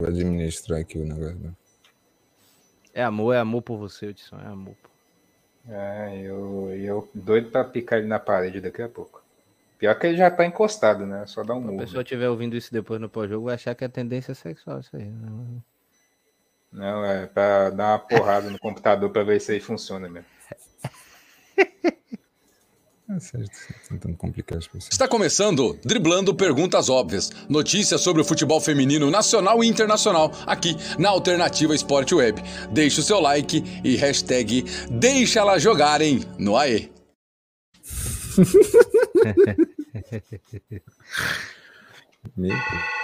Vou administrar aqui o negócio. É amor, é amor por você, Edson, é amor. É, eu, eu doido pra picar ele na parede daqui a pouco. Pior que ele já tá encostado, né? Só dar um Se a murro. pessoa estiver ouvindo isso depois no pós-jogo, vai achar que é tendência sexual isso aí. né? Não, é pra dar uma porrada no computador pra ver se aí funciona mesmo. É tentando complicar as pessoas. Está começando Driblando Perguntas Óbvias. Notícias sobre o futebol feminino nacional e internacional aqui na Alternativa Esporte Web. Deixe o seu like e hashtag Deixa elas jogarem no AE. Meu Deus.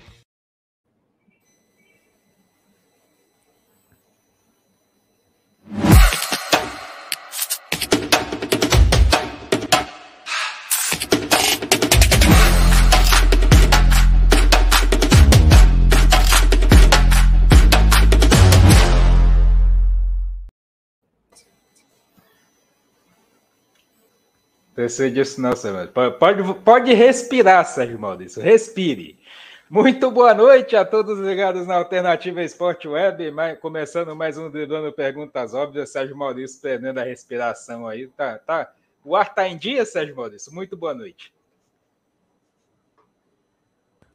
Você disse, não, Sérgio. Pode, pode, respirar, Sérgio Maurício. Respire. Muito boa noite a todos ligados na Alternativa Esporte Web. mais- começando mais um Driblando Perguntas Óbvias. Sérgio Maurício perdendo a respiração aí. Tá, tá. O ar tá em dia, Sérgio Maurício? Muito boa noite.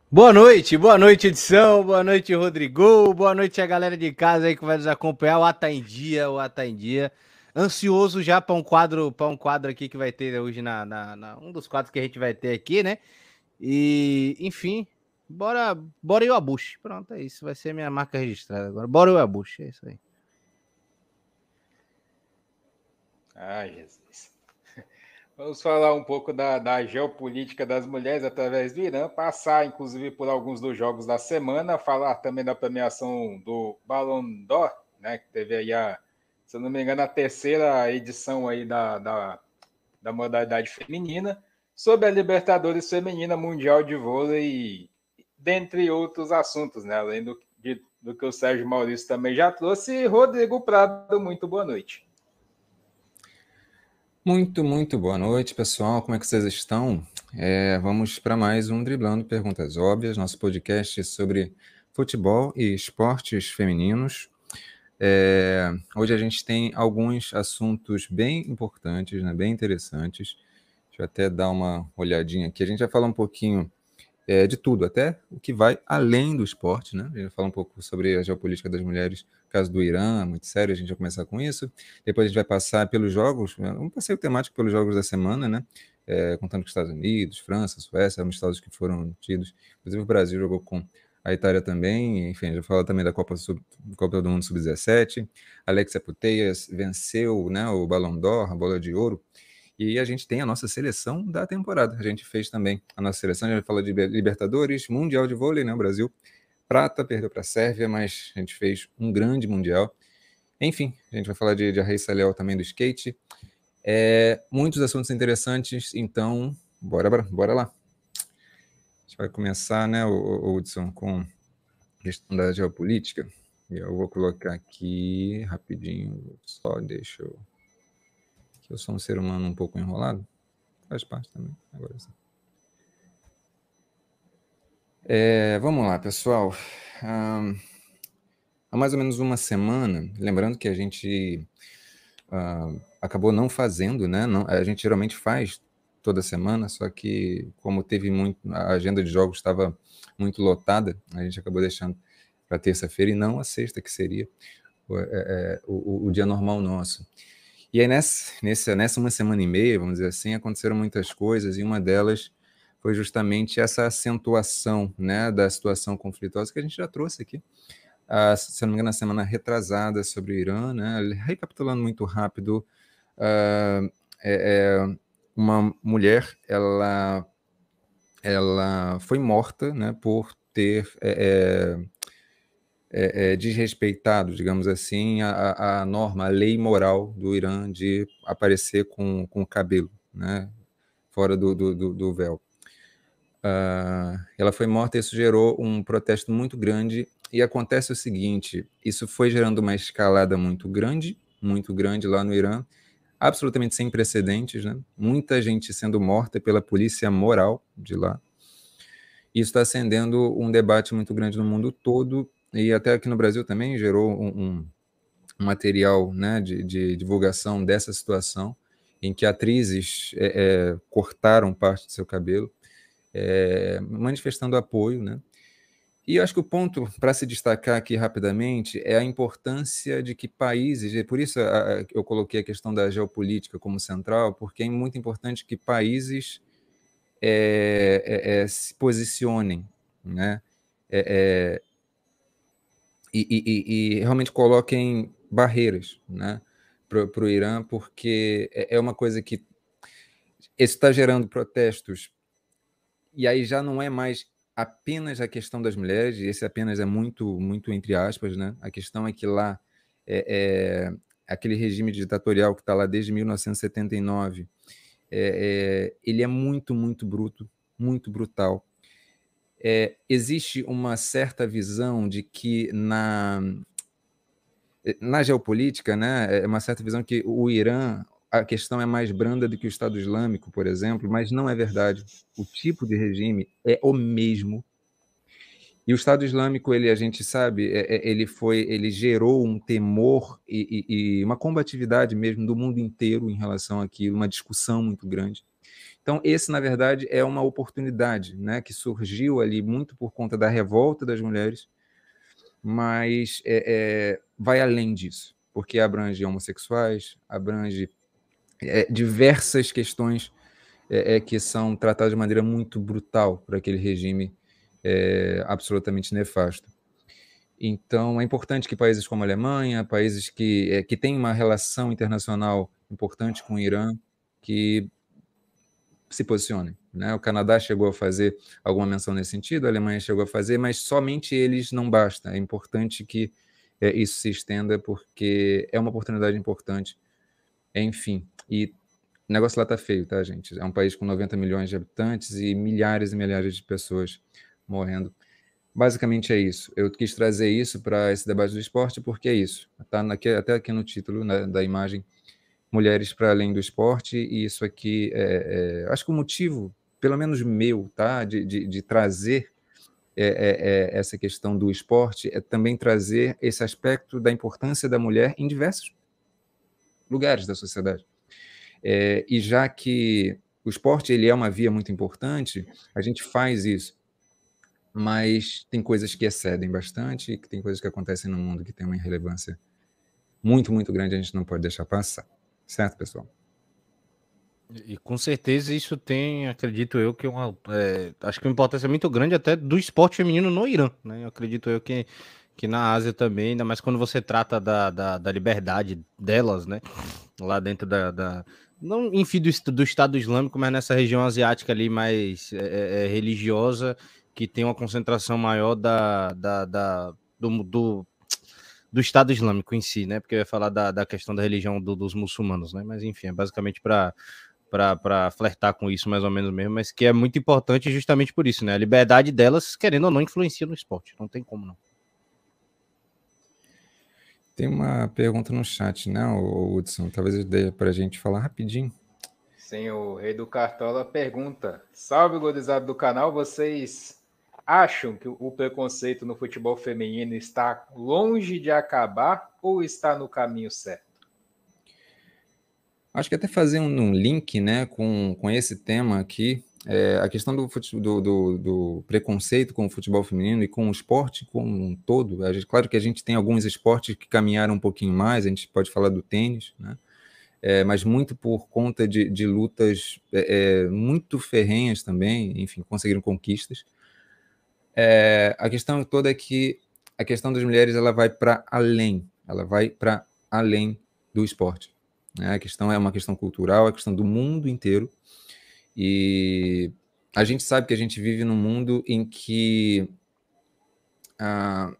Boa noite, boa noite, edição, boa noite, Rodrigo, boa noite a galera de casa aí que vai nos acompanhar. O Ata em Dia, o Ata em Dia. Ansioso já para um quadro, para um quadro aqui que vai ter hoje na, na- na- um dos quadros que a gente vai ter aqui, né? E, enfim, bora, bora o Abush. Pronto, é isso, vai ser minha marca registrada agora. Bora o Abush, é isso aí. Ai, Jesus. Vamos falar um pouco da, da geopolítica das mulheres através do Irã, passar inclusive por alguns dos jogos da semana, falar também da premiação do Ballon d'Or, né, que teve aí a, se eu não me engano, a terceira edição aí da, da, da modalidade feminina, sobre a Libertadores Feminina Mundial de Vôlei, dentre outros assuntos, né, além do, de- do que o Sérgio Maurício também já trouxe. Rodrigo Prado, muito boa noite. Muito, muito boa noite, pessoal. Como é que vocês estão? É, vamos para mais um Driblando Perguntas Óbvias, nosso podcast sobre futebol e esportes femininos. É, hoje a gente tem alguns assuntos bem importantes, né, bem interessantes. Deixa eu até dar uma olhadinha aqui. A gente vai falar um pouquinho é, de tudo, até o que vai além do esporte, né? A gente vai falar um pouco sobre a geopolítica das mulheres, caso do Irã, muito sério, a gente vai começar com isso. Depois a gente vai passar pelos jogos, né, um passeio temático pelos jogos da semana, né? É, contando com Estados Unidos, França, Suécia, amistosos que foram tidos. Inclusive o Brasil jogou com a Itália também. Enfim, vai falar também da Copa, Sub- Copa do Mundo Sub-17. Alexia Puteias venceu né, o Ballon d'Or, a bola de ouro. E a gente tem a nossa seleção da temporada. A gente fez também a nossa seleção, gente fala de Libertadores, Mundial de Vôlei, né? O Brasil prata, perdeu para a Sérvia, mas a gente fez um grande Mundial. Enfim, a gente vai falar de, de Raíssa Leal também do skate. É, muitos assuntos interessantes, então bora, bora lá. A gente vai começar, né, Hudson, com a questão da geopolítica. Eu vou colocar aqui rapidinho, só deixa eu. Que eu sou um ser humano um pouco enrolado. Faz parte também. Agora sim. É, vamos lá, pessoal. Ahn, há mais ou menos uma semana, lembrando que a gente ah, acabou não fazendo, né? Não, a gente geralmente faz toda semana, só que como teve muito, a agenda de jogos estava muito lotada, a gente acabou deixando para terça-feira e não a sexta, que seria o, é, é, o- o- dia normal nosso. E aí, nessa, nessa, nessa uma semana e meia, vamos dizer assim, aconteceram muitas coisas, e uma delas foi justamente essa acentuação né, da situação conflituosa que a gente já trouxe aqui. Se não me engano, na semana retrasada sobre o Irã, né, recapitulando muito rápido, ah, é- é, uma mulher, ela, ela foi morta né, por ter é, é, é, é, desrespeitado, digamos assim, a, a, norma, a lei moral do Irã de aparecer com, com o cabelo, né, fora do, do, do, véu. Uh, ela foi morta e isso gerou um protesto muito grande. E acontece o seguinte: isso foi gerando uma escalada muito grande, muito grande lá no Irã, absolutamente sem precedentes, né? Muita gente sendo morta pela polícia moral de lá. Isso está acendendo um debate muito grande no mundo todo e até aqui no Brasil também gerou um, um material né, de, de, divulgação dessa situação, em que atrizes é, é, cortaram parte do seu cabelo, é, manifestando apoio. Né? E eu acho que o ponto para se destacar aqui rapidamente é a importância de que países, e por isso eu coloquei a questão da geopolítica como central, porque é muito importante que países é, é, é se posicionem, né? É, e, e, e, realmente coloquem barreiras né, para o Irã, porque é, é uma coisa que está gerando protestos, e aí já não é mais apenas a questão das mulheres, e esse apenas é muito, muito entre aspas, né? A questão é que lá é, é aquele regime ditatorial que está lá desde 1979, é, é, ele é muito, muito bruto, muito brutal é, existe uma certa visão de que na, na geopolítica, né, é uma certa visão que o Irã, a questão é mais branda do que o Estado Islâmico, por exemplo, mas não é verdade. O tipo de regime é o mesmo. E o Estado Islâmico, ele, a gente sabe, é, é ele foi, ele gerou um temor e, e, e uma combatividade mesmo do mundo inteiro em relação àquilo, uma discussão muito grande. Então, esse, na verdade, é uma oportunidade né, que surgiu ali muito por conta da revolta das mulheres, mas é, é, vai além disso, porque abrange homossexuais, abrange é, diversas questões é, é, que são tratadas de maneira muito brutal por aquele regime é, absolutamente nefasto. Então, é importante que países como a Alemanha, países que, que têm uma relação internacional importante com o Irã, que se posicionem. Né? O Canadá chegou a fazer alguma menção nesse sentido, a Alemanha chegou a fazer, mas somente eles não basta. É importante que é, isso se estenda, porque é uma oportunidade importante. Enfim, e o negócio lá tá feio, tá, gente? É um país com 90 milhões de habitantes e milhares e milhares de pessoas morrendo. Basicamente é isso. Eu quis trazer isso para esse debate do esporte porque é isso. Está até aqui no título né, da imagem mulheres para além do esporte, e isso aqui, é, é, acho que o motivo, pelo menos meu, tá, de, de, de trazer é, é, é, essa questão do esporte é também trazer esse aspecto da importância da mulher em diversos lugares da sociedade. É, e já que o esporte ele é uma via muito importante, a gente faz isso, mas tem coisas que excedem bastante, tem coisas que acontecem no mundo que tem uma relevância muito, muito grande, a gente não pode deixar passar. Certo, pessoal? E com certeza isso tem, acredito eu, que uma, é, acho que uma importância muito grande até do esporte feminino no Irã, né? Eu acredito eu que, que na Ásia também, ainda mais quando você trata da, da, da liberdade delas, né? Lá dentro da, da não enfim do, do Estado Islâmico, mas nessa região asiática ali mais é, é, é religiosa, que tem uma concentração maior da, da, da do, do do Estado Islâmico em si, né? Porque eu ia falar da, da questão da religião do, dos muçulmanos, né? Mas enfim, é basicamente para para flertar com isso mais ou menos mesmo, mas que é muito importante justamente por isso, né? A liberdade delas, querendo ou não, influencia no esporte. Não tem como não. Tem uma pergunta no chat, né, Hudson? Talvez dê para a gente falar rapidinho. Sim, o Rei do Cartola pergunta: Salve, godizado do canal, vocês acham que o preconceito no futebol feminino está longe de acabar ou está no caminho certo? Acho que até fazer um, um link né, com, com esse tema aqui, é, a questão do, do, do, do, preconceito com o futebol feminino e com o esporte como um todo. A gente, claro que a gente tem alguns esportes que caminharam um pouquinho mais, a gente pode falar do tênis, né? É, mas muito por conta de, de lutas é, é muito ferrenhas também, enfim, conseguiram conquistas. É, a questão toda é que a questão das mulheres ela vai para além, ela vai para além do esporte. Né? A questão é uma questão cultural, é a questão do mundo inteiro. E a gente sabe que a gente vive num mundo em que ah,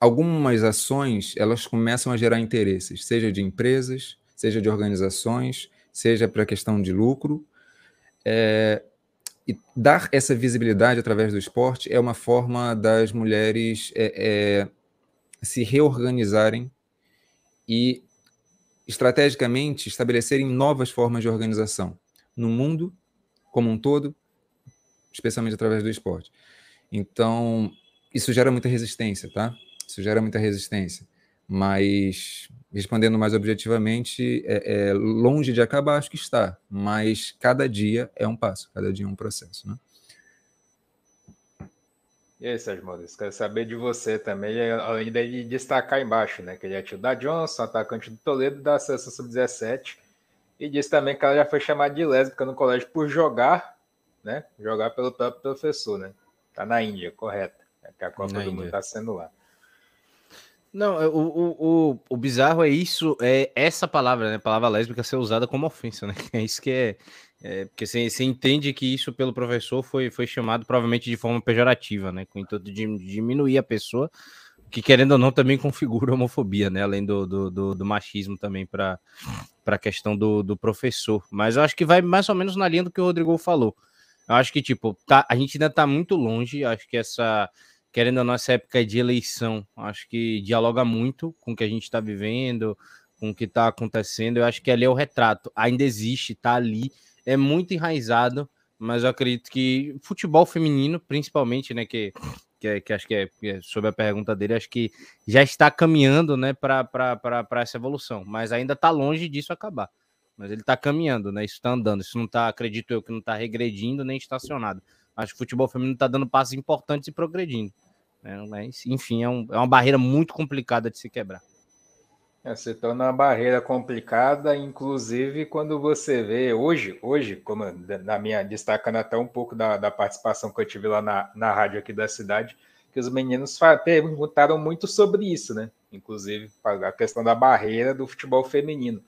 algumas ações elas começam a gerar interesses, seja de empresas, seja de organizações, seja para questão de lucro. É, e dar essa visibilidade através do esporte é uma forma das mulheres é, é, se reorganizarem e estrategicamente estabelecerem novas formas de organização no mundo como um todo, especialmente através do esporte. Então, isso gera muita resistência, tá? Isso gera muita resistência. Mas, respondendo mais objetivamente, é, é longe de acabar, acho que está. Mas cada dia é um passo, cada dia é um processo, né? E aí, Sérgio Maurício, quero saber de você também, além de destacar embaixo, né? Que ele é tio da Johnson, atacante do Toledo, da Seleção Sub-17. E disse também que ela já foi chamada de lésbica no colégio por jogar, né? Jogar pelo próprio professor, né? Tá na Índia, correta. É que a Copa na do Índia. Mundo tá sendo lá. Não, é, o, o, o, o, bizarro é isso, é essa palavra, né? A palavra lésbica ser usada como ofensa, né? É isso que é. é porque você, você entende que isso pelo professor foi, foi chamado provavelmente de forma pejorativa, né? Com o intuito de diminuir a pessoa, que querendo ou não também configura homofobia, né? Além do, do, do, do machismo também para a questão do, do professor. Mas eu acho que vai mais ou menos na linha do que o Rodrigo falou. Eu acho que, tipo, tá, a gente ainda tá muito longe, acho que essa querendo a nossa época de eleição, acho que dialoga muito com o que a gente está vivendo, com o que está acontecendo. Eu acho que ali é o retrato, ainda existe, está ali, é muito enraizado, mas eu acredito que futebol feminino, principalmente, né, que, que, que acho que é, que é, sobre a pergunta dele, acho que já está caminhando, né, para essa evolução, mas ainda está longe disso acabar. Mas ele está caminhando, né? Isso está andando. Isso não está, acredito eu, que não está regredindo nem estacionado. Acho que o futebol feminino está dando passos importantes e progredindo. Né? Mas, enfim, é, um, é uma barreira muito complicada de se quebrar. É, se torna uma barreira complicada, inclusive quando você vê hoje, hoje, como na minha destacando até um pouco da, da participação que eu tive lá na, na rádio aqui da cidade, que os meninos perguntaram muito sobre isso, né? Inclusive a questão da barreira do futebol feminino.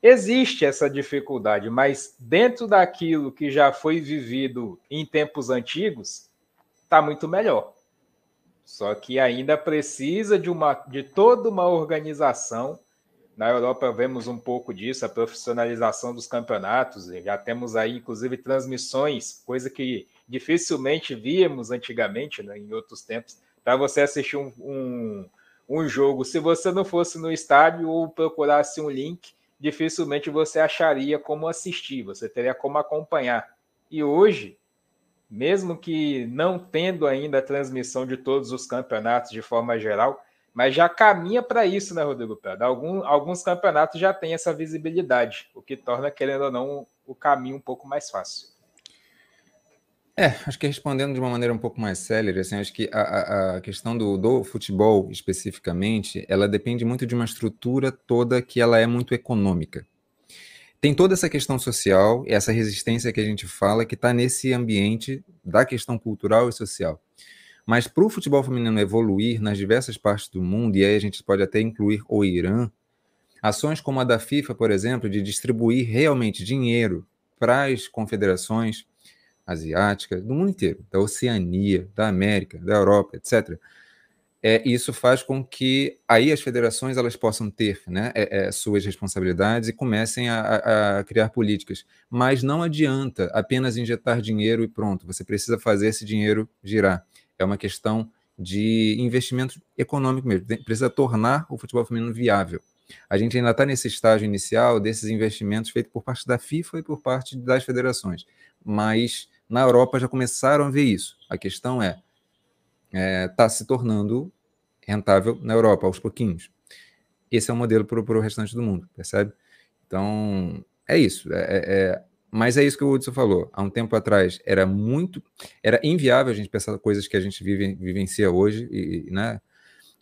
Existe essa dificuldade, mas dentro daquilo que já foi vivido em tempos antigos, está muito melhor. Só que ainda precisa de, uma, de toda uma organização. Na Europa vemos um pouco disso, a profissionalização dos campeonatos. Já temos aí, inclusive, transmissões, coisa que dificilmente víamos antigamente, né, em outros tempos, para você assistir um, um, um jogo. Se você não fosse no estádio ou procurasse um link, dificilmente você acharia como assistir, você teria como acompanhar. E hoje mesmo que não tendo ainda a transmissão de todos os campeonatos de forma geral, mas já caminha para isso, né, Rodrigo Prado? Algum, alguns campeonatos já têm essa visibilidade, o que torna, querendo ou não, o caminho um pouco mais fácil. É, acho que respondendo de uma maneira um pouco mais célere, assim, acho que a, a questão do, do futebol especificamente, ela depende muito de uma estrutura toda que ela é muito econômica. Tem toda essa questão social, essa resistência que a gente fala, que está nesse ambiente da questão cultural e social. Mas para o futebol feminino evoluir nas diversas partes do mundo, e aí a gente pode até incluir o Irã, ações como a da FIFA, por exemplo, de distribuir realmente dinheiro para as confederações asiáticas do mundo inteiro, da Oceania, da América, da Europa, etc é, isso faz com que aí as federações elas possam ter né, é, é, suas responsabilidades e comecem a, a, criar políticas. Mas não adianta apenas injetar dinheiro e pronto, você precisa fazer esse dinheiro girar. É uma questão de investimento econômico mesmo, precisa tornar o futebol feminino viável. A gente ainda está nesse estágio inicial desses investimentos feitos por parte da FIFA e por parte das federações, mas na Europa já começaram a ver isso. A questão é, está é, tá se tornando rentável na Europa, aos pouquinhos. Esse é o modelo para o restante do mundo, percebe? Então, é isso. É, é, é, mas é isso que o Hudson falou. Há um tempo atrás era muito. Era inviável a gente pensar coisas que a gente vive, vivencia hoje, e, né?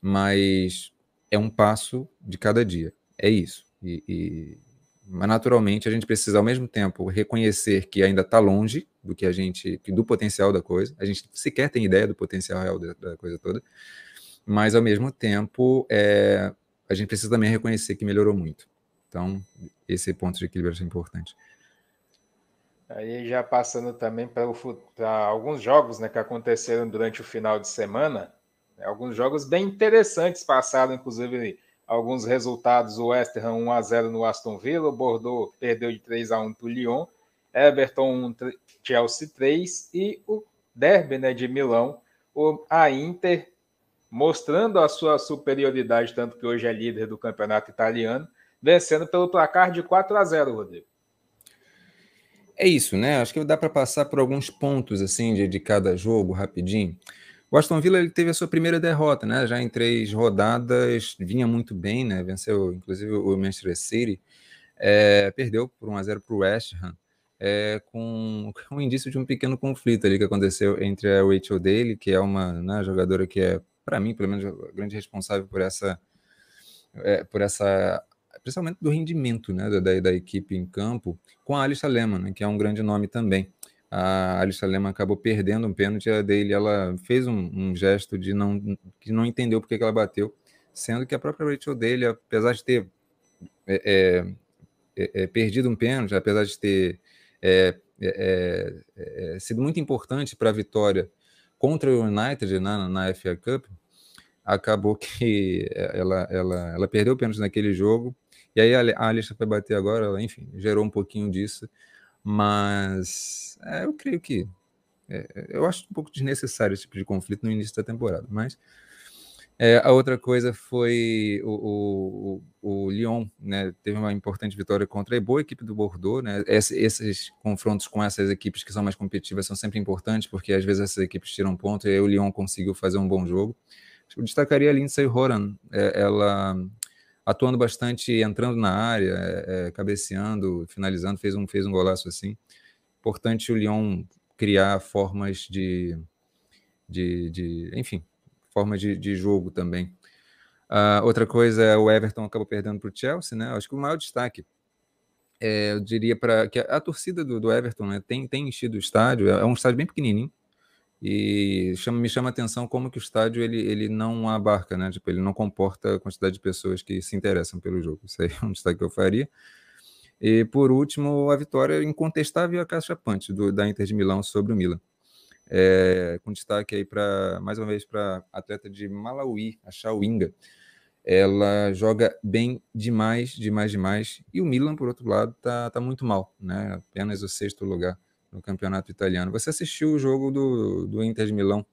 mas é um passo de cada dia. É isso. E, mas naturalmente a gente precisa ao mesmo tempo reconhecer que ainda está longe do que a gente, do potencial da coisa. A gente sequer tem ideia do potencial real da, da coisa toda mas ao mesmo tempo é, a gente precisa também reconhecer que melhorou muito. Então, esse ponto de equilíbrio é importante. Aí já passando também para alguns jogos né, que aconteceram durante o final de semana, É, alguns jogos bem interessantes passaram, inclusive alguns resultados: o West Ham 1 a 0 no Aston Villa, o Bordeaux perdeu de 3 a 1 para o Lyon, Everton 1, Chelsea 3 e o Derby né, de Milão, a Inter mostrando a sua superioridade, tanto que hoje é líder do campeonato italiano, vencendo pelo placar de 4 a 0, Rodrigo. É isso, né? Acho que dá para passar por alguns pontos assim de, de cada jogo rapidinho. O Aston Villa ele teve a sua primeira derrota, né? Já em três rodadas, vinha muito bem, né? Venceu inclusive o Manchester City, é, perdeu por 1 a 0 para o West Ham, é, com, um indício de um pequeno conflito ali que aconteceu entre a Rachel Daly, que é uma né, jogadora que é, para mim, pelo menos, a grande responsável por essa, é, por essa principalmente do rendimento né, da, da equipe em campo, com a Alice Lehmann, né, que é um grande nome também. A Alice Lehmann acabou perdendo um pênalti, a dele ela fez um, um, gesto de não que não entendeu porque que ela bateu, sendo que a própria Rachel dele, apesar de ter é, é, é, é perdido um pênalti, apesar de ter é, é, sido muito importante para a vitória contra o United na, na FA Cup, acabou que ela, ela, ela perdeu o pênalti naquele jogo. E aí a Alicia foi bater agora, enfim, gerou um pouquinho disso, mas é, eu creio que é, eu acho um pouco desnecessário esse tipo de conflito no início da temporada, mas é, a outra coisa foi o, o, o, Lyon, né? Teve uma importante vitória contra a boa equipe do Bordeaux, né? Esse, esses confrontos com essas equipes que são mais competitivas são sempre importantes, porque às vezes essas equipes tiram ponto e aí o Lyon conseguiu fazer um bom jogo. Eu destacaria a Lindsay Horan, é, ela atuando bastante, entrando na área, é, é, cabeceando, finalizando, fez um, fez um golaço assim. Importante o Lyon criar formas de, de, de enfim, formas de, de jogo também. Uh, outra coisa, é o Everton acabou perdendo para o Chelsea, né? Acho que o maior destaque, é, eu diria para que a, a torcida do, do Everton né, tem, tem enchido o estádio, é, é um estádio bem pequenininho, e chama, me chama a atenção como que o estádio ele, ele não abarca, né? Tipo, ele não comporta a quantidade de pessoas que se interessam pelo jogo. Isso aí é um destaque que eu faria. E por último, a vitória incontestável a caixa punch do, da Inter de Milão sobre o Milan. É, com destaque aí para mais uma vez para atleta de Malawi, a Chawinga. Ela joga bem demais, demais, demais. E o Milan, por outro lado, tá, tá muito mal, né? Apenas o sexto lugar no campeonato italiano. Você assistiu o jogo do, do Inter de Milão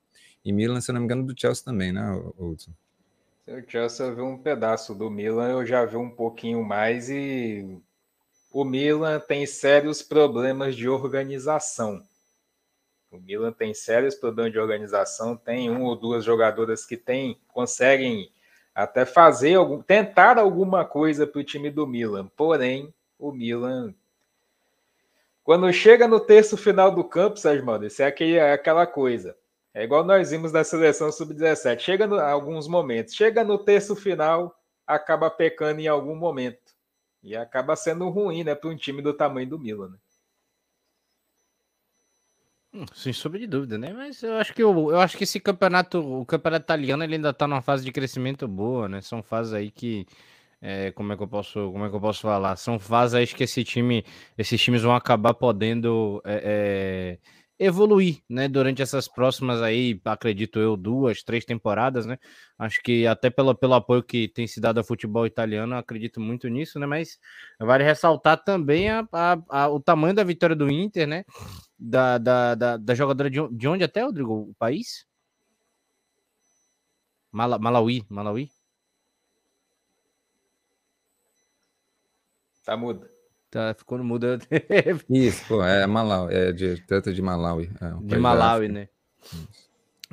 e Milan, se não me engano, do Chelsea também, né, Hudson? O Chelsea eu vi um pedaço do Milan, eu já vi um pouquinho mais e o Milan tem sérios problemas de organização. O Milan tem sérios problemas de organização, tem um ou duas jogadoras que tem, conseguem até fazer algum, tentar alguma coisa para o time do Milan. Porém, o Milan quando chega no terço final do campo, Sérgio Mano, isso é, aquele, é aquela coisa. É igual nós vimos da seleção sub-17. Chega em alguns momentos, chega no terço final, acaba pecando em algum momento. E acaba sendo ruim, né, para um time do tamanho do Milan, né? Hum, sem sombra de dúvida, né? Mas eu acho que eu, eu acho que esse campeonato, o campeonato italiano, ele ainda tá numa fase de crescimento boa, né? São fases aí que é, como é que eu posso, como é que eu posso falar? São fases que esse time, esses times vão acabar podendo é, é, evoluir, né? Durante essas próximas aí, acredito eu, duas, três temporadas, né? Acho que até pelo, pelo apoio que tem se dado ao futebol italiano, acredito muito nisso, né? Mas vale ressaltar também a, a, a, o tamanho da vitória do Inter, né? Da, da, da, da jogadora de, de onde até, Rodrigo? O país? Mala, Malawi, Malawi? Tá mudo. Tá ficando mudo. Isso, pô, é Malawi, é de, trata de Malawi. É, de Malawi, né?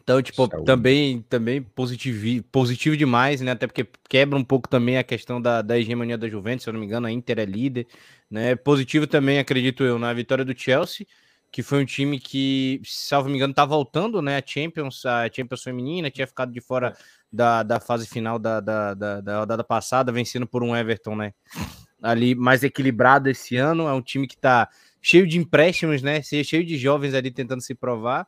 Então, tipo, também, também positivo, positivo demais, né? Até porque quebra um pouco também a questão da, da hegemonia da Juventus, se eu não me engano, a Inter é líder, né? Positivo também, acredito eu, na vitória do Chelsea, que foi um time que, salvo me engano, tá voltando, né? A Champions, a Champions feminina, tinha ficado de fora da, da fase final da, da, da, da rodada passada, vencendo por um Everton, né? Ali mais equilibrado esse ano. É um time que está cheio de empréstimos, né? Cheio de jovens ali tentando se provar.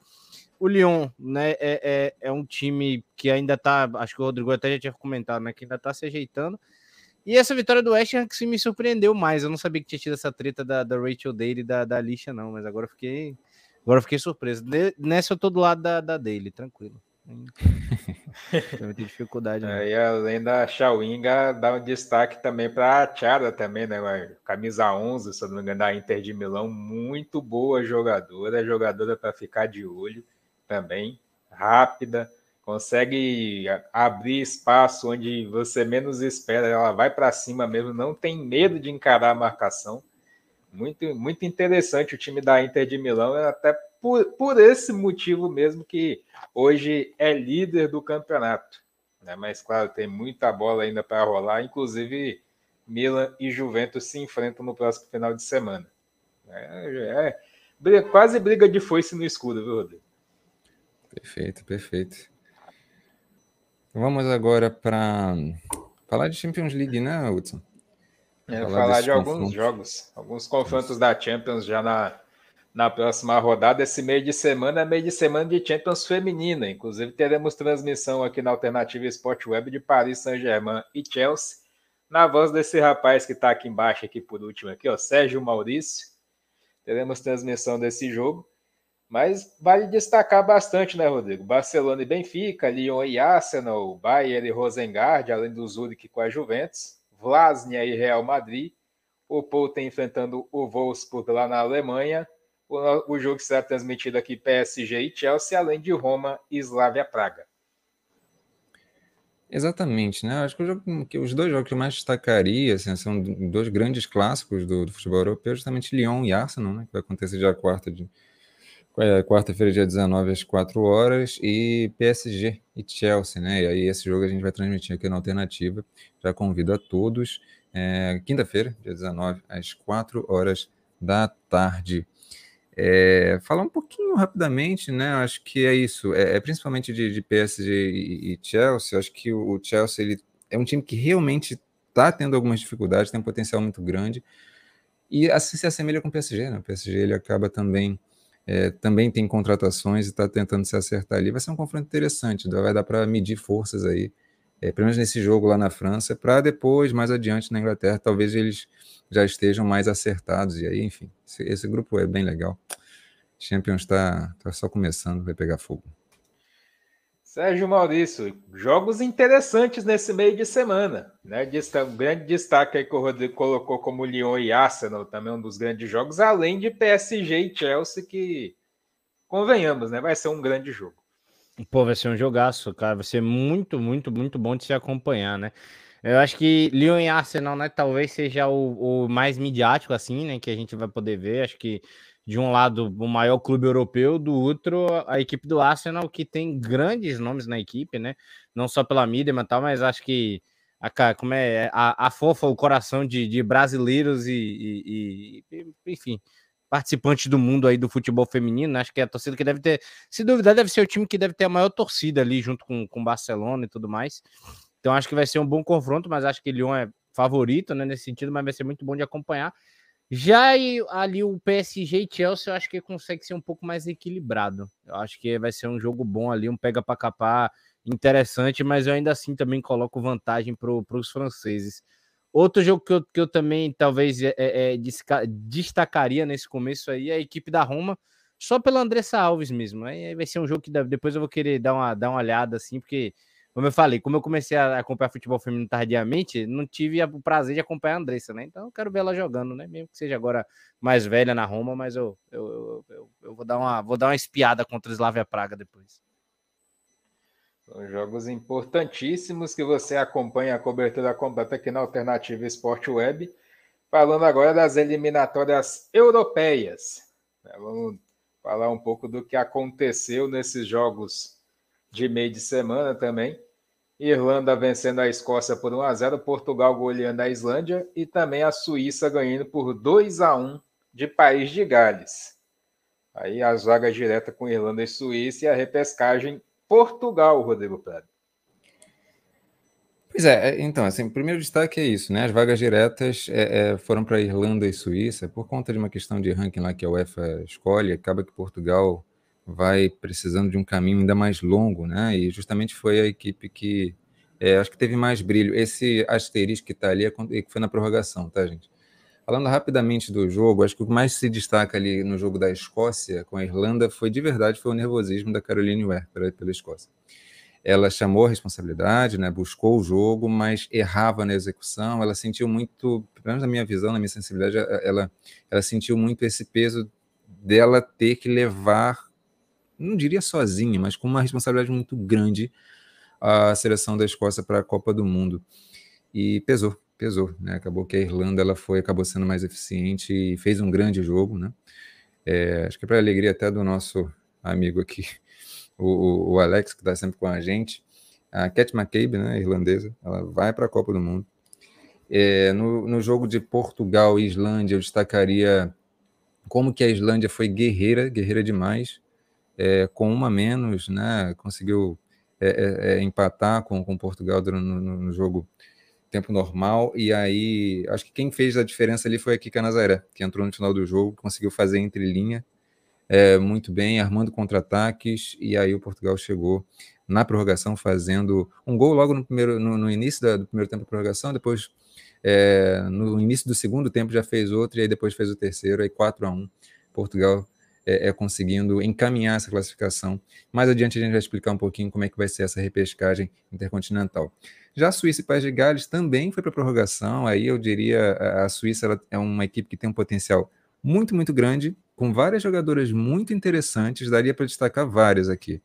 O Lyon, né, é, é, é um time que ainda tá, acho que o Rodrigo até já tinha comentado, né, que ainda tá se ajeitando. E essa vitória do West Ham que me surpreendeu mais. Eu não sabia que tinha tido essa treta da, da Rachel Daly da, da Alicia, não, mas agora fiquei, agora fiquei surpreso. Nessa eu tô do lado da, da Daly, tranquilo. Tem muita dificuldade. Né? É, e além da Chawinga, dá um destaque também para a Tiara também, né? Camisa 11, se não me engano, da Inter de Milão, muito boa jogadora, jogadora para ficar de olho também, rápida, consegue abrir espaço onde você menos espera, ela vai para cima mesmo, não tem medo de encarar a marcação. Muito, muito interessante o time da Inter de Milão, até por, por esse motivo mesmo que hoje é líder do campeonato. Né? Mas, claro, tem muita bola ainda para rolar, inclusive Milan e Juventus se enfrentam no próximo final de semana. É, é quase briga de foice no escuro, viu, Rodrigo? Perfeito, perfeito. Vamos agora para falar de Champions League, né, Hudson? É, falar, falar de alguns jogos, alguns confrontos da Champions já na, na próxima rodada. Esse meio de semana é meio de semana de Champions feminina. Inclusive, teremos transmissão aqui na Alternativa Sport Web de Paris Saint-Germain e Chelsea, na voz desse rapaz que está aqui embaixo, aqui por último, aqui, ó, Sérgio Maurício. Teremos transmissão desse jogo. Mas vale destacar bastante, né, Rodrigo? Barcelona e Benfica, Lyon e Arsenal, Bayern e Rosengard, além do Zurich com a Juventus, Vlasnia e Real Madrid, o Porto enfrentando o Wolfsburg lá na Alemanha, o, jogo será transmitido aqui PSG e Chelsea, além de Roma e Slavia Praga. Exatamente, né? Acho que, jogo, que, os dois jogos que eu mais destacaria assim, são dois grandes clássicos do, do, futebol europeu, justamente Lyon e Arsenal, né? Que vai acontecer dia quarta de é, quarta-feira, dia 19, às 4 horas, e PSG e Chelsea, né? E aí esse jogo a gente vai transmitir aqui na alternativa. Já convido a todos. É, Quinta-feira, dia 19, às 4 horas da tarde. É, falar um pouquinho rapidamente, né? Acho que é isso. É, é principalmente de, de PSG e, e, Chelsea. Acho que o, Chelsea ele é um time que realmente está tendo algumas dificuldades, tem um potencial muito grande. E assim se assemelha com o PSG, né? O PSG ele acaba também é, também tem contratações e está tentando se acertar ali. Vai ser um confronto interessante, vai dar para medir forças aí, é, pelo menos nesse jogo lá na França, para depois, mais adiante na Inglaterra, talvez eles já estejam mais acertados. E aí, enfim, esse, esse grupo é bem legal. Champions está tá só começando, vai pegar fogo. Sérgio Maurício, jogos interessantes nesse meio de semana. Né? Um grande destaque aí que o Rodrigo colocou como Lyon e Arsenal, também um dos grandes jogos, além de PSG e Chelsea, que convenhamos, né? Vai ser um grande jogo. Pô, vai ser um jogaço, cara. Vai ser muito, muito, muito bom de se acompanhar, né? Eu acho que Lyon e Arsenal, né, talvez seja o, o, mais midiático, assim, né, que a gente vai poder ver. Acho que de um lado o maior clube europeu, do outro a equipe do Arsenal, que tem grandes nomes na equipe, né? Não só pela mídia, mas tal, mas acho que a, como é a, a fofa o coração de, de brasileiros e, e, e, enfim participantes do mundo aí do futebol feminino. Acho que é a torcida que deve ter, se duvidar, deve ser o time que deve ter a maior torcida ali junto com o Barcelona e tudo mais. Então acho que vai ser um bom confronto, mas acho que Lyon é favorito, né, nesse sentido, mas vai ser muito bom de acompanhar. Já ali o PSG e Chelsea, eu acho que consegue ser um pouco mais equilibrado. Eu acho que vai ser um jogo bom ali, um pega para capar interessante, mas eu ainda assim também coloco vantagem para os franceses. Outro jogo que eu, que eu também talvez é, é, é destacaria nesse começo aí é a equipe da Roma, só pela Andressa Alves mesmo. Aí vai ser um jogo que depois eu vou querer dar uma, dar uma olhada assim, porque como eu falei, como eu comecei a acompanhar futebol feminino tardiamente, não tive o prazer de acompanhar a Andressa, né? Então eu quero ver ela jogando, né? Mesmo que seja agora mais velha na Roma, mas eu, eu, eu, eu vou, dar uma, vou dar uma espiada contra o Slavia Praga depois. São jogos importantíssimos que você acompanha a cobertura completa aqui na Alternativa Esporte Web. Falando agora das eliminatórias europeias. Né? Vamos falar um pouco do que aconteceu nesses jogos de meio de semana também. Irlanda vencendo a Escócia por 1 a 0, Portugal goleando a Islândia e também a Suíça ganhando por 2 a 1 de País de Gales. Aí as vagas diretas com Irlanda e Suíça e a repescagem Portugal, Rodrigo Prado. Pois é, é, então, assim, o primeiro destaque é isso, né? As vagas diretas é, é, foram para Irlanda e Suíça por conta de uma questão de ranking lá que a UEFA escolhe, acaba que Portugal vai precisando de um caminho ainda mais longo, né? E justamente foi a equipe que é, acho que teve mais brilho. Esse asterisco que está ali é foi na prorrogação, tá, gente? Falando rapidamente do jogo, acho que o que mais se destaca ali no jogo da Escócia com a Irlanda foi de verdade foi o nervosismo da Caroline Ware pela, pela Escócia. Ela chamou a responsabilidade, né, buscou o jogo, mas errava na execução. Ela sentiu muito, pelo menos na minha visão, na minha sensibilidade, ela, ela sentiu muito esse peso dela ter que levar, não diria sozinha, mas com uma responsabilidade muito grande a seleção da Escócia para a Copa do Mundo. E pesou, pesou, né? Acabou que a Irlanda ela foi, acabou sendo mais eficiente e fez um grande jogo, né? É, acho que é para alegria até do nosso amigo aqui, o, o Alex, que está sempre com a gente. A Cat McCabe, né, irlandesa, ela vai para a Copa do Mundo. É, no, no jogo de Portugal e Islândia, eu destacaria como que a Islândia foi guerreira, guerreira demais, é, com uma menos, né, conseguiu é, é, é empatar com, com Portugal no, no, no, jogo tempo normal, e aí acho que quem fez a diferença ali foi a Kika Nazaré, que entrou no final do jogo, conseguiu fazer entre linha é, muito bem, armando contra-ataques, e aí o Portugal chegou na prorrogação fazendo um gol logo no, primeiro, no, no início da, do primeiro tempo da prorrogação, depois é, no início do segundo tempo já fez outro, e aí depois fez o terceiro, aí 4 a 1 Portugal é, é, conseguindo encaminhar essa classificação. Mais adiante a gente vai explicar um pouquinho como é que vai ser essa repescagem intercontinental. Já a Suíça e País de Gales também foi para prorrogação, aí eu diria a Suíça é uma equipe que tem um potencial muito, muito grande, com várias jogadoras muito interessantes, daria para destacar várias aqui.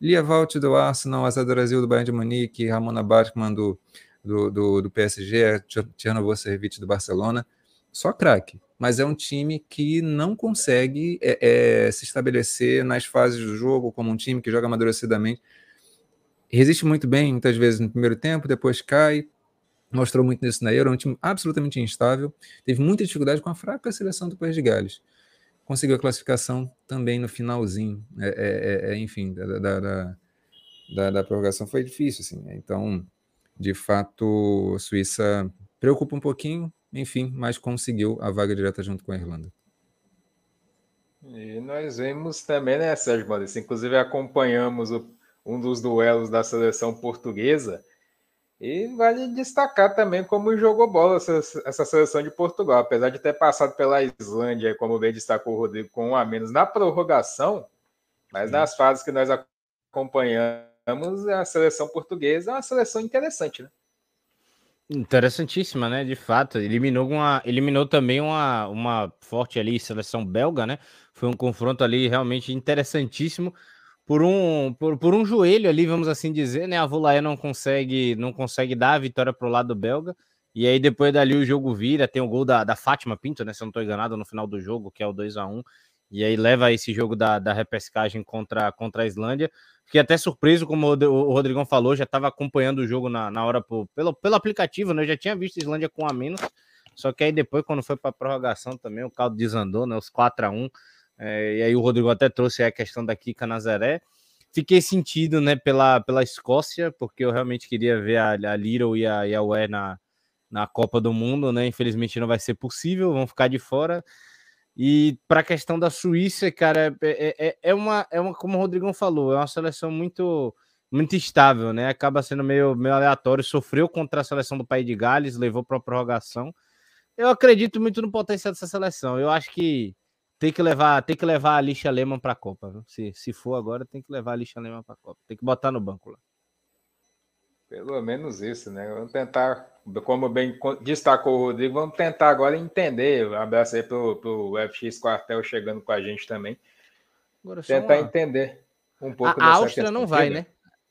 Lia Valt do Arsenal, Azar Brasil do Bayern de Munique, Ramona Bachmann do, do, do, do PSG, Tiana Voservich do Barcelona, só craque. Mas é um time que não consegue é, é, se estabelecer nas fases do jogo como um time que joga amadurecidamente. Resiste muito bem, muitas vezes no primeiro tempo, depois cai, mostrou muito nisso na Euro, é um time absolutamente instável, teve muita dificuldade com a fraca seleção do País de Gales conseguiu a classificação também no finalzinho, é, é, é, é enfim, da, da, da, da, prorrogação foi difícil, assim, né? então, de fato, a Suíça preocupa um pouquinho, enfim, mas conseguiu a vaga direta junto com a Irlanda. E nós vemos também, né, Sérgio Maurício, inclusive acompanhamos o, um dos duelos da seleção portuguesa, e vale destacar também como jogou bola essa, essa, seleção de Portugal. Apesar de ter passado pela Islândia, como bem destacou o Rodrigo, com um a menos na prorrogação, mas nas fases que nós acompanhamos, a seleção portuguesa é uma seleção interessante, né? Interessantíssima, né? De fato, eliminou uma, eliminou também uma, uma forte ali seleção belga, né? Foi um confronto ali realmente interessantíssimo por um, por, por um joelho ali, vamos assim dizer, né? A Vulaé não consegue, não consegue dar a vitória para o lado belga. E aí, depois dali, o jogo vira. Tem o gol da, da Fátima Pinto, né? Se eu não estou enganado, no final do jogo, que é o 2 a 1 E aí leva esse jogo da, da repescagem contra, contra a Islândia. Fiquei até surpreso, como o Rodrigão falou, já estava acompanhando o jogo na, na hora por, pelo, pelo aplicativo, né? Eu já tinha visto a Islândia com a menos. Só que aí depois, quando foi para a prorrogação também, o caldo desandou, né? Os 4 a 1 é, e aí o Rodrigo até trouxe a questão da Kika Nazaré. Fiquei sentido, né, pela, pela Escócia, porque eu realmente queria ver a, a Little e a, e a Ué na, na Copa do Mundo, né? Infelizmente não vai ser possível, vão ficar de fora. E para a questão da Suíça, cara, é, é, é, é, uma, é uma, como o Rodrigão falou, é uma seleção muito muito estável, né? Acaba sendo meio, meio aleatório. Sofreu contra a seleção do País de Gales, levou para a prorrogação. Eu acredito muito no potencial dessa seleção. Eu acho que tem que levar, tem que levar a Lixa Lehmann para a Copa. Viu? Se, se for agora, tem que levar a Lixa Lehmann para a Copa. Tem que botar no banco lá. Pelo menos isso, né? Vamos tentar, como bem destacou o Rodrigo, vamos tentar agora entender. Um abraço aí pro, pro FX Quartel chegando com a gente também. Agora, tentar uma... entender um pouco A, a Áustria não vai, né?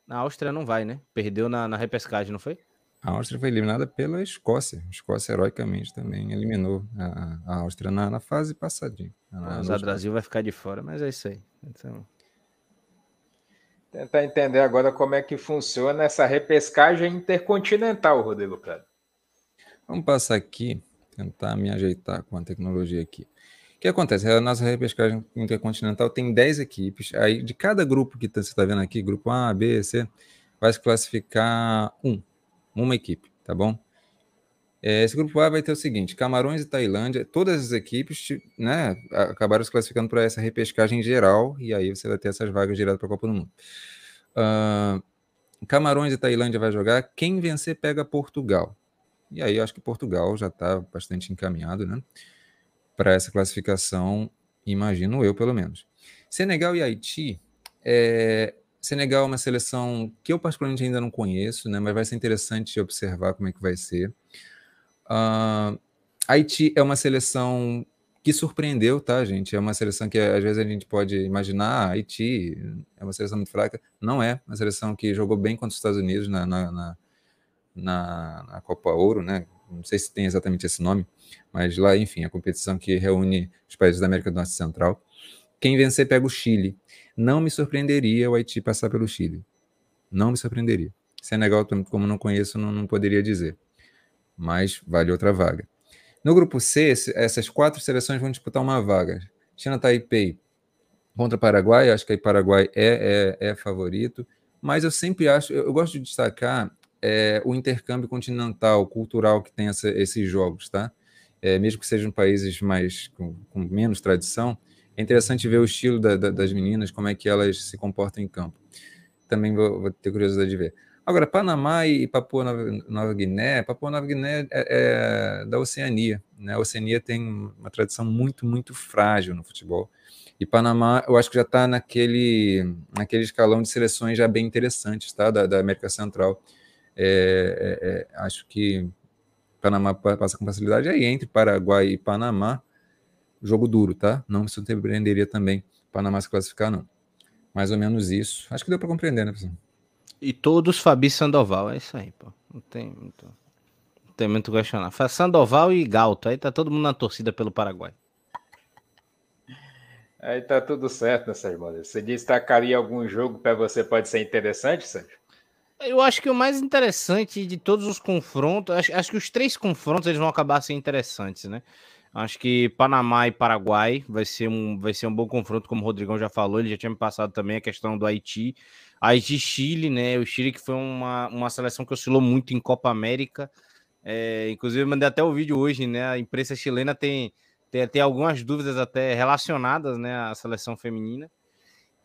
A Áustria não vai, né? Perdeu na, na repescagem, não foi? A Áustria foi eliminada pela Escócia. A Escócia, heroicamente, também eliminou a, a Áustria na, na, fase passadinha. o Brasil vai ficar de fora, mas é isso aí. Então... Tentar entender agora como é que funciona essa repescagem intercontinental, Rodrigo Prado. Vamos passar aqui, tentar me ajeitar com a tecnologia aqui. O que acontece? A nossa repescagem intercontinental tem 10 equipes. Aí, de cada grupo que tá, você está vendo aqui, grupo A, B, C, vai se classificar um uma equipe, tá bom? É, esse grupo A vai ter o seguinte: Camarões e Tailândia, todas as equipes né, acabaram se classificando para essa repescagem geral, e aí você vai ter essas vagas direto para a Copa do Mundo. Uh, Camarões e Tailândia vai jogar. Quem vencer pega Portugal. E aí acho que Portugal já está bastante encaminhado, né? Para essa classificação, imagino eu, pelo menos. Senegal e Haiti. É... Senegal é uma seleção que eu particularmente ainda não conheço, né? Mas vai ser interessante observar como é que vai ser. Uh... Haiti é uma seleção que surpreendeu, tá, gente? É uma seleção que às vezes a gente pode imaginar, ah, Haiti é uma seleção muito fraca. Não é, uma seleção que jogou bem contra os Estados Unidos na, na, na, na, na Copa Ouro, né? Não sei se tem exatamente esse nome, mas lá, enfim, a competição que reúne os países da América do Norte e Central. Quem vencer pega o Chile. Não me surpreenderia o Haiti passar pelo Chile. Não me surpreenderia. Senegal, como não conheço, não, não poderia dizer. Mas vale outra vaga. No grupo C, essas quatro seleções vão disputar uma vaga. China Taipei contra Paraguai, acho que o Paraguai é, é, é, favorito, mas eu sempre acho, eu, eu gosto de destacar é, o intercâmbio continental, cultural que tem essa, esses jogos, tá? É, mesmo que sejam países mais com, com, menos tradição, é interessante ver o estilo da, da, das meninas, como é que elas se comportam em campo. Também vou, vou ter curiosidade de ver. Agora, Panamá e Papua Nova, Guiné, Papua Nova Guiné é, é, da Oceania, né? A Oceania tem uma tradição muito, muito frágil no futebol. E Panamá, eu acho que já está naquele, naquele escalão de seleções já bem interessantes, tá? Da, da América Central. É, é, é acho que Panamá passa com facilidade. Aí entre Paraguai e Panamá, jogo duro, tá? Não me surpreenderia também Panamá se classificar, não. Mais ou menos isso. Acho que deu para compreender, né, pessoal? E todos Fabi Sandoval, é isso aí, pô. Não tem muito, não tem muito questionar. Faz Sandoval e Galto, aí tá todo mundo na torcida pelo Paraguai. Aí tá tudo certo, né, Sérgio Você destacaria algum jogo para você pode ser interessante, Sérgio? Eu acho que o mais interessante de todos os confrontos, acho, acho que os três confrontos eles vão acabar sendo interessantes, né? Acho que Panamá e Paraguai vai ser um, vai ser um bom confronto, como o Rodrigão já falou, ele já tinha me passado também a questão do Haiti. Haiti Chile, né? O Chile que foi uma, uma seleção que oscilou muito em Copa América. É, inclusive, mandei até o vídeo hoje, né? A imprensa chilena tem, tem, tem algumas dúvidas até relacionadas né, à seleção feminina.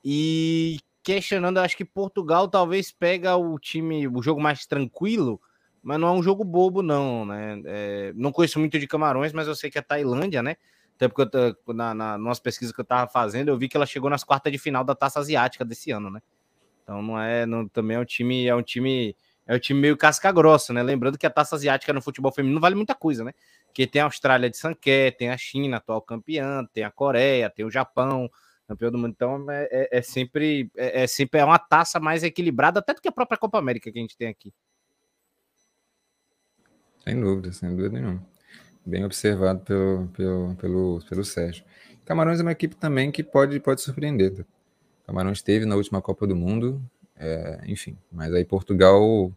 E questionando, acho que Portugal talvez pega o time, o jogo mais tranquilo, mas não é um jogo bobo, não, né? É, não conheço muito de Camarões, mas eu sei que a Tailândia, né? Até porque eu, na, na nossa pesquisa que eu tava fazendo, eu vi que ela chegou nas quartas de final da Taça Asiática desse ano, né? Então não é, não, também é um time, é um time, é um time meio casca grossa, né? Lembrando que a Taça Asiática no futebol feminino vale muita coisa, né? Porque tem a Austrália de Sanqué, tem a China, atual campeã, tem a Coreia, tem o Japão, campeão do mundo. Então é, é, é sempre, é, é sempre é uma taça mais equilibrada até do que a própria Copa América que a gente tem aqui. Sem dúvida, sem dúvida nenhuma. Bem observado pelo, pelo, pelo, pelo Sérgio. Camarões é uma equipe também que pode, pode surpreender. Tá? Camarões esteve na última Copa do Mundo, é, enfim, mas aí Portugal.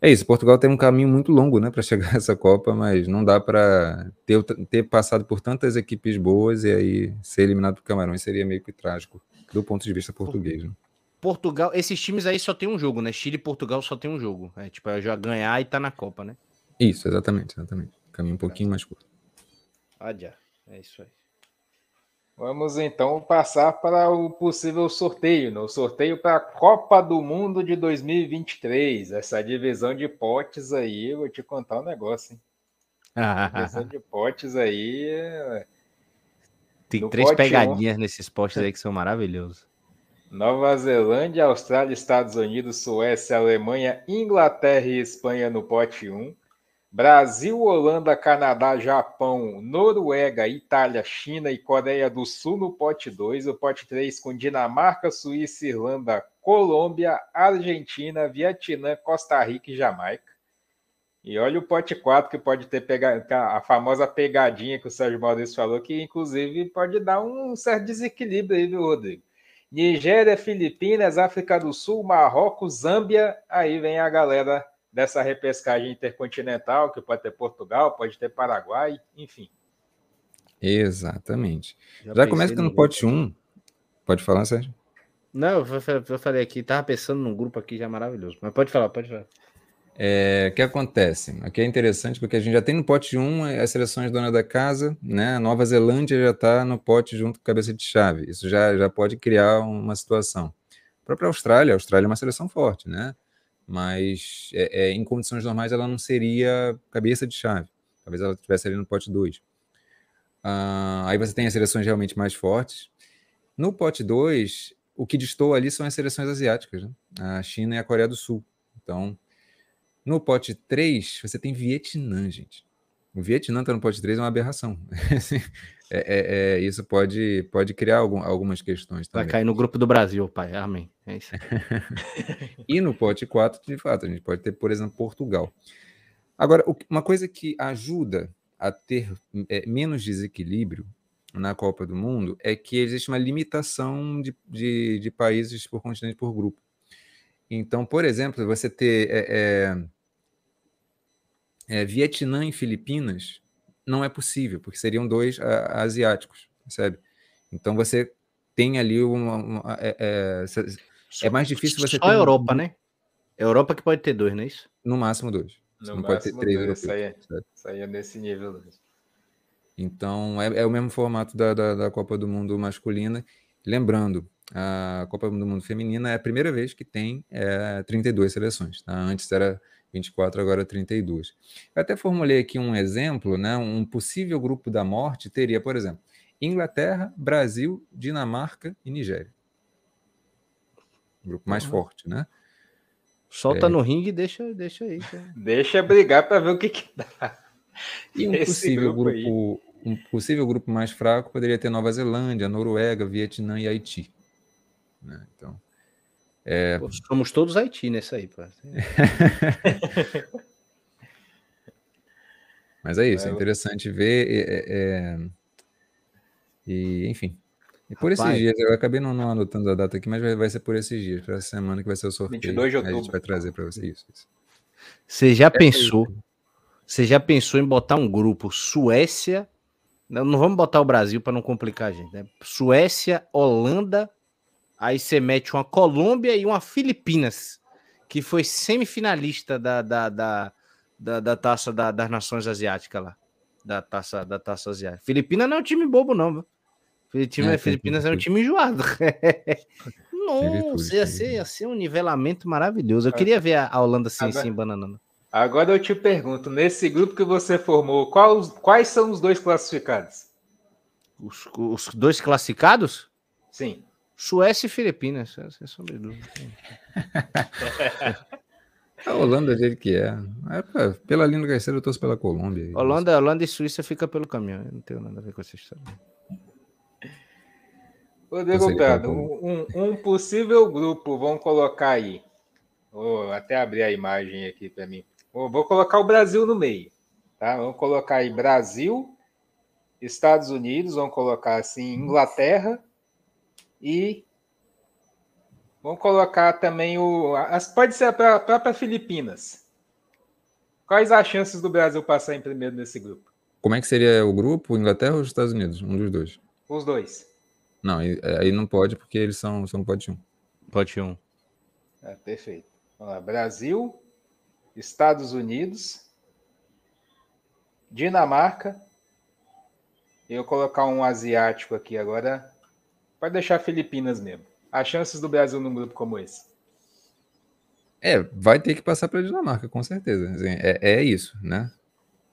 É isso, Portugal tem um caminho muito longo né, para chegar a essa Copa, mas não dá para ter, ter passado por tantas equipes boas e aí ser eliminado por Camarões seria meio que trágico, do ponto de vista português. Né? Portugal, esses times aí só tem um jogo, né? Chile e Portugal só tem um jogo. É tipo, é já ganhar e tá na Copa, né? Isso, exatamente, exatamente. Caminho um pouquinho mais curto. Olha, é isso aí. Vamos então passar para o possível sorteio, no né? sorteio para a Copa do Mundo de 2023. Essa divisão de potes aí, eu vou te contar um negócio, hein? divisão de potes aí. É, Tem três pegadinhas 1, nesses potes aí que são maravilhosos. Nova Zelândia, Austrália, Estados Unidos, Suécia, Alemanha, Inglaterra e Espanha no pote 1. Brasil, Holanda, Canadá, Japão, Noruega, Itália, China e Coreia do Sul no pote 2. O pote 3 com Dinamarca, Suíça, Irlanda, Colômbia, Argentina, Vietnã, Costa Rica e Jamaica. E olha o pote 4 que pode ter pega... a famosa pegadinha que o Sérgio Maurício falou, que inclusive pode dar um certo desequilíbrio aí, viu, Rodrigo? Nigéria, Filipinas, África do Sul, Marrocos, Zâmbia. Aí vem a galera dessa repescagem intercontinental, que pode ter Portugal, pode ter Paraguai, enfim. Exatamente. Já, Já começa no pote 1. Pode falar, Sérgio? Não, eu falei aqui, tava pensando num grupo aqui já maravilhoso. Mas pode falar, pode falar. É, o que acontece? Aqui é interessante porque a gente já tem no pote 1 as seleções dona da casa, né? A Nova Zelândia já está no pote junto com cabeça de chave. Isso já, já pode criar uma situação. A própria Austrália, a Austrália é uma seleção forte, né? Mas é, é, em condições normais ela não seria cabeça de chave. Talvez ela estivesse ali no pote 2. Uh, ah, aí você tem as seleções realmente mais fortes. No pote 2, o que distou ali são as seleções asiáticas, né? a China e a Coreia do Sul. Então, no pote 3, você tem Vietnã, gente. O Vietnã está no pote 3 é uma aberração. é, é, é, isso pode, pode criar algum, algumas questões também. Vai cair no grupo do Brasil, pai. Amém. É isso. e no pote 4, de fato, a gente pode ter, por exemplo, Portugal. Agora, uma coisa que ajuda a ter é, menos desequilíbrio na Copa do Mundo é que existe uma limitação de, de, de países por continente por grupo. Então, por exemplo, você ter é, é, é, Vietnã e Filipinas não é possível, porque seriam dois a, asiáticos, percebe? Então você tem ali uma. uma é, é, é, mais difícil você Só ter. Só a Europa, um... né? Europa que pode ter dois, não é isso? No máximo dois. No não pode ter três dois, europeus. Isso aí, é, isso aí é nesse nível. Mesmo. Então, é, é o mesmo formato da, da, da, Copa do Mundo masculina. Lembrando, a Copa do Mundo feminina é a primeira vez que tem é, 32 seleções. Tá? Antes era 24, agora 32. Eu até formulei aqui um exemplo, né? um possível grupo da morte teria, por exemplo, Inglaterra, Brasil, Dinamarca e Nigéria. grupo mais uhum. forte, né? Solta é... no ringue e deixa, deixa aí. Cara. Deixa brigar para ver o que, que dá. E um possível grupo, grupo um possível grupo mais fraco poderia ter Nova Zelândia, Noruega, Vietnã e Haiti. Né? Então, é... somos todos Haiti nesse aí, pô. Mas é isso, é interessante ver. É, é... E, enfim. E por Rapaz, esses dias, eu acabei não, não, anotando a data aqui, mas vai, vai ser por esses dias, para essa semana que vai ser o sorteio. 22 de outubro. A gente vai trazer para você isso, isso. Você já é pensou? Você já pensou em botar um grupo Suécia? Não, não vamos botar o Brasil para não complicar a gente, né? Suécia, Holanda, aí você mete uma Colômbia e uma Filipinas, que foi semifinalista da, da, da, da, da taça da, das nações asiáticas lá. Da taça, da taça asiática. Filipinas não é um time bobo, não, viu? Filipinas, é, Filipinas é um time enjoado. Nossa, ia ser, ia ser um nivelamento maravilhoso. Eu queria ver a Holanda assim, assim, bananando. Agora eu te pergunto, nesse grupo que você formou, quais, quais são os dois classificados? Os, os dois classificados? Sim. Suécia e Filipinas, sem sombra de dúvida. A Holanda dele que é. é pela linha do Garcia, eu torço pela Colômbia. Holanda, Holanda e Suíça fica pelo caminho. Eu não tenho nada a ver com essa história. Rodrigo Prado, um, um, possível grupo, vamos colocar aí. Vou até abrir a imagem aqui para mim. Vou colocar o Brasil no meio, tá? Vamos colocar aí Brasil, Estados Unidos, vamos colocar assim Inglaterra e vamos colocar também o, as, pode ser a própria Filipinas. Quais as chances do Brasil passar em primeiro nesse grupo? Como é que seria o grupo, Inglaterra ou os Estados Unidos? Um dos dois. Os dois. Não, aí não pode porque eles são são pote 1. Pote 1. É, perfeito. Vamos lá, Brasil, Estados Unidos, Dinamarca. Eu colocar um asiático aqui agora. Pode deixar Filipinas mesmo. As chances do Brasil num grupo como esse. É, vai ter que passar para a Dinamarca, com certeza. Assim, é, é, isso, né?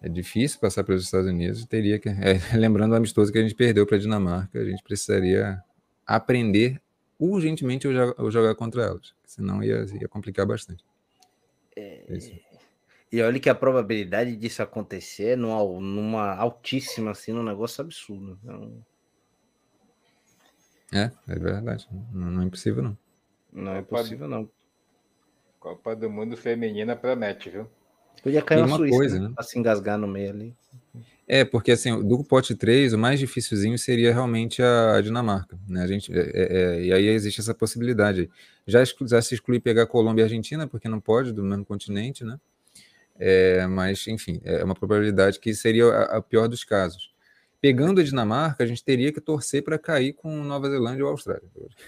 É difícil passar pelos Estados Unidos. Teria que, é, lembrando o amistoso que a gente perdeu para a Dinamarca, a gente precisaria aprender urgentemente a jogar contra elas, senão ia, ia complicar bastante. É... E olha que a probabilidade disso acontecer é numa, numa altíssima, assim, num negócio absurdo. Então... É, é verdade. Não, não é impossível, não. Não é possível, não. Copa do Mundo Feminina promete, viu? Podia cair uma, Suíça, coisa, né? né? Pra se engasgar no meio ali. É, porque assim, do pote 3, o mais dificilzinho seria realmente a Dinamarca, né? A gente, é, é, é, e aí existe essa possibilidade. Já, já se exclui pegar Colômbia e Argentina, porque não pode, do mesmo continente, né? É, mas, enfim, é uma probabilidade que seria a, a, pior dos casos. Pegando a Dinamarca, a gente teria que torcer para cair com Nova Zelândia ou Austrália.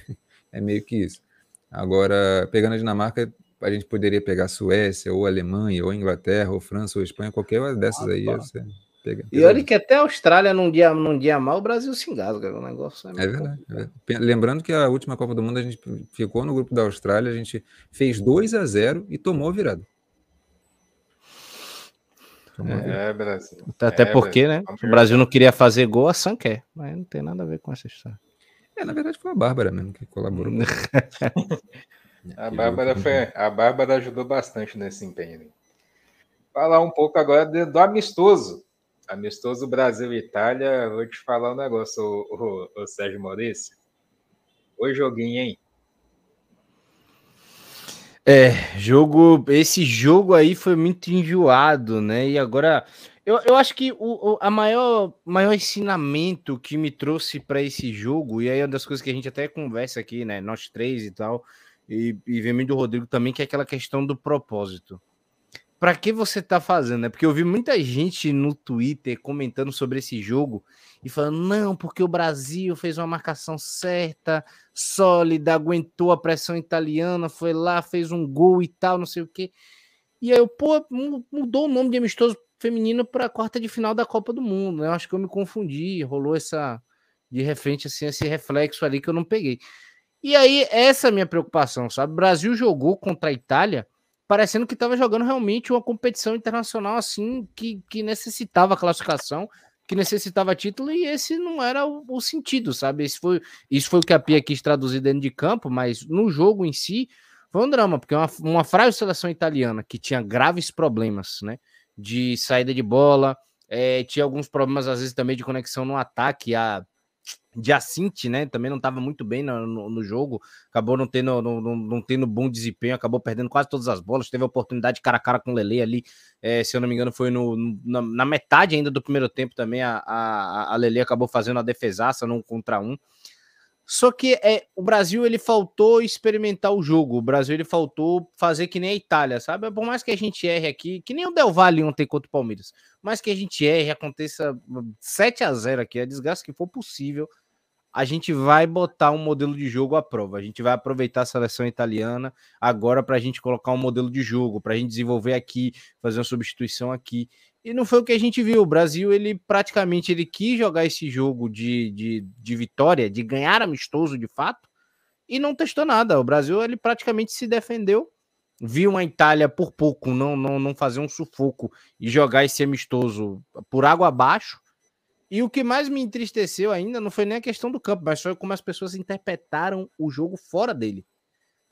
É meio que isso. Agora, pegando a Dinamarca, a gente poderia pegar Suécia, ou Alemanha, ou Inglaterra, ou França, ou Espanha, qualquer uma dessas aí. Ser... Pega, e olha que até a Austrália, num dia, num dia mal, o Brasil se engasga. O negócio é, é verdade, é verdade. Lembrando que a última Copa do Mundo a gente ficou no grupo da Austrália, a gente fez 2 a 0 e tomou virada. É. Brasil. Até é, porque, né? O Brasil não queria fazer gol, a Sam quer. Mas não tem nada a ver com essa história. É, na verdade foi a Bárbara mesmo que colaborou. a, Bárbara foi, a Bárbara ajudou bastante nesse empenho. Falar um pouco agora do amistoso Amistoso Brasil e Itália, vou te falar um negócio, o, o, o Sérgio Maurício. Oi, joguinho, hein? É, jogo. Esse jogo aí foi muito enjoado, né? E agora. Eu, eu acho que o, o a maior, maior ensinamento que me trouxe para esse jogo, e aí é uma das coisas que a gente até conversa aqui, né? Nós três e tal, e, e vem muito do Rodrigo também, que é aquela questão do propósito para que você tá fazendo, né? Porque eu vi muita gente no Twitter comentando sobre esse jogo e falando, não, porque o Brasil fez uma marcação certa, sólida, aguentou a pressão italiana, foi lá, fez um gol e tal, não sei o quê. E aí eu, pô, mudou o nome de amistoso feminino para quarta de final da Copa do Mundo. Eu acho que eu me confundi, rolou essa de repente assim esse reflexo ali que eu não peguei. E aí essa é a minha preocupação, sabe? O Brasil jogou contra a Itália parecendo que estava jogando realmente uma competição internacional assim que, que necessitava classificação, que necessitava título, e esse não era o, o, sentido, sabe? Esse foi, isso foi o que a Pia quis traduzir dentro de campo, mas no jogo em si foi um drama, porque uma, uma frágil seleção italiana que tinha graves problemas, né? De saída de bola, é, tinha alguns problemas, às vezes, também de conexão no ataque. A Jacinte, né? Também não estava muito bem no, no, no, jogo, acabou não tendo, não, não, tendo bom desempenho, acabou perdendo quase todas as bolas. Teve a oportunidade cara a cara com o Lele ali, é, se eu não me engano, foi no, na, na, metade ainda do primeiro tempo também. A, a, a Lele acabou fazendo a defesaça num contra um. Só que é, o Brasil ele faltou experimentar o jogo. O Brasil ele faltou fazer que nem a Itália, sabe? Por mais que a gente erre aqui, que nem o Del Valle ontem contra o Palmeiras, mais que a gente erre, aconteça 7 a 0 aqui, a desgraça que for possível, a gente vai botar um modelo de jogo à prova. A gente vai aproveitar a seleção italiana agora para a gente colocar um modelo de jogo, para a gente desenvolver aqui, fazer uma substituição aqui. E não foi o que a gente viu. O Brasil, ele praticamente ele quis jogar esse jogo de, de, de vitória, de ganhar amistoso de fato, e não testou nada. O Brasil, ele praticamente se defendeu. Viu a Itália por pouco não, não, não fazer um sufoco e jogar esse amistoso por água abaixo e o que mais me entristeceu ainda não foi nem a questão do campo, mas foi como as pessoas interpretaram o jogo fora dele.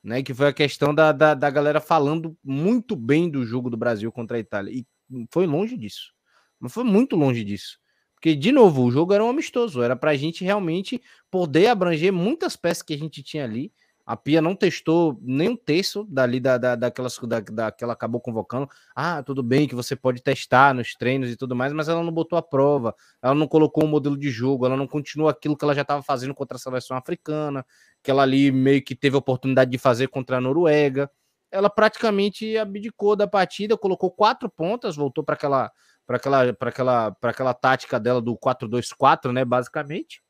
Né, que foi a questão da, da, da galera falando muito bem do jogo do Brasil contra a Itália. E foi longe disso. Mas foi muito longe disso. Porque, de novo, o jogo era um amistoso. Era para a gente realmente poder abranger muitas peças que a gente tinha ali a Pia não testou nem um terço dali da, da, daquelas da, da, que ela acabou convocando. Ah, tudo bem que você pode testar nos treinos e tudo mais, mas ela não botou a prova, ela não colocou um modelo de jogo, ela não continuou aquilo que ela já estava fazendo contra a seleção africana, que ela ali meio que teve a oportunidade de fazer contra a Noruega. Ela praticamente abdicou da partida, colocou quatro pontas, voltou para aquela para aquela para aquela para aquela tática dela do 4-2-4, né, basicamente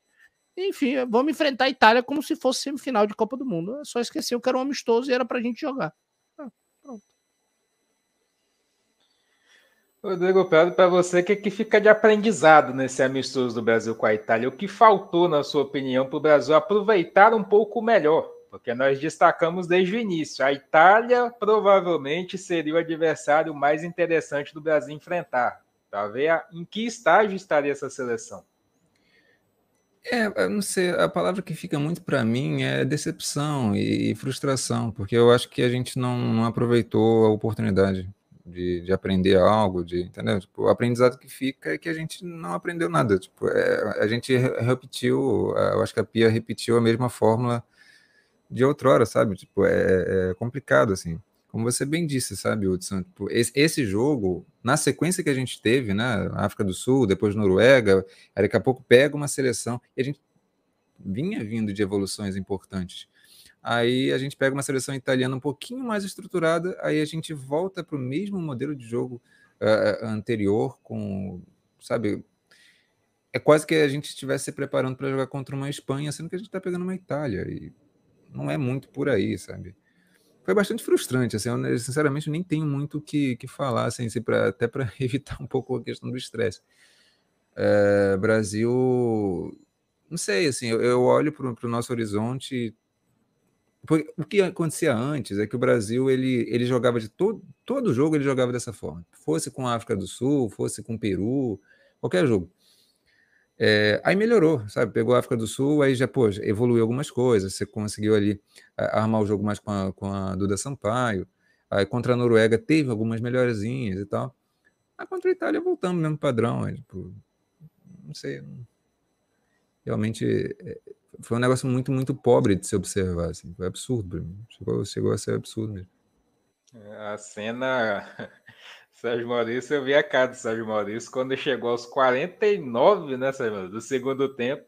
enfim, vamos enfrentar a Itália como se fosse semifinal de Copa do Mundo. Só esqueci que era um amistoso e era pra gente jogar. Ah, pronto. Rodrigo, para você, o que, que fica de aprendizado nesse amistoso do Brasil com a Itália? O que faltou, na sua opinião, para o Brasil aproveitar um pouco melhor? Porque nós destacamos desde o início. A Itália provavelmente seria o adversário mais interessante do Brasil enfrentar. Para ver em que estágio estaria essa seleção. É, não sei, a palavra que fica muito para mim é decepção e frustração, porque eu acho que a gente não, não aproveitou a oportunidade de, de aprender algo, de, entendeu? Tipo, o aprendizado que fica é que a gente não aprendeu nada, tipo, é, a gente repetiu, eu acho que a Pia repetiu a mesma fórmula de outrora, sabe? Tipo, é, é complicado, assim como você bem disse, sabe, Hudson? Tipo, esse jogo, na sequência que a gente teve, né? África do Sul, depois Noruega, daqui a pouco pega uma seleção e a gente vinha vindo de evoluções importantes. Aí a gente pega uma seleção italiana um pouquinho mais estruturada, aí a gente volta para o mesmo modelo de jogo uh, anterior, com, sabe, é quase que a gente estivesse se preparando para jogar contra uma Espanha, sendo que a gente está pegando uma Itália, e não é muito por aí, sabe? foi bastante frustrante. Assim, eu, sinceramente, nem tenho muito o que, que falar, assim, assim pra, até para evitar um pouco a questão do estresse. É, Brasil, não sei, assim, eu, eu olho para o nosso horizonte. O que acontecia antes é que o Brasil ele, ele jogava de todo, todo jogo, ele jogava dessa forma. Fosse com a África do Sul, fosse com o Peru, qualquer jogo. É, aí melhorou, sabe? Pegou a África do Sul, aí já, pô, evoluiu algumas coisas. Você conseguiu ali armar o jogo mais com a, com a Duda Sampaio. Aí contra a Noruega teve algumas melhorezinhas e tal. Aí contra a Itália voltamos no mesmo padrão. Aí, tipo, não sei. Realmente é, foi um negócio muito, muito pobre de se observar. Assim. Foi absurdo. Chegou, chegou a ser absurdo mesmo. A cena Sérgio Maurício, eu vi a cara do Sérgio Maurício quando chegou aos 49, né, Sérgio, do segundo tempo,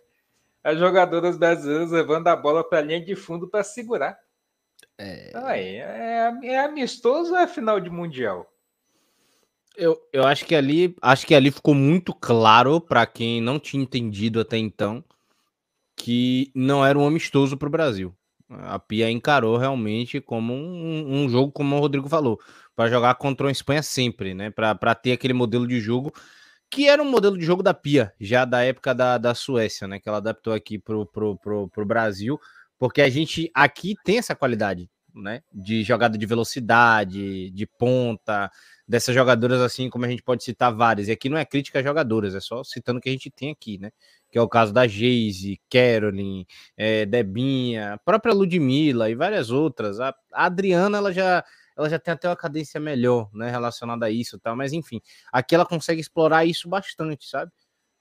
as jogadoras brasileiras levando a bola para a linha de fundo para segurar. É... Aí, é, é amistoso ou é final de mundial? Eu, eu acho que ali acho que ali ficou muito claro para quem não tinha entendido até então que não era um amistoso para o Brasil. A Pia encarou realmente como um, um jogo, como o Rodrigo falou para jogar contra uma Espanha sempre, né? Para ter aquele modelo de jogo que era um modelo de jogo da Pia, já da época da, da Suécia, né? Que ela adaptou aqui pro, pro, pro, pro Brasil, porque a gente aqui tem essa qualidade, né? De jogada de velocidade, de ponta, dessas jogadoras assim, como a gente pode citar várias. E aqui não é crítica a jogadoras, é só citando o que a gente tem aqui, né? Que é o caso da Geise, Carolyn, é, Debinha, a própria Ludmilla e várias outras. A, a Adriana, ela já ela já tem até uma cadência melhor, né, relacionada a isso, tá? Mas enfim, aqui ela consegue explorar isso bastante, sabe?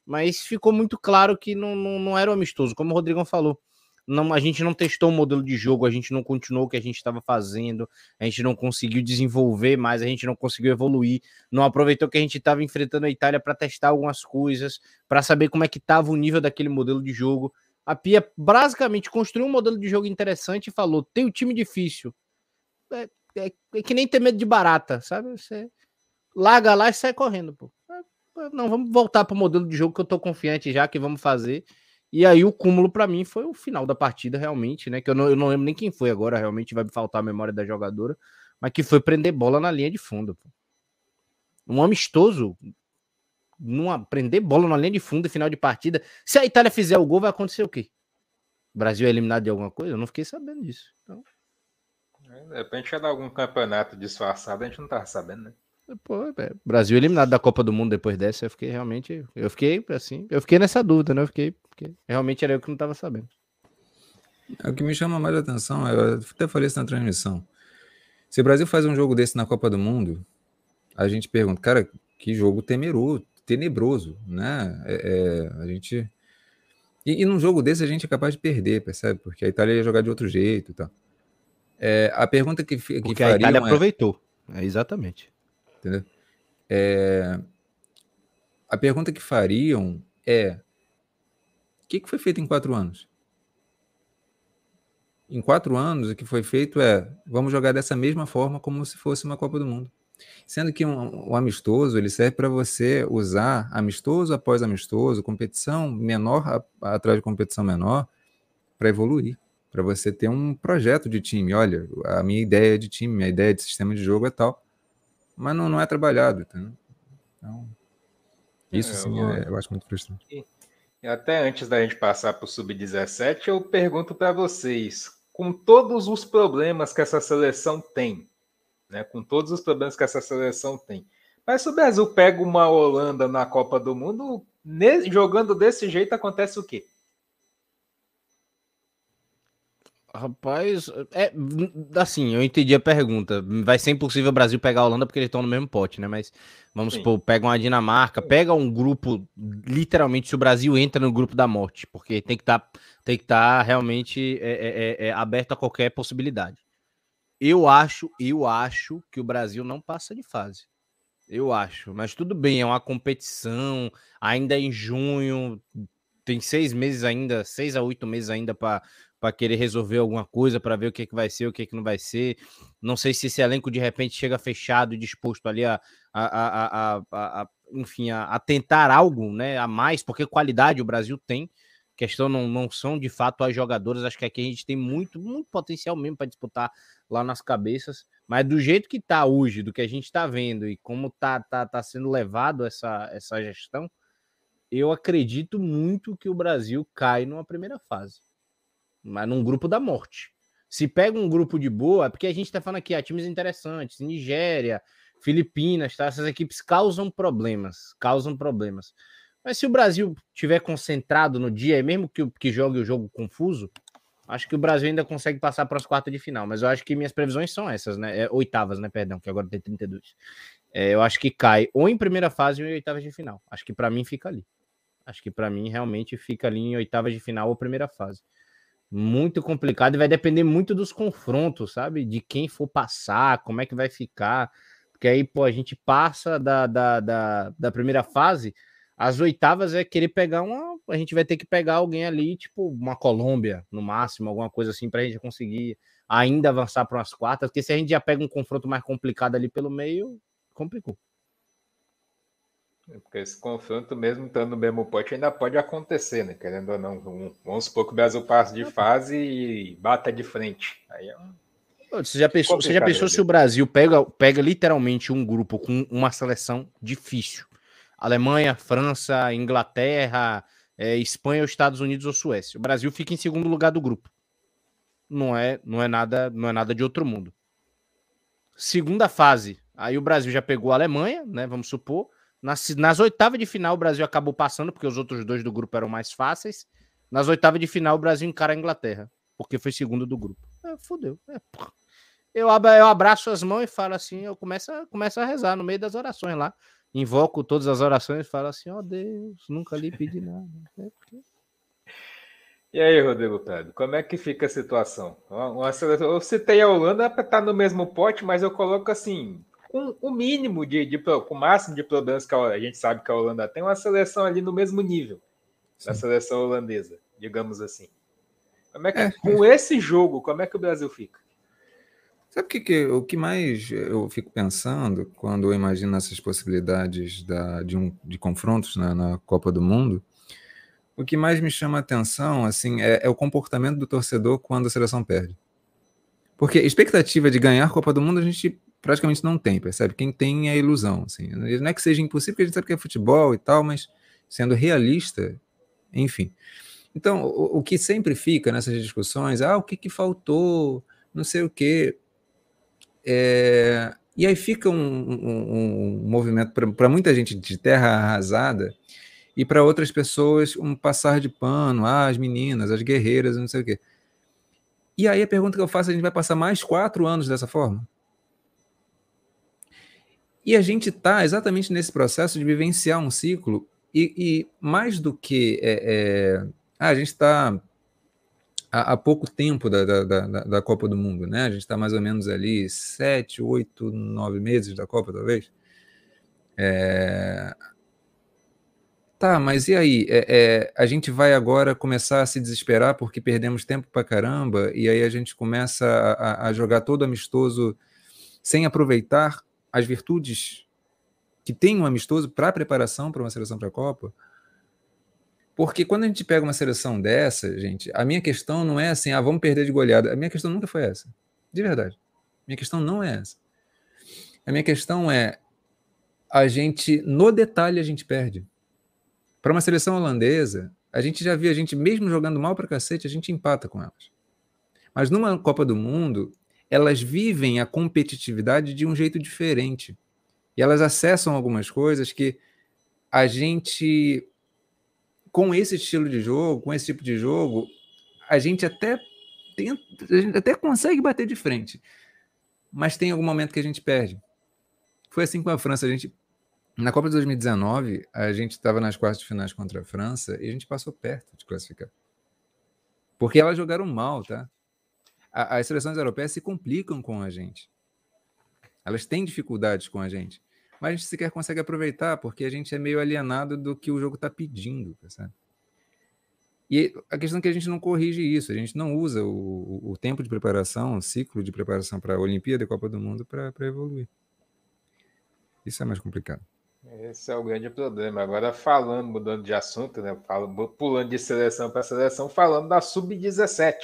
Mas ficou muito claro que não, não, não era o amistoso, como o Rodrigão falou. Não, a gente não testou o modelo de jogo, a gente não continuou o que a gente estava fazendo, a gente não conseguiu desenvolver mais, a gente não conseguiu evoluir, não aproveitou que a gente estava enfrentando a Itália para testar algumas coisas, para saber como é que estava o nível daquele modelo de jogo. A Pia basicamente construiu um modelo de jogo interessante e falou: tem o time difícil. É, é, é, que nem ter medo de barata, sabe? Você larga lá e sai correndo, pô. É, não, vamos voltar para o modelo de jogo que eu tô confiante já que vamos fazer. E aí o cúmulo para mim foi o final da partida, realmente, né? Que eu não, eu não lembro nem quem foi agora, realmente vai me faltar a memória da jogadora, mas que foi prender bola na linha de fundo. Pô. Um amistoso, numa, prender bola na linha de fundo final de partida. Se a Itália fizer o gol, vai acontecer o quê? O Brasil é eliminado de alguma coisa? Eu não fiquei sabendo disso. Então... De repente ia dar algum campeonato disfarçado, a gente não tava sabendo, né? Pô, é, Brasil eliminado da Copa do Mundo depois dessa, eu fiquei realmente. Eu fiquei assim, eu fiquei nessa dúvida, né? Eu fiquei. Porque realmente era eu que não tava sabendo. É, o que me chama mais atenção, eu até falei isso na transmissão. Se o Brasil faz um jogo desse na Copa do Mundo, a gente pergunta, cara, que jogo temeroso, tenebroso, né? É, é, a gente. E, e num jogo desse a gente é capaz de perder, percebe? Porque a Itália ia jogar de outro jeito e tal. É, a pergunta que, que Porque a Itália é aproveitou. É, exatamente. Entendeu? É, a pergunta que fariam é: o que, que foi feito em quatro anos? Em quatro anos, o que foi feito é: vamos jogar dessa mesma forma como se fosse uma Copa do Mundo. Sendo que um, um amistoso ele serve para você usar amistoso após amistoso, competição menor atrás de competição menor, para evoluir para você ter um projeto de time. Olha, a minha ideia de time, minha ideia de sistema de jogo é tal, mas não, não é trabalhado. Então, isso sim, eu, é, eu acho muito frustrante. E, e até antes da gente passar para o sub-17, eu pergunto para vocês, com todos os problemas que essa seleção tem, né, com todos os problemas que essa seleção tem, mas se o Brasil pega uma Holanda na Copa do Mundo, jogando desse jeito acontece o quê? Rapaz, é assim, eu entendi a pergunta. Vai ser impossível o Brasil pegar a Holanda porque eles estão no mesmo pote, né? Mas vamos Sim. supor, pega uma Dinamarca, pega um grupo, literalmente, se o Brasil entra no grupo da morte, porque tem que estar tá, tem que estar tá realmente é, é, é, é, aberto a qualquer possibilidade. Eu acho, eu acho que o Brasil não passa de fase. Eu acho, mas tudo bem, é uma competição, ainda em junho, tem seis meses ainda, seis a oito meses ainda para querer resolver alguma coisa, para ver o que, que vai ser, o que, que não vai ser. Não sei se esse elenco de repente chega fechado e disposto ali a, a, a, a, a enfim, a, a, tentar algo né, a mais, porque qualidade o Brasil tem. questão não, não são de fato as jogadoras. Acho que aqui a gente tem muito, muito potencial mesmo para disputar lá nas cabeças. Mas do jeito que tá hoje, do que a gente está vendo e como tá, tá, tá sendo levado essa, essa gestão, eu acredito muito que o Brasil cai numa primeira fase. Mas num grupo da morte. Se pega um grupo de boa, é porque a gente está falando aqui, ah, times interessantes, Nigéria, Filipinas, tá? Essas equipes causam problemas, causam problemas. Mas se o Brasil tiver concentrado no dia, mesmo que, que jogue o jogo confuso, acho que o Brasil ainda consegue passar para as quartas de final. Mas eu acho que minhas previsões são essas, né? É, oitavas, né? Perdão, que agora tem 32. É, eu acho que cai ou em primeira fase ou em oitavas de final. Acho que para mim fica ali. Acho que para mim realmente fica ali em oitavas de final ou primeira fase. Muito complicado e vai depender muito dos confrontos, sabe? De quem for passar, como é que vai ficar. Porque aí, pô, a gente passa da, da, da, da primeira fase as oitavas é querer pegar uma. A gente vai ter que pegar alguém ali, tipo uma Colômbia, no máximo, alguma coisa assim, para a gente conseguir ainda avançar para umas quartas. Porque se a gente já pega um confronto mais complicado ali pelo meio, complicou. Porque esse confronto, mesmo estando no mesmo pote, ainda pode acontecer, né? Querendo ou não. vamos supor que o Brasil passe de fase e bata de frente. Aí é um... Você já pensou, você já pensou se o Brasil pega, pega literalmente um grupo com uma seleção difícil? Alemanha, França, Inglaterra, é, Espanha, Estados Unidos ou Suécia. O Brasil fica em segundo lugar do grupo. Não é, não é nada, não é nada de outro mundo. Segunda fase, aí o Brasil já pegou a Alemanha, né? Vamos supor. Nas, nas oitavas de final, o Brasil acabou passando, porque os outros dois do grupo eram mais fáceis. Nas oitavas de final, o Brasil encara a Inglaterra, porque foi segundo do grupo. É, fodeu. É, eu, eu abraço as mãos e falo assim, eu começo, começo a rezar no meio das orações lá invoco todas as orações e falo assim: ó oh, Deus, nunca lhe pedi nada. É e aí, Rodrigo Prado, como é que fica a situação? Eu citei a Holanda para estar tá no mesmo pote, mas eu coloco assim, com o mínimo de, de com o máximo de problemas que a, a, gente sabe que a Holanda tem, uma seleção ali no mesmo nível Sim. da seleção holandesa, digamos assim. Como é que, é. com esse jogo, como é que o Brasil fica? Sabe o que, que, o que mais eu fico pensando quando eu imagino essas possibilidades da, de, um, de confrontos na, na, Copa do Mundo? O que mais me chama a atenção assim, é, é, o comportamento do torcedor quando a seleção perde. Porque expectativa de ganhar a Copa do Mundo a gente praticamente não tem, percebe? Quem tem é ilusão. Assim. Não é que seja impossível, porque a gente sabe que é futebol e tal, mas sendo realista, enfim. Então, o, o que sempre fica nessas discussões, ah, o que, que faltou, não sei o quê é, e aí fica um, um, um movimento para muita gente de terra arrasada e para outras pessoas um passar de pano, ah, as meninas, as guerreiras, não sei o quê. E aí a pergunta que eu faço, a gente vai passar mais quatro anos dessa forma? E a gente está exatamente nesse processo de vivenciar um ciclo e, e mais do que é, é, ah, a gente está há, pouco tempo da, da, da, da, Copa do Mundo, né? A gente está mais ou menos ali sete, oito, nove meses da Copa, talvez. É... Tá, mas e aí? É, é, a gente vai agora começar a se desesperar porque perdemos tempo pra caramba, e aí a gente começa a, a jogar todo amistoso sem aproveitar as virtudes que tem um amistoso para preparação para uma seleção para a Copa. Porque quando a gente pega uma seleção dessa, gente, a minha questão não é assim, ah, vamos perder de goleada. A minha questão nunca foi essa. De verdade. Minha questão não é essa. A minha questão é a gente, no detalhe, a gente perde. Para uma seleção holandesa, a gente já viu a gente, mesmo jogando mal para cacete, a gente empata com elas. Mas numa Copa do Mundo, elas vivem a competitividade de um jeito diferente. E elas acessam algumas coisas que a gente com esse estilo de jogo, com esse tipo de jogo, a gente até tenta, a gente até consegue bater de frente. Mas tem algum momento que a gente perde. Foi assim com a França, a gente na Copa de 2019, a gente estava nas quartas de finais contra a França e a gente passou perto de classificar. Porque elas jogaram mal, tá? As seleções europeias se complicam com a gente. Elas têm dificuldades com a gente mas a gente sequer consegue aproveitar porque a gente é meio alienado do que o jogo está pedindo, sabe? E a questão é que a gente não corrige isso, a gente não usa o, o tempo de preparação, o ciclo de preparação para a Olimpíada e Copa do Mundo para evoluir. Isso é mais complicado. Esse é o grande problema. Agora, falando, mudando de assunto, né? Falo, pulando de seleção para seleção, falando da Sub-17.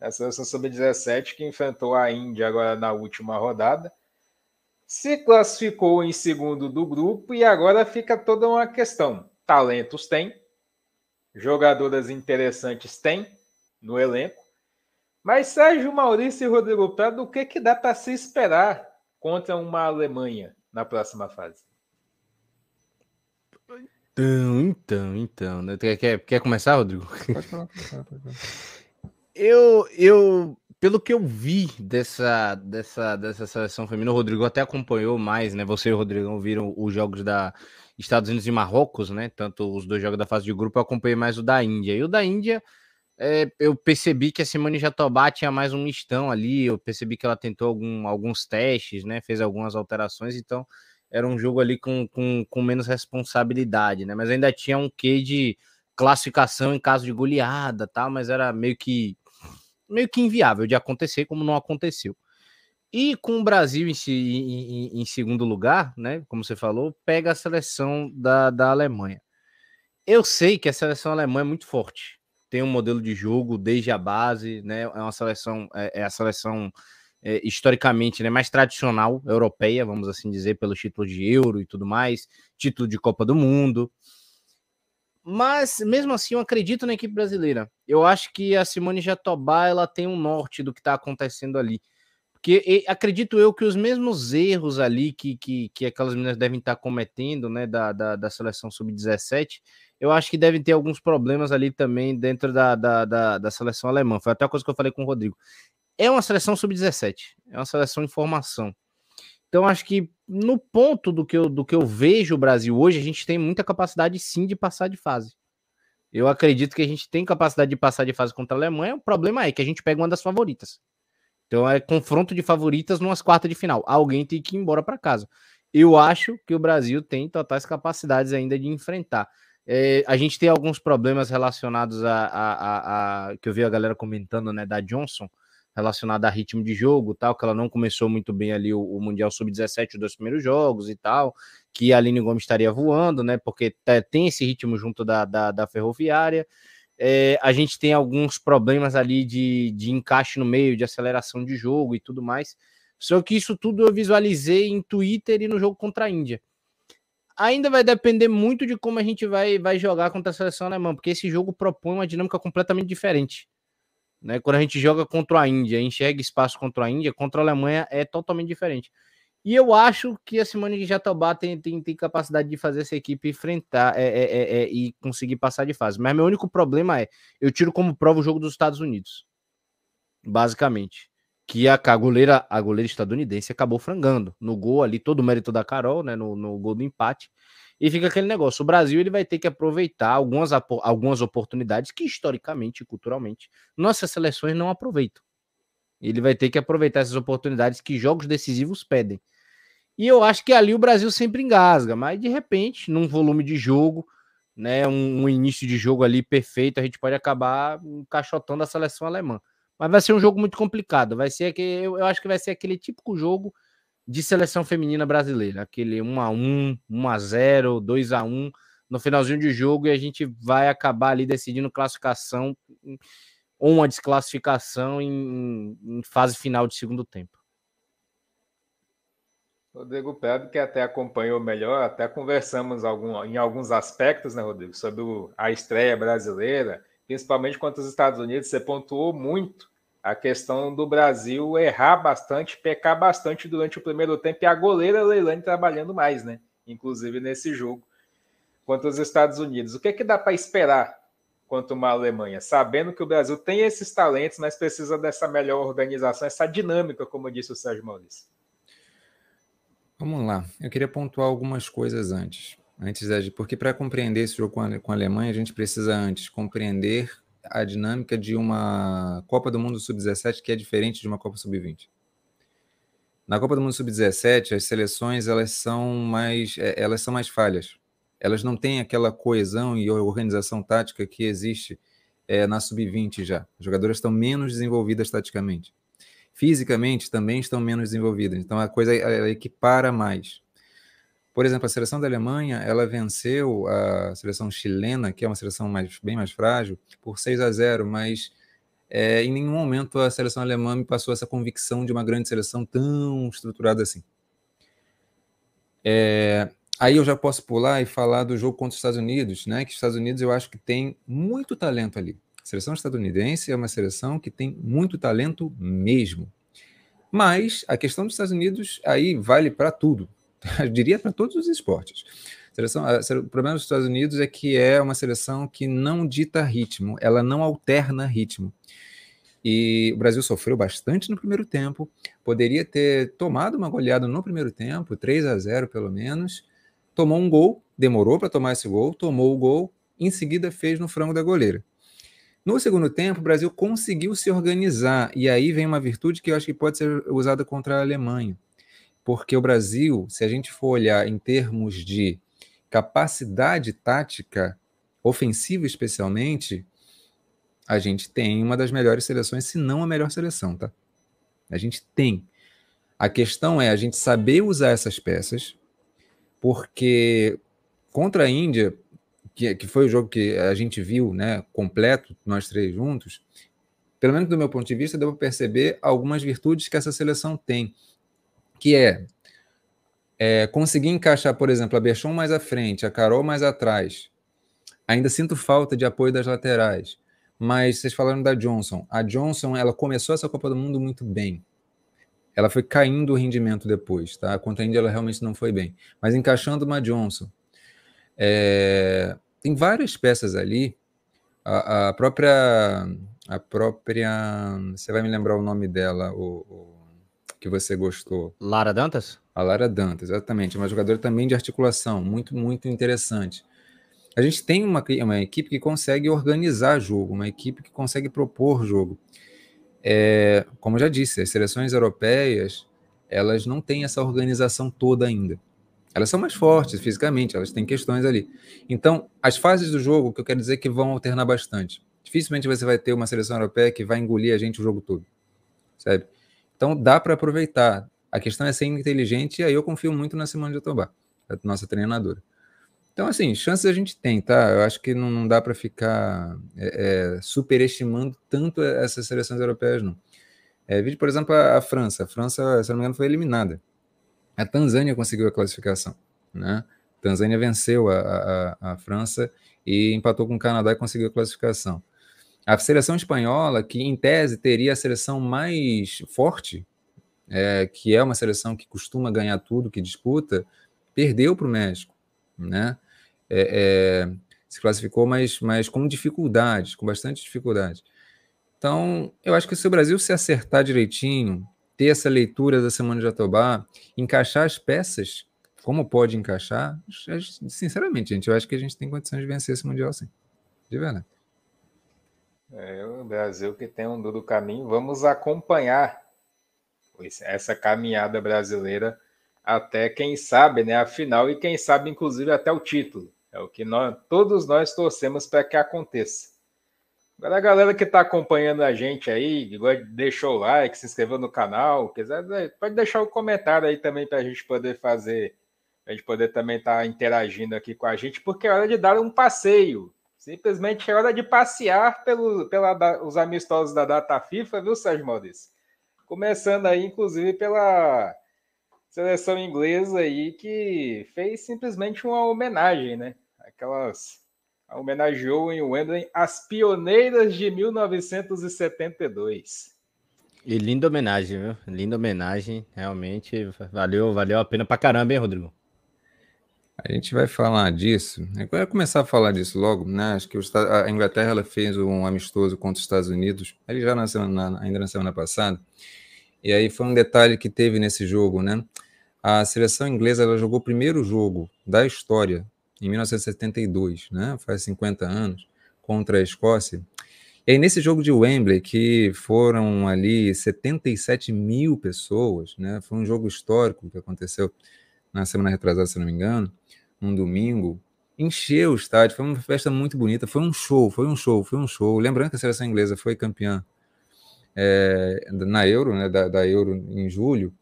A seleção Sub-17 que enfrentou a Índia agora na última rodada. Se classificou em segundo do grupo e agora fica toda uma questão. Talentos tem, jogadoras interessantes tem no elenco. Mas Sérgio Maurício e Rodrigo Prado, o que, que dá para se esperar contra uma Alemanha na próxima fase? Então, então, então. Né? Quer, quer começar, Rodrigo? Pode falar, pode falar, pode falar. Eu, eu, pelo que eu vi dessa, dessa, dessa seleção feminina, o Rodrigo até acompanhou mais, né? Você e o Rodrigo viram os jogos da Estados Unidos e Marrocos, né? Tanto os dois jogos da fase de grupo, eu acompanhei mais o da Índia. E o da Índia, é, eu percebi que a Simone Jatobá tinha mais um mistão ali, eu percebi que ela tentou algum, alguns testes, né? Fez algumas alterações, então era um jogo ali com, com, com menos responsabilidade, né? Mas ainda tinha um quê de classificação em caso de goleada, tal, mas era meio que meio que inviável de acontecer, como não aconteceu. E com o Brasil em, em, em segundo lugar, né? Como você falou, pega a seleção da, da Alemanha. Eu sei que a seleção alemã é muito forte. Tem um modelo de jogo desde a base, né? É uma seleção, é, é a seleção é, historicamente né, mais tradicional europeia, vamos assim dizer, pelos títulos de Euro e tudo mais, título de Copa do Mundo. Mas mesmo assim, eu acredito na equipe brasileira. Eu acho que a Simone Jatobá ela tem um norte do que está acontecendo ali. Porque e, acredito eu que os mesmos erros ali que, que, que aquelas meninas devem estar tá cometendo, né, da, da, da seleção sub-17, eu acho que devem ter alguns problemas ali também dentro da, da, da, da seleção alemã. Foi até a coisa que eu falei com o Rodrigo é uma seleção sub-17, é uma seleção em formação. Então, acho que no ponto do que, eu, do que eu vejo o Brasil hoje, a gente tem muita capacidade sim de passar de fase. Eu acredito que a gente tem capacidade de passar de fase contra a Alemanha. O problema é que a gente pega uma das favoritas. Então é confronto de favoritas numas quartas de final. Alguém tem que ir embora para casa. Eu acho que o Brasil tem totais capacidades ainda de enfrentar. É, a gente tem alguns problemas relacionados a, a, a, a, que eu vi a galera comentando, né, da Johnson, relacionada a ritmo de jogo, tal, que ela não começou muito bem ali o, o Mundial Sub-17, os dois primeiros jogos e tal, que a Aline Gomes estaria voando, né? Porque tem esse ritmo junto da, da, da Ferroviária. É, a gente tem alguns problemas ali de, de encaixe no meio, de aceleração de jogo e tudo mais. Só que isso tudo eu visualizei em Twitter e no jogo contra a Índia. Ainda vai depender muito de como a gente vai, vai jogar contra a seleção alemã, porque esse jogo propõe uma dinâmica completamente diferente. Né? Quando a gente joga contra a Índia, enxerga espaço contra a Índia, contra a Alemanha é totalmente diferente. E eu acho que a Simone de Jatobá tem, tem, tem capacidade de fazer essa equipe enfrentar é, é, é, é, e conseguir passar de fase. Mas meu único problema é, eu tiro como prova o jogo dos Estados Unidos. Basicamente. Que a, a, goleira, a goleira estadunidense acabou frangando. No gol ali, todo o mérito da Carol, né? No, no gol do empate. E fica aquele negócio: o Brasil ele vai ter que aproveitar algumas, algumas oportunidades que, historicamente e culturalmente, nossas seleções não aproveitam. Ele vai ter que aproveitar essas oportunidades que jogos decisivos pedem. E eu acho que ali o Brasil sempre engasga, mas de repente, num volume de jogo, né, um, um início de jogo ali perfeito, a gente pode acabar encaixotando a seleção alemã. Mas vai ser um jogo muito complicado. Vai ser que eu, eu acho que vai ser aquele típico jogo de seleção feminina brasileira, aquele 1 a 1, 1 a 0, 2 a 1 no finalzinho de jogo e a gente vai acabar ali decidindo classificação ou uma desclassificação em, em fase final de segundo tempo. Rodrigo Pedro, que até acompanhou melhor, até conversamos algum, em alguns aspectos, né, Rodrigo, sobre o, a estreia brasileira, principalmente contra os Estados Unidos. Você pontuou muito a questão do Brasil errar bastante, pecar bastante durante o primeiro tempo e a goleira Leilani trabalhando mais, né? Inclusive nesse jogo contra os Estados Unidos. O que é que dá para esperar quanto uma Alemanha, sabendo que o Brasil tem esses talentos, mas precisa dessa melhor organização, essa dinâmica, como disse o Sérgio Maurício? Vamos lá. Eu queria pontuar algumas coisas antes. Antes, porque para compreender esse jogo com a Alemanha, a gente precisa antes compreender a dinâmica de uma Copa do Mundo Sub-17 que é diferente de uma Copa Sub-20. Na Copa do Mundo Sub-17, as seleções elas são mais é, elas são mais falhas. Elas não têm aquela coesão e organização tática que existe é, na Sub-20 já. As jogadoras estão menos desenvolvidas taticamente. Fisicamente também estão menos desenvolvidas. Então a coisa equipara mais. Por exemplo, a seleção da Alemanha, ela venceu a seleção chilena, que é uma seleção mais, bem mais frágil, por 6 a 0, mas é, em nenhum momento a seleção alemã me passou essa convicção de uma grande seleção tão estruturada assim. É, aí eu já posso pular e falar do jogo contra os Estados Unidos, né? Que os Estados Unidos eu acho que tem muito talento ali. A seleção estadunidense é uma seleção que tem muito talento mesmo. Mas a questão dos Estados Unidos aí vale para tudo. Eu diria para todos os esportes. Seleção, o problema dos Estados Unidos é que é uma seleção que não dita ritmo, ela não alterna ritmo. E o Brasil sofreu bastante no primeiro tempo, poderia ter tomado uma goleada no primeiro tempo, 3 a 0 pelo menos. Tomou um gol, demorou para tomar esse gol, tomou o gol, em seguida fez no frango da goleira. No segundo tempo, o Brasil conseguiu se organizar, e aí vem uma virtude que eu acho que pode ser usada contra a Alemanha. Porque o Brasil, se a gente for olhar em termos de capacidade tática, ofensiva especialmente, a gente tem uma das melhores seleções, se não a melhor seleção, tá? A gente tem. A questão é a gente saber usar essas peças, porque contra a Índia, que, que foi o jogo que a gente viu, né, completo, nós três juntos, pelo menos do meu ponto de vista, deu para perceber algumas virtudes que essa seleção tem, que é, é conseguir encaixar, por exemplo, a Berchon mais à frente, a Carol mais atrás. Ainda sinto falta de apoio das laterais. Mas vocês falaram da Johnson. A Johnson, ela começou essa Copa do Mundo muito bem. Ela foi caindo o rendimento depois, tá? Contra a Índia ela realmente não foi bem. Mas encaixando uma Johnson. É... Tem várias peças ali. A, a, própria... A própria... Você vai me lembrar o nome dela, o, o... que você gostou. Lara Dantas? A Lara Dantas, exatamente. Uma jogadora também de articulação, muito, muito interessante a gente tem uma, uma equipe que consegue organizar jogo, uma equipe que consegue propor jogo. É, como já disse, as seleções europeias elas não têm essa organização toda ainda. Elas são mais fortes fisicamente, elas têm questões ali. Então, as fases do jogo, que eu quero dizer que vão alternar bastante. Dificilmente você vai ter uma seleção europeia que vai engolir a gente o jogo todo, sabe? Então, dá para aproveitar. A questão é ser inteligente e aí eu confio muito na Simone de Jatobá, a nossa treinadora. Então, assim, chances a gente tem, tá? Eu acho que não, não dá para ficar é, é, superestimando tanto essas seleções europeias, não. É, por exemplo, a, a, França. A França, se não me engano, foi eliminada. A Tanzânia conseguiu a classificação, né? A Tanzânia venceu a, a, a França e empatou com o Canadá e conseguiu a classificação. A seleção espanhola, que em tese teria a seleção mais forte, é, que é uma seleção que costuma ganhar tudo que disputa, perdeu para o México né? É, é, se classificou, mas, mas com dificuldades, com bastante dificuldade. Então, eu acho que se o Brasil se acertar direitinho, ter essa leitura da Semana de Jatobá, encaixar as peças, como pode encaixar, sinceramente, gente, eu acho que a gente tem condições de vencer esse Mundial sim. De verdade. É, o Brasil que tem um duro caminho, vamos acompanhar essa caminhada brasileira até quem sabe, né, a final e quem sabe inclusive até o título. É o que nós, todos nós torcemos para que aconteça. Agora a galera que está acompanhando a gente aí, deixou o like, se inscreveu no canal, quiser, né, pode deixar o um comentário aí também para a gente poder fazer, a gente poder também estar tá interagindo aqui com a gente, porque é hora de dar um passeio. Simplesmente é hora de passear pelo, pela, os amistosos da data FIFA, viu, Sérgio Maurício? Começando aí, inclusive, pela seleção inglesa aí que fez simplesmente uma homenagem, né? Aquelas homenageou em Wembley as pioneiras de 1972. E linda homenagem, viu? Linda homenagem, realmente valeu, valeu a pena pra caramba, hein, Rodrigo? A gente vai falar disso. Vai começar a falar disso logo, né? Acho que a Inglaterra ela fez um amistoso contra os Estados Unidos, ali já na semana, ainda na semana passada. E aí foi um detalhe que teve nesse jogo, né? A seleção inglesa ela jogou o primeiro jogo da história em 1972, né? Faz 50 anos contra a Escócia. E aí, nesse jogo de Wembley, que foram ali 77 mil pessoas, né? Foi um jogo histórico que aconteceu na semana retrasada, se não me engano, um domingo. Encheu o estádio, foi uma festa muito bonita, foi um show, foi um show, foi um show. Lembrando que a seleção inglesa foi campeã é, na Euro, né, da, da, Euro em julho,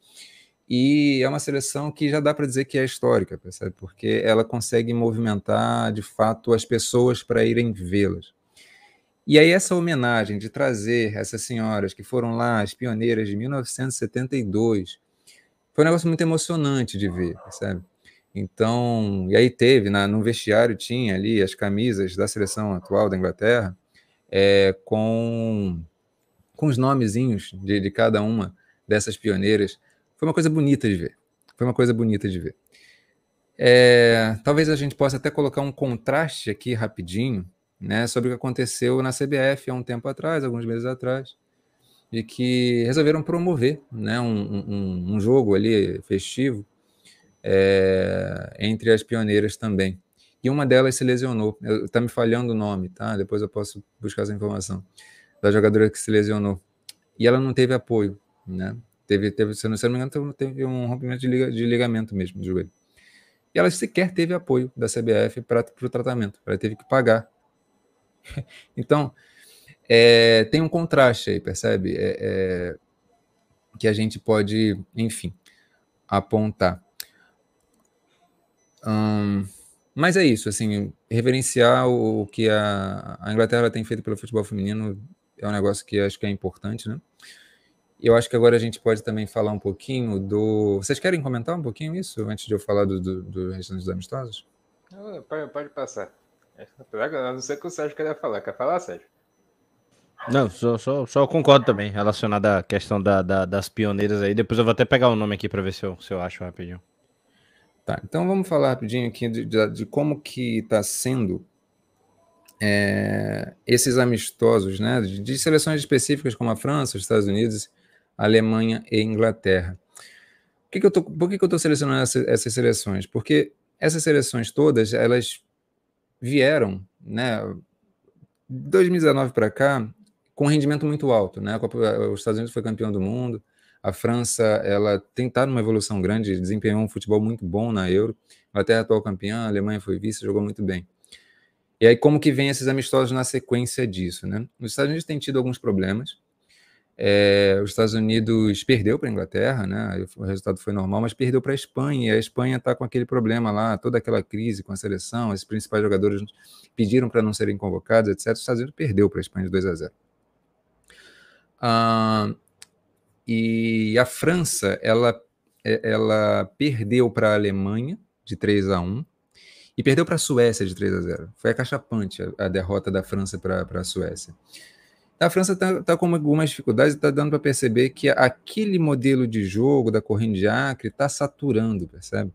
E é uma seleção que já dá para dizer que é histórica, percebe? Porque ela consegue movimentar, de fato, as pessoas para irem vê-las. E aí essa homenagem de trazer essas senhoras que foram lá, as pioneiras de 1972, foi um negócio muito emocionante de ver, percebe? Então, e aí teve, na, no vestiário tinha ali as camisas da seleção atual da Inglaterra, é, com, com os nomezinhos de, de cada uma dessas pioneiras. Foi uma coisa bonita de ver. Foi uma coisa bonita de ver. É, talvez a gente possa até colocar um contraste aqui rapidinho, né, sobre o que aconteceu na CBF há um tempo atrás, alguns meses atrás, de que resolveram promover, né, um, um, um jogo ali festivo é, entre as pioneiras também. E uma delas se lesionou. Está me falhando o nome, tá? Depois eu posso buscar essa informação da jogadora que se lesionou. E ela não teve apoio, né? Teve, teve se não me engano, teve um rompimento de, liga, de ligamento mesmo do joelho. E ela sequer teve apoio da CBF para o tratamento. Ela teve que pagar. então, é, tem um contraste aí, percebe? É, é, que a gente pode, enfim, apontar. Hum, mas é isso, assim, reverenciar o, o que a, a, Inglaterra tem feito pelo futebol feminino é um negócio que acho que é importante, né? Eu acho que agora a gente pode também falar um pouquinho do. Vocês querem comentar um pouquinho isso antes de eu falar do, do, do restante dos amistosos? Pode, pode passar. A não ser que o Sérgio queria falar. Quer falar, Sérgio? Não, só, só, só concordo também, relacionado à questão da, da, das pioneiras aí. Depois eu vou até pegar o nome aqui para ver se eu, se eu acho rapidinho. Tá, então vamos falar rapidinho aqui de, de, de como que está sendo é, esses amistosos, né, de, de, seleções específicas como a França, os Estados Unidos, Alemanha e Inglaterra. Por que, que eu tô, por que, que eu estou selecionando essa, essas seleções? Porque essas seleções todas, elas vieram, né, 2019 para cá, com rendimento muito alto, né? Os Estados Unidos foi campeão do mundo, a França, ela tem estado numa evolução grande, desempenhou um futebol muito bom na Euro. A atual campeã, a Alemanha foi vice, jogou muito bem. E aí, como que vem esses amistosos na sequência disso, né? Os Estados Unidos têm tido alguns problemas. É, os Estados Unidos perdeu para a Inglaterra, né? O resultado foi normal, mas perdeu para a Espanha. E a Espanha está com aquele problema lá, toda aquela crise com a seleção. Os principais jogadores pediram para não serem convocados, etc. Os Estados Unidos perdeu para a Espanha de 2 a 0. Ah, e a França, ela, é, ela perdeu para a Alemanha de 3 a 1 e perdeu para a Suécia de 3 a 0. Foi acachapante a, a derrota da França para a Suécia. A França está tá com algumas dificuldades e está dando para perceber que aquele modelo de jogo da corrente de Acre está saturando, percebe?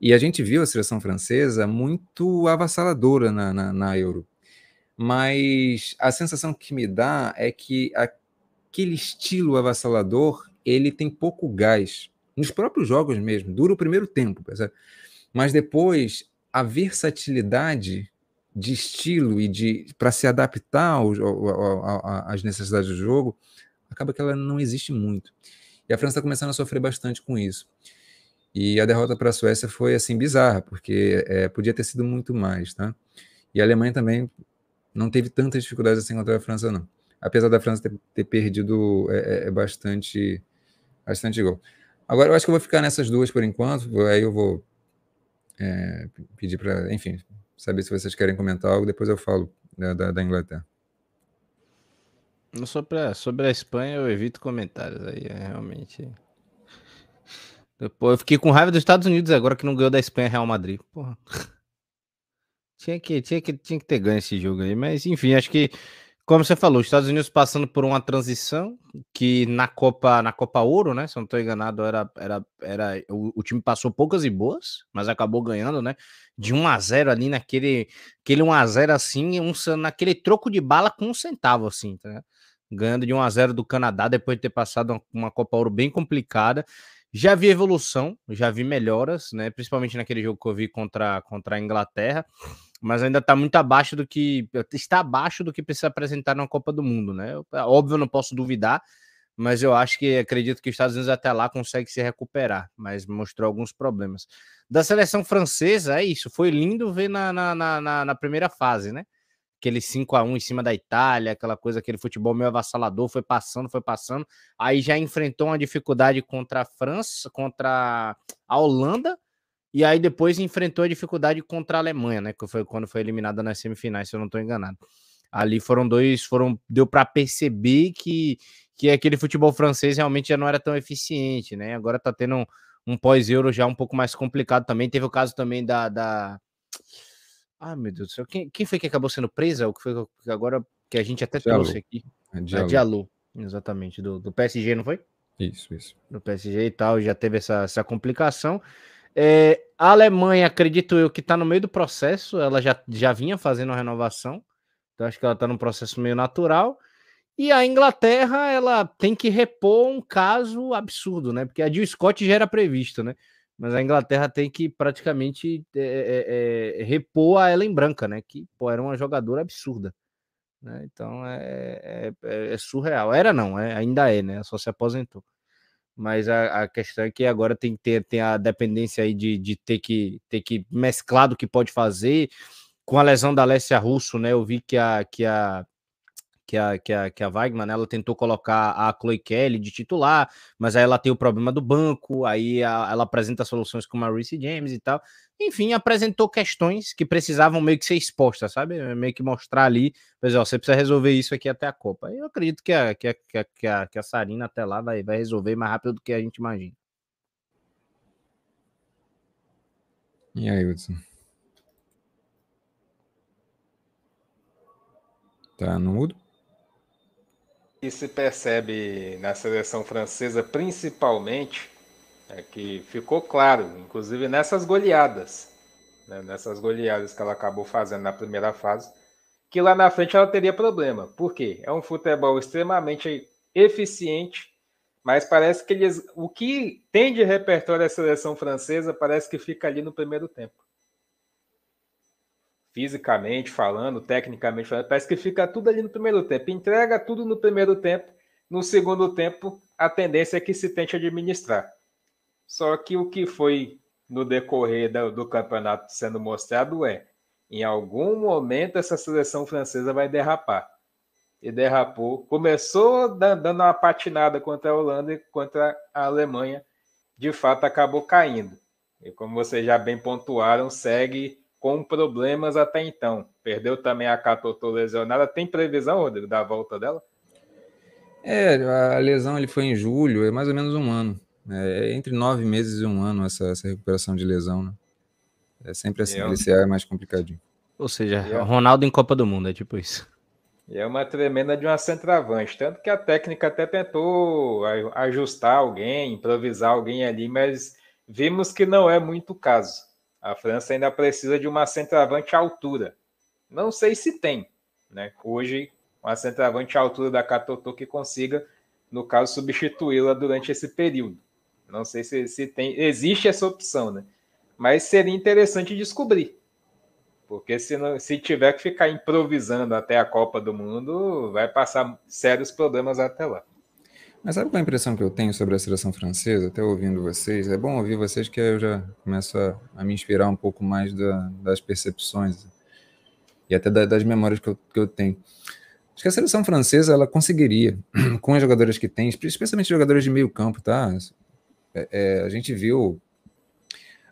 E a gente viu a seleção francesa muito avassaladora na, na, na Euro. Mas a sensação que me dá é que a, aquele estilo avassalador, ele tem pouco gás. Nos próprios jogos mesmo, dura o primeiro tempo, mas depois a versatilidade de estilo e de para se adaptar ao, ao, ao, às necessidades do jogo, acaba que ela não existe muito. E a França está começando a sofrer bastante com isso. E a derrota para a Suécia foi assim bizarra, porque é, podia ter sido muito mais, tá? E a Alemanha também não teve tantas dificuldades assim contra a França, não apesar da França ter, ter perdido é, é, é, bastante, bastante gol. Agora, eu acho que eu vou ficar nessas duas por enquanto, aí eu vou é, pedir para, enfim, saber se vocês querem comentar algo, depois eu falo da, da, da Inglaterra. Sobre a, sobre a Espanha, eu evito comentários aí, é realmente. Depois, eu fiquei com raiva dos Estados Unidos agora que não ganhou da Espanha Real Madrid. Porra. Tinha que, tinha, que, tinha que ter ganho esse jogo aí, mas enfim, acho que como você falou, os Estados Unidos passando por uma transição que na Copa na Copa Ouro, né? Se eu não estou enganado, era, era, era o, o, time passou poucas e boas, mas acabou ganhando, né? De 1 a 0 ali naquele aquele 1 a 0 assim, um, naquele troco de bala com um centavo assim, tá? Ganhando de 1 a 0 do Canadá depois de ter passado uma, uma Copa Ouro bem complicada. Já vi evolução, já vi melhoras, né? Principalmente naquele jogo que eu vi contra, contra a Inglaterra mas ainda está muito abaixo do que está abaixo do que precisa apresentar na Copa do Mundo, né? É óbvio, não posso duvidar, mas eu acho que acredito que os Estados Unidos até lá consegue se recuperar, mas mostrou alguns problemas. Da seleção francesa, é isso, foi lindo ver na, na, na, na primeira fase, né? Aquele 5 a 1 em cima da Itália, aquela coisa, aquele futebol meio avassalador, foi passando, foi passando. Aí já enfrentou uma dificuldade contra a França, contra a Holanda, e aí depois enfrentou a dificuldade contra a Alemanha, né? Que foi quando foi eliminada nas semifinais, se eu não estou enganado. Ali foram dois, foram deu para perceber que que aquele futebol francês realmente já não era tão eficiente, né? Agora tá tendo um, um pós-euro já um pouco mais complicado também. Teve o caso também da, da... Ah, meu Deus do céu. Quem, quem foi que acabou sendo presa? O que foi agora que a gente até Diallo. trouxe aqui? É Diallo. A Diallo. Exatamente, do, do PSG, não foi? Isso, isso. Do PSG e tal, já teve essa, essa complicação. É, a Alemanha, acredito eu, que está no meio do processo, ela já, já vinha fazendo a renovação, então acho que ela está num processo meio natural. E a Inglaterra, ela tem que repor um caso absurdo, né? Porque a Jill Scott já era previsto, né? Mas a Inglaterra tem que praticamente é, é, é, repor a Ellen Branca, né? Que pô, era uma jogadora absurda. Né? Então é, é, é surreal. Era não, é, ainda é, né? Só se aposentou. Mas a, a, questão é que agora tem que ter tem a dependência aí de, de ter que ter que mesclar do que pode fazer. Com a lesão da Alessia Russo, né? Eu vi que a, que a que a, que a, que a Weigman, ela tentou colocar a Chloe Kelly de titular, mas aí ela tem o problema do banco, aí a, ela apresenta soluções como a Reece James e tal. Enfim, apresentou questões que precisavam meio que ser expostas, sabe? Meio que mostrar ali, pois ó, você precisa resolver isso aqui até a Copa. Eu acredito que a, que a, que a, que a, que a Sarina até lá vai, vai resolver mais rápido do que a gente imagina. E aí, Hudson? Tá no mudo? Que se percebe na seleção francesa, principalmente, é que ficou claro, inclusive nessas goleadas, né, nessas goleadas que ela acabou fazendo na primeira fase, que lá na frente ela teria problema. Por quê? É um futebol extremamente eficiente, mas parece que eles, o que tem de repertório a seleção francesa parece que fica ali no primeiro tempo fisicamente falando, tecnicamente falando, parece que fica tudo ali no primeiro tempo. Entrega tudo no primeiro tempo, no segundo tempo, a tendência é que se tente administrar. Só que o que foi no decorrer do, do campeonato sendo mostrado é, em algum momento essa seleção francesa vai derrapar. E derrapou. Começou dando uma patinada contra a Holanda e contra a Alemanha. De fato, acabou caindo. E como vocês já bem pontuaram, segue com problemas até então. Perdeu também a Catotô lesionada. Tem previsão, Rodrigo, da volta dela? É, a lesão ele foi em julho, é mais ou menos um ano. É entre nove meses e um ano essa, essa recuperação de lesão, né? É sempre assim, esse é mais complicadinho. Ou seja, é. Ronaldo em Copa do Mundo, é tipo isso. E é uma tremenda de uma centroavante. Tanto que a técnica até tentou ajustar alguém, improvisar alguém ali, mas vimos que não é muito o caso. A França ainda precisa de uma centroavante à altura. Não sei se tem, né? Hoje, uma centroavante à altura da Catotô que consiga, no caso, substituí-la durante esse período. Não sei se, se tem, existe essa opção, né? Mas seria interessante descobrir. Porque se, não, se tiver que ficar improvisando até a Copa do Mundo, vai passar sérios problemas até lá. Mas sabe qual é a impressão que eu tenho sobre a seleção francesa, até ouvindo vocês? É bom ouvir vocês que eu já começo a, a me inspirar um pouco mais da, das percepções e até da, das memórias que eu, que eu tenho. Acho que a seleção francesa ela conseguiria, com as jogadoras que tem, especialmente jogadores de meio campo, tá? É, é, a gente viu.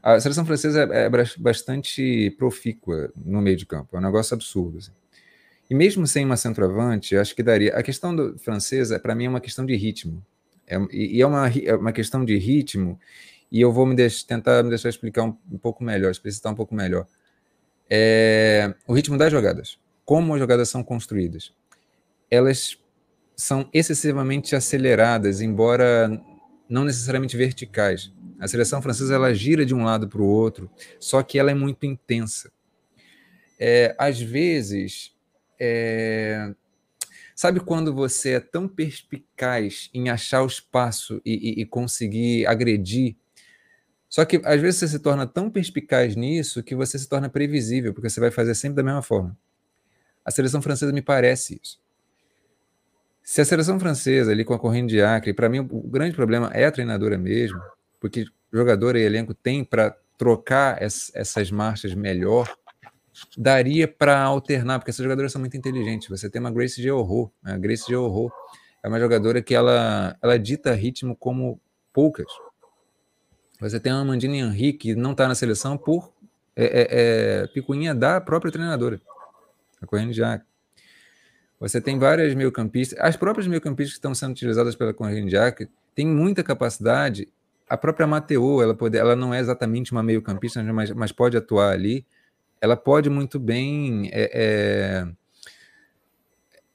A seleção francesa é, é bastante profícua no meio de campo, é um negócio absurdo. Assim. E mesmo sem uma centroavante, acho que daria. A questão do francesa, para mim, é uma questão de ritmo. É, e é uma, é uma questão de ritmo, e eu vou me deixar, tentar me deixar explicar um, um pouco melhor, explicitar um pouco melhor. É, o ritmo das jogadas. Como as jogadas são construídas. Elas são excessivamente aceleradas, embora não necessariamente verticais. A seleção francesa ela gira de um lado para o outro, só que ela é muito intensa. É, às vezes, é... Sabe quando você é tão perspicaz em achar o espaço e, e, e, conseguir agredir? Só que às vezes você se torna tão perspicaz nisso que você se torna previsível, porque você vai fazer sempre da mesma forma. A seleção francesa me parece isso. Se a seleção francesa, ali com a corrente de Acre, para mim o grande problema é a treinadora mesmo, porque jogador e elenco tem para trocar essas marchas melhor daria para alternar, porque essas jogadoras são muito inteligentes. Você tem uma Grace de horror, a Grace de horror é uma jogadora que ela, ela dita ritmo como poucas. Você tem uma Amandine Henrique que não está na seleção por é, é, é, picuinha da própria treinadora, a Corrine Jack. Você tem várias meio-campistas, as próprias meio-campistas que estão sendo utilizadas pela Corrine Jack têm muita capacidade. A própria Mateo, ela, pode, ela não é exatamente uma meio-campista, mas, mas pode atuar ali. Ela pode muito bem é, é,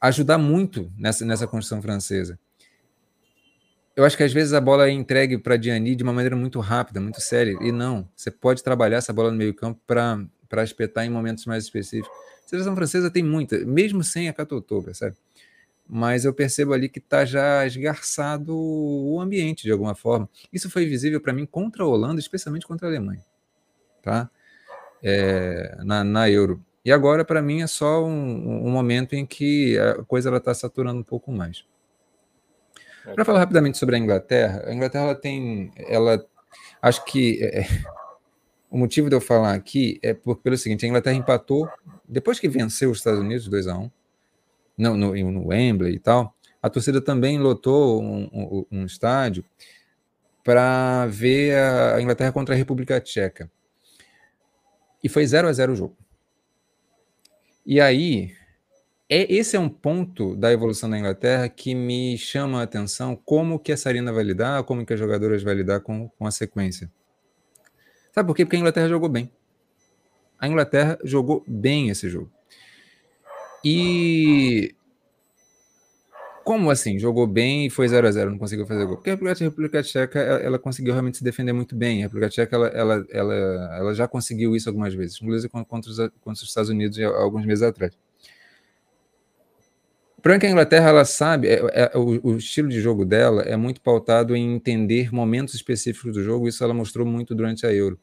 ajudar muito nessa, nessa construção francesa eu acho que às vezes a bola é entregue para Diani de uma maneira muito rápida, muito séria. E não, você pode trabalhar essa bola no meio-campo para espetar em momentos mais específicos. A seleção francesa tem muita, mesmo sem a Catotô, percebe? Mas eu percebo ali que está já esgarçado o ambiente de alguma forma. Isso foi visível para mim contra a Holanda, especialmente contra a Alemanha, tá? É, na, na Euro. E agora, para mim, é só um, um momento em que a coisa está saturando um pouco mais. Para falar rapidamente sobre a Inglaterra, a Inglaterra ela tem, ela, acho que é, é, o motivo de eu falar aqui é por, pelo seguinte: a Inglaterra empatou depois que venceu os Estados Unidos 2 a 1 no, no, no Wembley e tal. A torcida também lotou um, um, um estádio para ver a Inglaterra contra a República Tcheca. E foi 0 a 0 o jogo. E aí, é, esse é um ponto da evolução da Inglaterra que me chama a atenção como que a Sarina vai lidar, como que as jogadoras vai lidar com, com a sequência. Sabe por quê? Porque a Inglaterra jogou bem. A Inglaterra jogou bem esse jogo. E como assim? Jogou bem e foi 0 a 0 não conseguiu fazer gol? Porque a República Tcheca ela conseguiu realmente se defender muito bem. A República Tcheca ela, ela, ela, ela já conseguiu isso algumas vezes, inclusive contra os, contra os Estados Unidos alguns meses atrás. Que a Inglaterra ela sabe, é, é, o, o, estilo de jogo dela é muito pautado em entender momentos específicos do jogo, isso ela mostrou muito durante a Euro.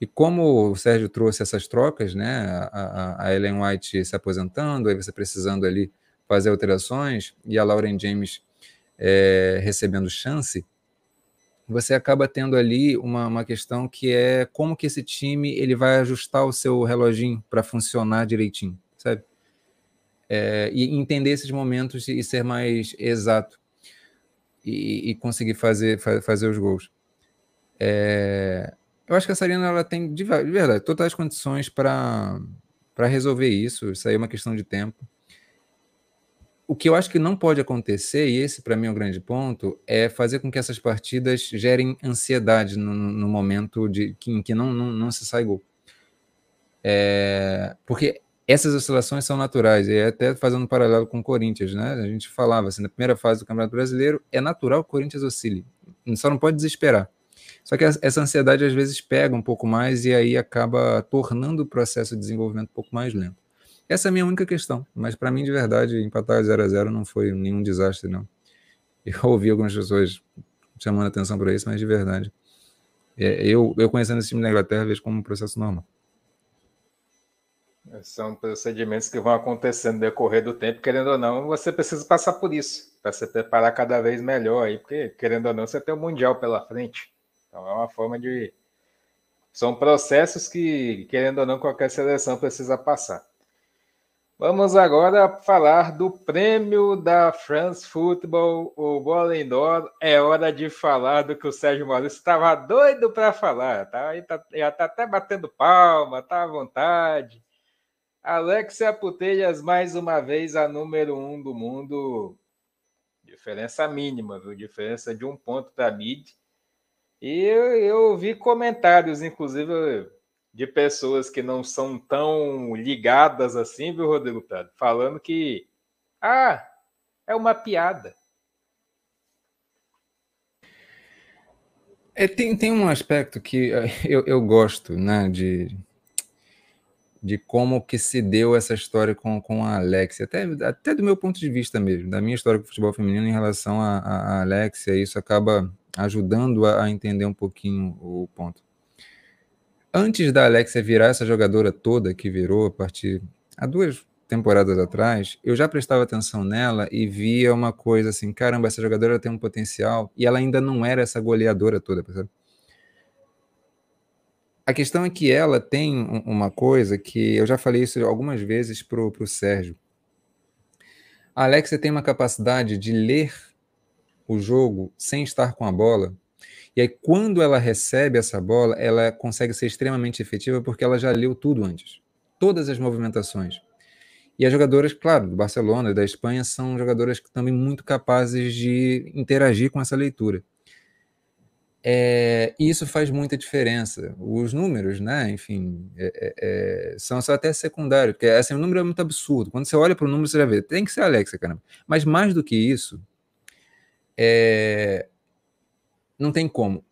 E como o Sérgio trouxe essas trocas, né, a, a Ellen White se aposentando, aí você precisando ali fazer alterações, e a Lauren James é, recebendo chance, você acaba tendo ali uma, uma questão que é como que esse time ele vai ajustar o seu reloginho para funcionar direitinho, sabe? é, e entender esses momentos e ser mais exato e, e conseguir fazer, fazer os gols. É, eu acho que a Sarina ela tem, de verdade, totais condições para resolver isso. Isso aí é uma questão de tempo. O que eu acho que não pode acontecer, e esse para mim é um grande ponto, é fazer com que essas partidas gerem ansiedade no, no momento de, em que não, não, não se sai gol. É, porque essas oscilações são naturais, e até fazendo um paralelo com o Corinthians, né? A gente falava assim, na primeira fase do Campeonato Brasileiro, é natural que o Corinthians oscile, só não pode desesperar. Só que essa ansiedade às vezes pega um pouco mais e aí acaba tornando o processo de desenvolvimento um pouco mais lento. Essa é a minha única questão, mas para mim, de verdade, empatar 0 a 0 não foi nenhum desastre, não. Eu ouvi algumas pessoas chamando atenção para isso, mas de verdade. É, eu, eu conhecendo esse time da Inglaterra, vejo como um processo normal. São procedimentos que vão acontecendo no decorrer do tempo, querendo ou não, você precisa passar por isso, para se preparar cada vez melhor aí, porque, querendo ou não, você tem o Mundial pela frente. Então é uma forma de. São processos que, querendo ou não, qualquer seleção precisa passar. Vamos agora falar do prêmio da France Football, o Ballon d'Or. É hora de falar do que o Sérgio Maurício estava doido para falar. Tá? tá? Já está até batendo palma, tá à vontade. Alexia Putelhas, mais uma vez, a número um do mundo. Diferença mínima, viu? Diferença de um ponto da mid. E eu, eu vi comentários, inclusive, de pessoas que não são tão ligadas assim, viu, Rodrigo Prado? Falando que, ah, é uma piada. É, tem, tem um aspecto que eh, eu, eu gosto, né, de, de como que se deu essa história com, com a Alexia, até, até do meu ponto de vista mesmo, da minha história com o futebol feminino em relação a, a, a Alexia, isso acaba ajudando a, a, entender um pouquinho o ponto. Antes da Alexia virar essa jogadora toda que virou a partir há duas temporadas atrás, eu já prestava atenção nela e via uma coisa assim, caramba, essa jogadora tem um potencial e ela ainda não era essa goleadora toda, percebe? a questão é que ela tem uma coisa que eu já falei isso algumas vezes para o Sérgio. A Alexia tem uma capacidade de ler o jogo sem estar com a bola. E aí, quando ela recebe essa bola, ela consegue ser extremamente efetiva porque ela já leu tudo antes. Todas as movimentações. E as jogadoras, claro, do Barcelona da Espanha são jogadoras que também muito capazes de interagir com essa leitura. É, e isso faz muita diferença. Os números, né, enfim, é, é, é são só até secundários, porque assim, o número é muito absurdo. Quando você olha para o número, você já vê, tem que ser Alexa, caramba. Mas mais do que isso, é, não tem como.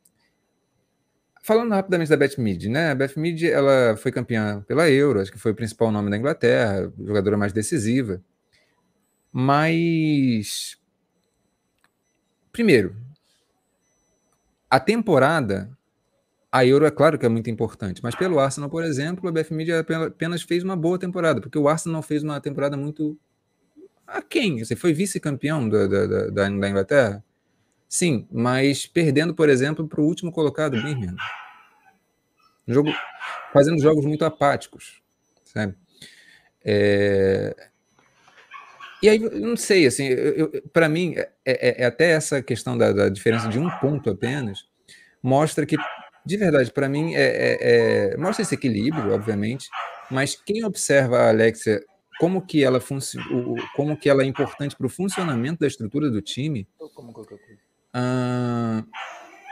Falando rapidamente da Beth Mead, né? A Beth Mead, ela foi campeã pela Euro, acho que foi o principal nome da Inglaterra, jogadora mais decisiva. Mas primeiro, a temporada, a Euro é claro que é muito importante, mas pelo Arsenal, por exemplo, a BF Media apenas fez uma boa temporada, porque o Arsenal fez uma temporada muito a quem? Você foi vice-campeão da, da, da, da, Inglaterra? Sim, mas perdendo, por exemplo, para o último colocado, Birmingham. Jogo, fazendo jogos muito apáticos, sabe? É... E aí, não sei, assim, para mim, é, é, é, até essa questão da, da, diferença de um ponto apenas, mostra que, de verdade, para mim, é, é, é, mostra esse equilíbrio, obviamente, mas quem observa a Alexia, como que ela, como que ela é importante para o funcionamento da estrutura do time, ah,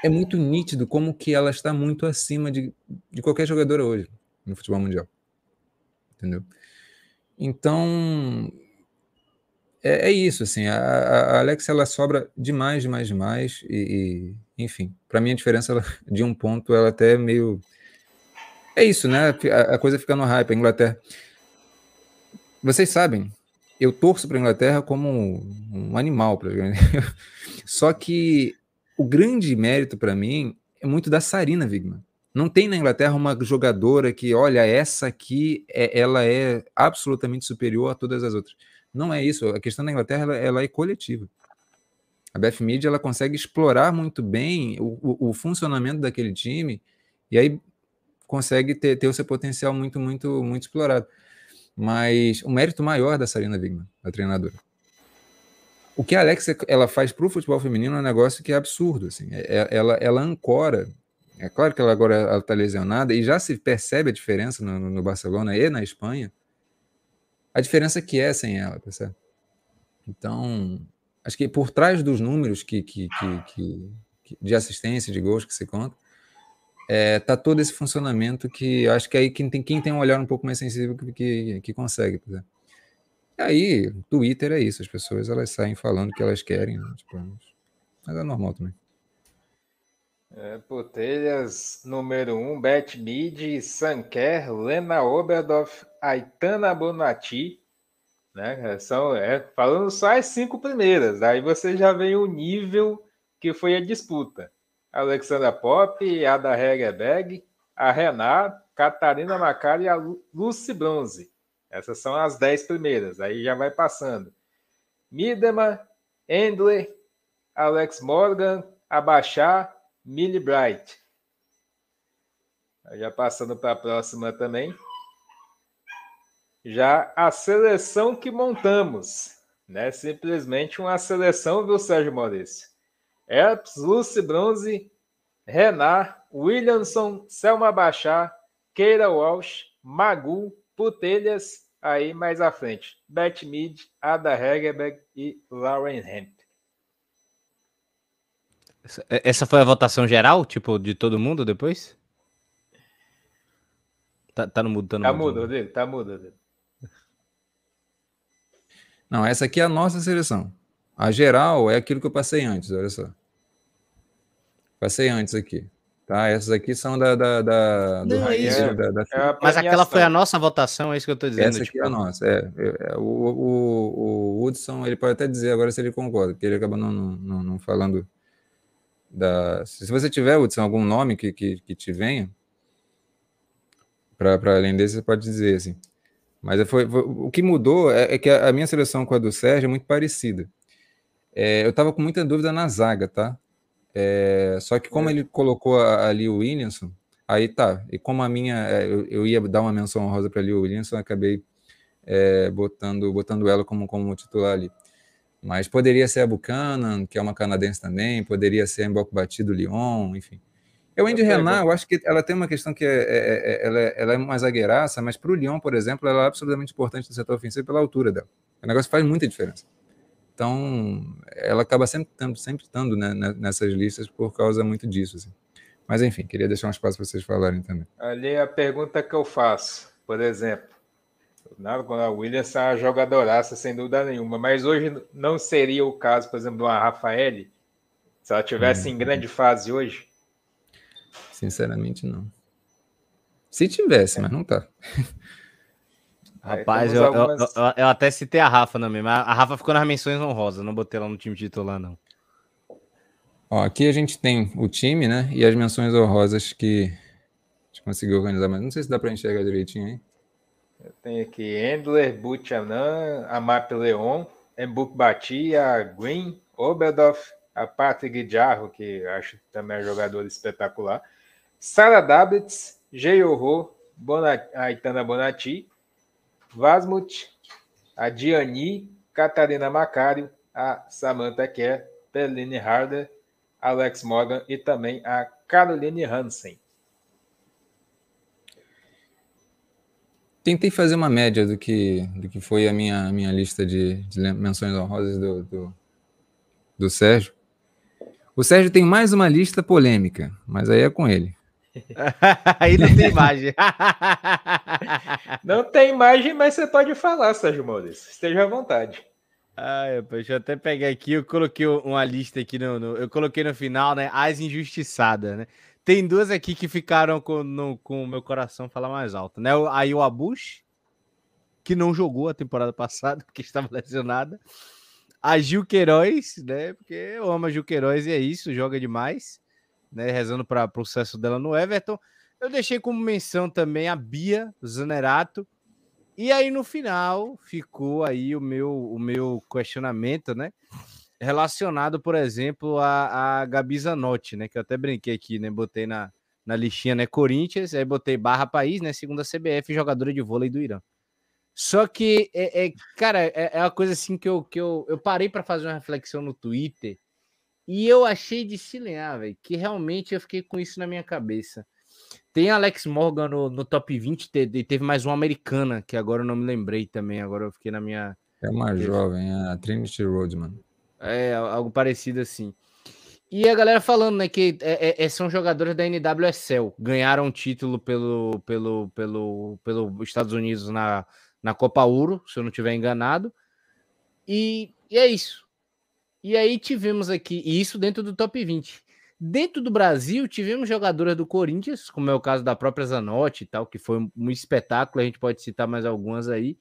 é muito nítido como que ela está muito acima de, de qualquer jogadora hoje no futebol mundial. Entendeu? Então, é, é isso, assim, a, a Alex ela sobra demais, demais, demais, e, e enfim, para mim a diferença de um ponto ela até é meio. É isso, né? A, a coisa fica no hype. A Inglaterra. Vocês sabem, eu torço para a Inglaterra como um, animal. Só que o grande mérito para mim é muito da Sarina Wigman. Não tem na Inglaterra uma jogadora que, olha, essa aqui, é, ela é absolutamente superior a todas as outras. Não é isso. A questão da Inglaterra ela, ela é coletiva. A Beth Mead ela consegue explorar muito bem o, o, o, funcionamento daquele time e aí consegue ter, ter o seu potencial muito, muito, muito explorado. Mas o mérito maior da Sarina Wigman, a treinadora. O que a Alexa ela faz para o futebol feminino é um negócio que é absurdo. Assim. É, é, ela, ela ancora. É claro que ela agora está lesionada e já se percebe a diferença no, no Barcelona e na Espanha a diferença que é sem ela, percebe? Então, acho que por trás dos números que, que, que, que de assistência, de gols que se conta, é, tá todo esse funcionamento que acho que aí quem tem, quem tem um olhar um pouco mais sensível que, que, que consegue. Percebe? E aí, Twitter é isso, as pessoas elas saem falando o que elas querem, né? tipo, mas é normal também. É, Putelhas número 1, um, Bet Mid, Sanker, Lena Oberdorf, Aitana Bonatti, né? São, é, falando só as cinco primeiras, aí você já vê o nível que foi a disputa. Alexandra Pop, Ada Hegerberg, a Renata, Catarina Macari e a Lucy Bronze. Essas são as dez primeiras, aí já vai passando. Midema, Endler, Alex Morgan, Abachar, Millie Bright. Já passando para a próxima também. Já a seleção que montamos. Né? Simplesmente uma seleção, viu, Sérgio Maurício? Eps, Lucy Bronze, Renan, Williamson, Selma Bachar, Keira Walsh, Magu, Putelhas, aí mais à frente. Beth Mead, Ada Hegerberg e Lauren Hemp. É, essa foi a votação geral, tipo, de todo mundo depois? Tá, tá no mudo, tá no tá mudo. mudo, Rodrigo, tá mudo, Rodrigo. Não, essa aqui é a nossa seleção. A geral é aquilo que eu passei antes, olha só. Passei antes aqui. Tá? Essas aqui são da, da, da do raiz, é, da, da... É Mas aquela foi a nossa votação, é isso que eu estou dizendo. Essa aqui tipo... é a tipo. nossa. É, é, é, o, o, o Hudson, ele pode até dizer agora se ele concorda, porque ele acaba não, não, não falando da. Se você tiver, Hudson, algum nome que, que, que te venha, para além desse, você pode dizer assim. Mas foi, foi o que mudou é, é, que a, a, minha seleção com a do Sérgio é muito parecida. É, eu estava com muita dúvida na zaga, tá? É, só que como é. ele colocou ali o Williamson, Aí tá. E como a minha. É, eu, eu ia dar uma menção honrosa para Leo Williamson, acabei é, botando, botando ela como, como titular ali. Mas poderia ser a Buchanan, que é uma canadense também, poderia ser a Mboco Batido Lyon, enfim. Eu, Andy Renan, eu acho que ela tem uma questão que é, é, é ela, é, ela é uma zagueiraça, mas para o Lyon, por exemplo, ela é absolutamente importante no setor ofensivo pela altura dela. O negócio faz muita diferença. Então, ela acaba sempre estando, sempre né, nessas listas por causa muito disso. Assim. Mas, enfim, queria deixar um espaço para vocês falarem também. Ali é a pergunta que eu faço, por exemplo. A Williams é uma jogadoraça, sem dúvida nenhuma, mas hoje não seria o caso, por exemplo, de uma Rafael, se ela tivesse hum. em grande fase hoje? Sinceramente, não. Se tivesse, mas não tá. Rapaz, eu, algumas... eu, eu, eu, até citei a Rafa também, mas a Rafa ficou nas menções honrosas, não botei ela no time titular, não. Ó, aqui a gente tem o time, né? E as menções honrosas que a gente conseguiu organizar, mas não sei se dá para enxergar direitinho aí. Eu tenho aqui Endler, Buchanan, Amap Leon, Mbuk Bati, a Green, Oberdoff, a Patrick Jarro, que acho também é jogador espetacular, Sara Dablitz, Jeyorro, Bonat, Aitana Bonati, Vasmut, a Diani, Catarina Macário, a Samantha Kerr, Peline Harder, Alex Morgan e também a Caroline Hansen. Tentei fazer uma média do que, do que foi a minha, minha lista de, de menções honrosas do, do, do Sérgio. O Sérgio tem mais uma lista polêmica, mas aí é com ele. aí não tem imagem. não tem imagem, mas você pode falar, Sérgio Maurício. Esteja à vontade. Ah, deixa eu até pegar aqui. Eu coloquei uma lista aqui no, no, eu coloquei no final, né? As injustiçadas, né? Tem duas aqui que ficaram com, no, com o meu coração falar mais alto, né? Aí o Abush, que não jogou a temporada passada, porque estava lesionada. A Gil Queiroz, né? Porque eu amo a Gil Queiroz e é isso, joga demais, né? Rezando para o sucesso dela no Everton. Eu deixei como menção também a Bia Zanerato, e aí no final ficou aí o meu, o meu questionamento, né? Relacionado, por exemplo, a, a Gabi Zanotti, né? Que eu até brinquei aqui, né? Botei na, na listinha, né? Corinthians, aí botei barra país, né? Segunda CBF, jogadora de vôlei do Irã. Só que, é, é cara, é, é, uma coisa assim que eu, que eu, eu parei para fazer uma reflexão no Twitter e eu achei de se velho, que realmente eu fiquei com isso na minha cabeça. Tem Alex Morgan no, no top 20 e teve mais uma americana, que agora eu não me lembrei também. Agora eu fiquei na minha. É uma jovem, a Trinity Rodman. É, algo parecido assim. E a galera falando, né, que é, é, é são jogadores da NWSL, ganharam título pelo, pelo, pelo, pelo Estados Unidos na, na Copa Ouro, se eu não estiver enganado. E, e é isso. E aí tivemos aqui, e isso dentro do top 20. Dentro do Brasil, tivemos jogadoras do Corinthians, como é o caso da própria Zanotti e tal, que foi um espetáculo, a gente pode citar mais algumas aí,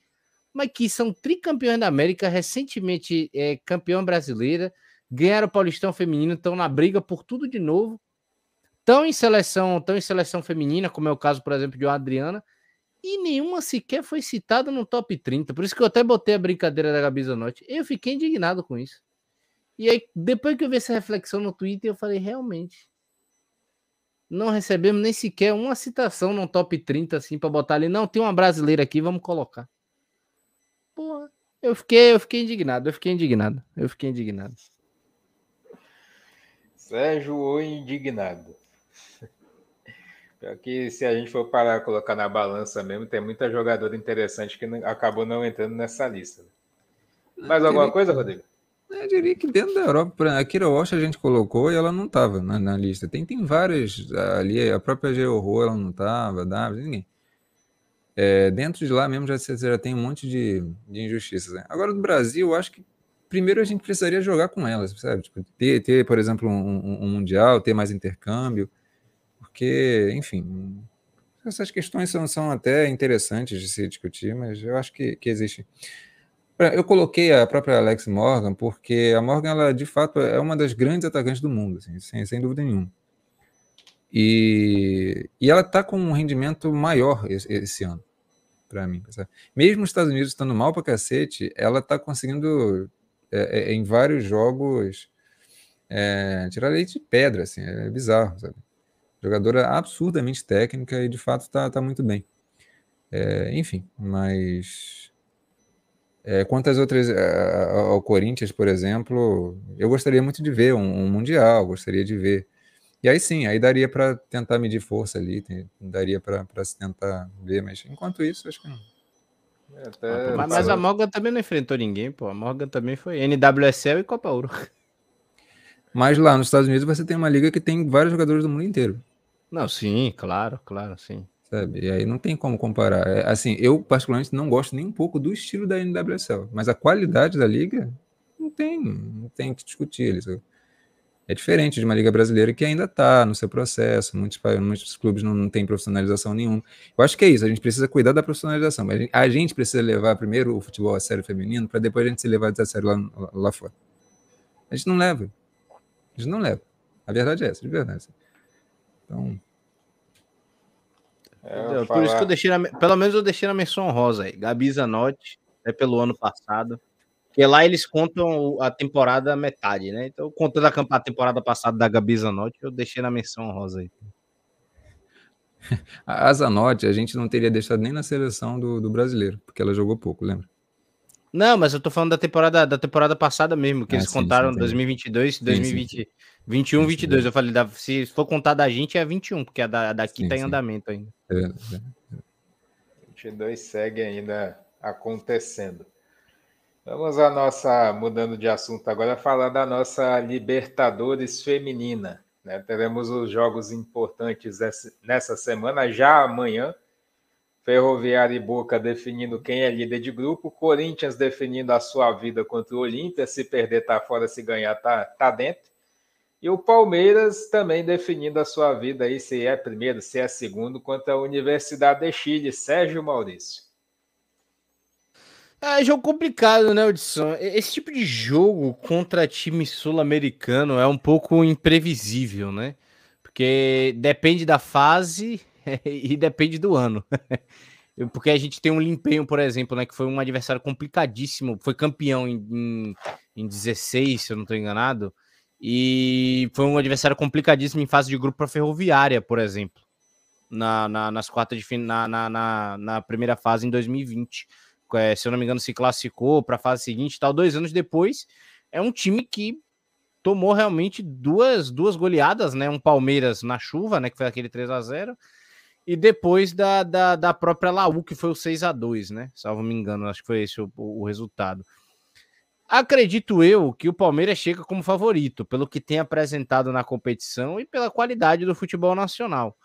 mas que são tricampeões da América, recentemente é, campeã brasileira, ganharam o Paulistão Feminino, estão na briga por tudo de novo, estão em seleção, estão em seleção feminina, como é o caso, por exemplo, de Adriana, e nenhuma sequer foi citada no top 30. Por isso que eu até botei a brincadeira da Gabi Zanotti. Eu fiquei indignado com isso. E aí, depois que eu vi essa reflexão no Twitter, eu falei, realmente. Não recebemos nem sequer uma citação no top 30, assim, para botar ali. Não, tem uma brasileira aqui, vamos colocar. Porra, eu fiquei, eu fiquei indignado, eu fiquei indignado, eu fiquei indignado. Sérgio ou indignado. Pior que se a gente for parar colocar na balança mesmo, tem muita jogadora interessante que acabou não entrando nessa lista. Mais alguma coisa, Rodrigo? Eu diria que dentro da Europa, a Kira Walsh a gente colocou e ela não estava na, na, lista. Tem, tem várias ali, a própria Georro ela não estava, ninguém. É, dentro de lá mesmo já, já tem um monte de, de injustiças. Né? Agora, do Brasil, eu acho que primeiro a gente precisaria jogar com elas, sabe? Tipo, ter, ter, por exemplo, um, um Mundial, ter mais intercâmbio, porque, enfim, essas questões são, são até interessantes de se discutir, mas eu acho que, que existe. Eu coloquei a própria Alex Morgan porque a Morgan, ela de fato é uma das grandes atacantes do mundo, assim, sem, sem dúvida nenhuma. E, e ela está com um rendimento maior esse, esse ano, para mim. Sabe? Mesmo os Estados Unidos estando mal para cacete, ela está conseguindo, é, é, em vários jogos, é, tirar leite de pedra, assim, é bizarro, sabe? Jogadora absurdamente técnica e de fato está tá muito bem. É, enfim, mas é, quanto às outras, ao Corinthians, por exemplo, eu gostaria muito de ver um, um Mundial, gostaria de ver. E aí sim, aí daria para tentar medir força ali, tem, daria para se tentar ver, mas enquanto isso, acho que não. É, até... mas, mas, a Morgan também não enfrentou ninguém, pô. A Morgan também foi NWSL e Copa Ouro. Mas lá nos Estados Unidos você tem uma liga que tem vários jogadores do mundo inteiro. Não, sim, claro, claro, sim. Sabe? E aí não tem como comparar. É, assim, eu particularmente não gosto nem um pouco do estilo da NWSL, mas a qualidade da liga não tem, não tem que discutir. Eles, é diferente de uma liga brasileira que ainda está no seu processo, muitos, muitos clubes não, não têm profissionalização nenhuma. Eu acho que é isso, a gente precisa cuidar da profissionalização, mas a gente precisa levar primeiro o futebol a sério feminino para depois a gente se levar a sério lá, lá fora. A gente não leva. A gente não leva. A verdade é essa, de verdade. Então, é, Por isso que eu deixei, na, pelo menos eu deixei na menção rosa aí. Gabi Zanotti, é pelo ano passado. Porque lá eles contam a temporada metade, né? Então, contando a temporada passada da Gabi Zanotti, eu deixei na menção rosa aí. A Zanotti, a gente não teria deixado nem na seleção do, do brasileiro, porque ela jogou pouco, lembra? Não, mas eu tô falando da temporada, da temporada passada mesmo, que ah, eles sim, contaram sim, 2022, 2020, sim, 21, 22. Eu falei, se for contar da gente é 21, porque a da, daqui sim, tá em andamento ainda. É, é. 22 segue ainda acontecendo. Vamos a nossa, mudando de assunto agora, falar da nossa Libertadores feminina. Né? Teremos os jogos importantes nessa semana, já amanhã. Ferroviária e Boca definindo quem é líder de grupo, Corinthians definindo a sua vida contra o Olímpia, se perder tá fora, se ganhar tá, tá dentro. E o Palmeiras também definindo a sua vida aí, se é primeiro, se é segundo, contra a Universidade de Chile, Sérgio Maurício. É jogo complicado, né, Odisson? Esse tipo de jogo contra time sul-americano é um pouco imprevisível, né? Porque depende da fase e depende do ano. Porque a gente tem um Limpenho, por exemplo, né? Que foi um adversário complicadíssimo. Foi campeão em, em, em 16, se eu não estou enganado. E foi um adversário complicadíssimo em fase de grupo para Ferroviária, por exemplo. Na, na, nas quartas de na, na, na, primeira fase em 2020. É, se eu não me engano, se classificou para a fase seguinte tal. Dois anos depois, é um time que tomou realmente duas, duas goleadas, né? Um Palmeiras na chuva, né? Que foi aquele 3 a 0 e depois da, da, da própria Laú, que foi o 6 a 2 né? Salvo me engano, acho que foi esse o, o resultado. Acredito eu que o Palmeiras chega como favorito, pelo que tem apresentado na competição e pela qualidade do futebol nacional.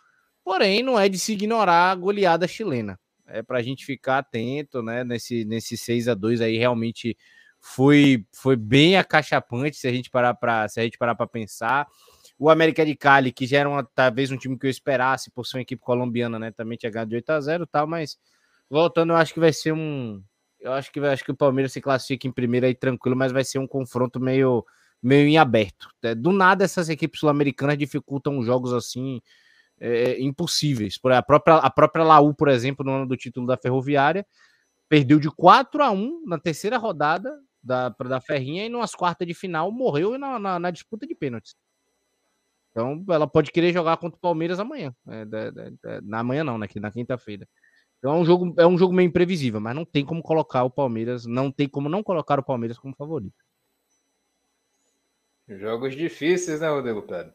Porém, não é de se ignorar a goleada chilena. É para a gente ficar atento, né? Nesse, nesse 6 a 2 aí, realmente foi, foi bem acachapante se a gente parar para se a gente parar para pensar. O América de Cali, que já era uma, talvez um time que eu esperasse por ser uma equipe colombiana, né? Também tinha ganhado de 8 a 0 tal, mas voltando, eu acho que vai ser um. Eu acho que, acho que o Palmeiras se classifica em primeiro aí tranquilo, mas vai ser um confronto meio, meio em aberto. É, do nada, essas equipes sul-americanas dificultam jogos assim é, impossíveis. Por a própria, a própria Laú, por exemplo, no ano do título da Ferroviária, perdeu de 4 a 1 na terceira rodada da, da Ferrinha e nas quartas de final morreu na, na, na disputa de pênaltis. Então, ela pode querer jogar contra o Palmeiras amanhã. É, na manhã não, né? Na quinta-feira. Então é um, jogo, é um jogo meio imprevisível, mas não tem como colocar o Palmeiras, não tem como não colocar o Palmeiras como favorito. Jogos difíceis, né, Rodrigo Pedro?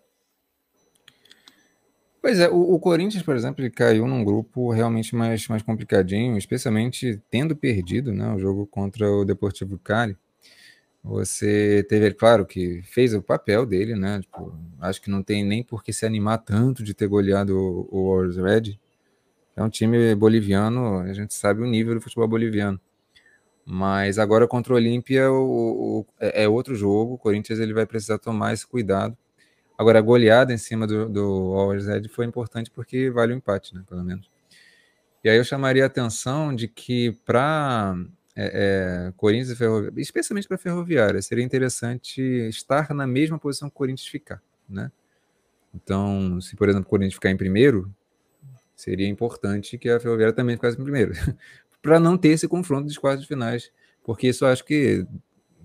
Pois é, o, o, Corinthians, por exemplo, ele caiu num grupo realmente mais, mais complicadinho, especialmente tendo perdido né, o jogo contra o Deportivo Cali. Você teve, claro, que fez o papel dele, né? Tipo, acho que não tem nem por que se animar tanto de ter goleado o, o Red. É um time boliviano, a gente sabe o nível do futebol boliviano. Mas agora contra o Olímpia é, é outro jogo. O Corinthians ele vai precisar tomar esse cuidado. Agora, a goleada em cima do, do Warriors Red foi importante porque vale o empate, né? Pelo menos. E aí eu chamaria a atenção de que para é, é, Corinthians e Ferroviária, especialmente para Ferroviária, seria interessante estar na mesma posição que o Corinthians ficar, né? Então, se por exemplo o Corinthians ficar em primeiro, seria importante que a Ferroviária também ficasse em primeiro, para não ter esse confronto dos quartos de finais, porque isso acho que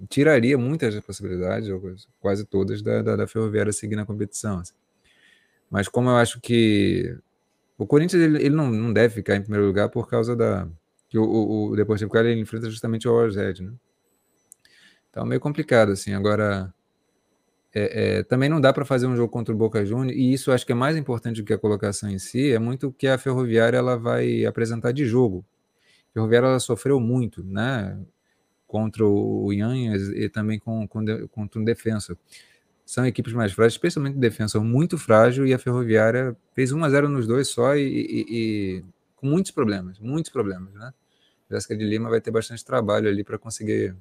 tiraria muitas possibilidades, ou quase todas, da, da, da Ferroviária seguir na competição. Assim. Mas como eu acho que o Corinthians ele, ele não, não deve ficar em primeiro lugar por causa da que o, o, o Deportivo Cali enfrenta justamente o Orzed, né? Então meio complicado assim. Agora é, é, também não dá para fazer um jogo contra o Boca Juniors e isso acho que é mais importante do que a colocação em si. É muito o que a Ferroviária ela vai apresentar de jogo. A Ferroviária ela sofreu muito, né? Contra o Yanhas e também com, com, contra o Defensa são equipes mais frágeis, especialmente defesa muito frágil, e a Ferroviária fez 1 a 0 nos dois só e, e, e com muitos problemas, muitos problemas, né? Jéssica de Lima vai ter bastante trabalho ali para conseguir